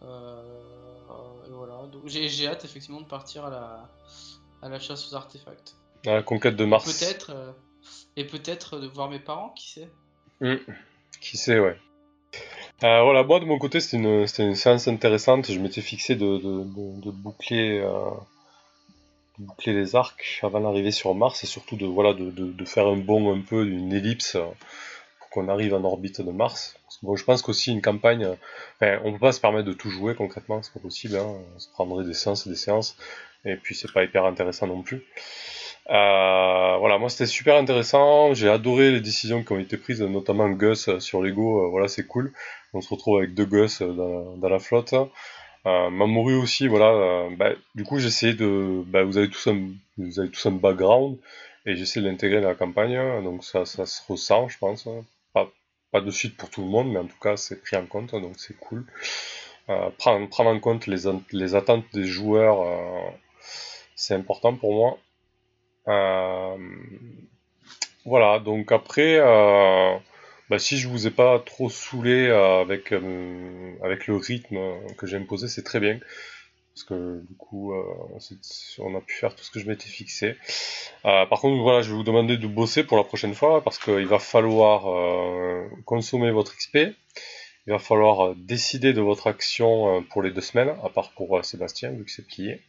Euh, et voilà. Donc j'ai j'ai hâte effectivement de partir à la, à la chasse aux artefacts. La conquête de Mars. Peut-être euh, et peut-être de voir mes parents, qui sait. Hmm. Qui sait, ouais. Euh, voilà, moi de mon côté, c'était une, une séance intéressante. Je m'étais fixé de, de, de, de boucler, euh, boucler les arcs avant d'arriver sur Mars et surtout de, voilà, de, de, de faire un bond un peu d'une ellipse euh, pour qu'on arrive en orbite de Mars. Parce que, bon, je pense qu'aussi une campagne, euh, enfin, on peut pas se permettre de tout jouer concrètement, c'est pas possible. Hein. On se prendrait des séances et des séances et puis c'est pas hyper intéressant non plus. Euh, voilà, moi c'était super intéressant. J'ai adoré les décisions qui ont été prises, notamment Gus euh, sur Lego. euh, voilà, c'est cool. On se retrouve avec deux Gus dans, la flotte. Euh, aussi, voilà. bah, du coup, j'ai essayé de. Bah, vous avez tous un, background et j'essaie de l'intégrer dans la campagne. Donc ça, ça se ressent, je pense. Pas, pas de suite pour tout le monde, mais en tout cas, c'est pris en compte, donc c'est cool. Prendre, en compte les, les attentes des joueurs, c'est important pour moi. Euh, voilà, donc après, euh, bah, si je vous ai pas trop saoulé euh, avec, avec le rythme que j'ai imposé, c'est très bien. Parce que du coup, on a pu faire tout ce que je m'étais fixé. Par contre, voilà, je vais vous demander de bosser pour la prochaine fois parce qu'il va falloir consommer votre XP. Il va falloir décider de votre action pour les deux semaines, à part pour Sébastien, vu que c'est plié.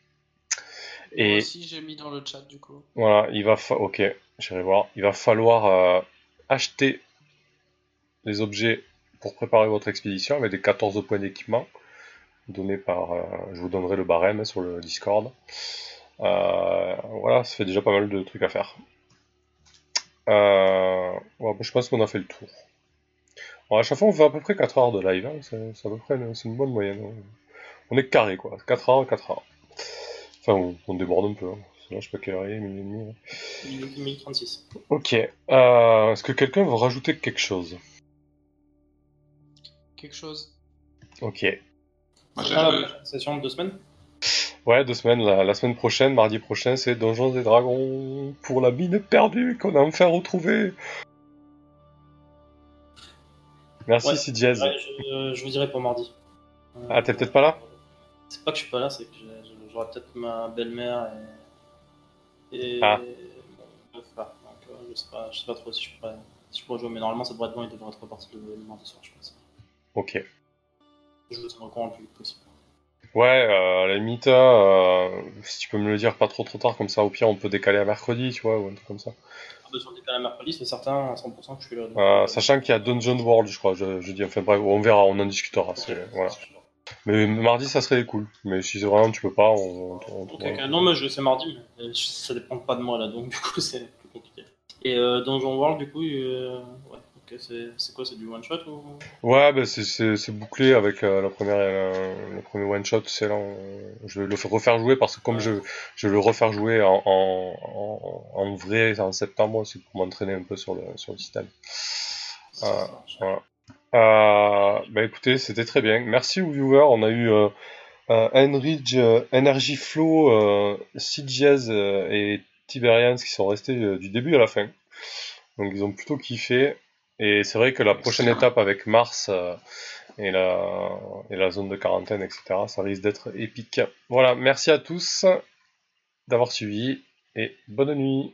Moi Et aussi j'ai mis dans le chat du coup. voilà, il va fa- ok, j'irai voir. Il va falloir euh, acheter les objets pour préparer votre expédition avec des 14 points d'équipement donnés par. euh, je vous donnerai le barème sur le Discord. Euh, voilà, ça fait déjà pas mal de trucs à faire. Ouais, je pense qu'on a fait le tour. Bon, à chaque fois, on fait à peu près 4 heures de live. hein, C'est à peu près une, une bonne moyenne. hein. On est carré quoi. 4 heures, 4 heures. Enfin, on, on déborde un peu. Hein. Là, je sais pas quelle heure il est, minuit et demi. hein. Minuit minuit 36. Ok. Euh, Est-ce que quelqu'un veut rajouter quelque chose? Quelque chose. Ok. Moi, Ah, j'ai- la prochaine session de deux semaines Ouais, deux semaines. La, la semaine prochaine, mardi prochain, c'est Donjons et Dragons pour la mine perdue qu'on a enfin retrouvée. Merci, Ouais. Je, je vous dirai pour mardi. Euh, Ah, t'es peut-être pas là? C'est pas que je suis pas là, c'est que j'ai- j'aurai peut-être ma belle-mère et. et Ah. mon frère. Donc euh, je sais pas, je sais pas trop si je pourrais, si je pourrais jouer, mais normalement ça devrait être bon, il devrait être reparti le, le mardi soir, je pense. Ok. Je vous tiendrai au courant le plus vite possible. Ouais, euh, à la limite, euh, si tu peux me le dire pas trop trop tard, comme ça, au pire, on peut décaler à mercredi, tu vois, ou un truc comme ça. Ah, bah, Sur le décalage mercredi, c'est certain à 100% que je suis là. donc, Euh, euh, sachant qu'il y a Dungeon World, je crois, je, je dis, enfin bref, on verra, on en discutera. c'est- Voilà. Mais mardi, ça serait cool. Mais si c'est vraiment tu peux pas, on. on- on- Ok, ok. Non, mais je sais mardi, mais ça dépend pas de moi là, donc du coup c'est plus compliqué. Et euh, Donjon World, du coup, euh, ouais, ok, c'est quoi C'est du one shot ou? Ouais, bah c'est- bouclé avec euh, la première, euh, le premier one shot. C'est là, on- je vais le faire- refaire jouer parce que comme je, je vais le refaire jouer en, en, en, vrai en septembre, c'est pour m'entraîner un peu sur le, sur le système. Ça, Ah, ça voilà. Euh, bah écoutez, c'était très bien. Merci aux viewers. On a eu euh, Enrich, euh, Energy Flow, euh, et Tiberians qui sont restés du début à la fin. Donc ils ont plutôt kiffé. Et c'est vrai que la prochaine étape avec Mars euh, et, la, et la zone de quarantaine, etc., ça risque d'être épique. Voilà, merci à tous d'avoir suivi et bonne nuit.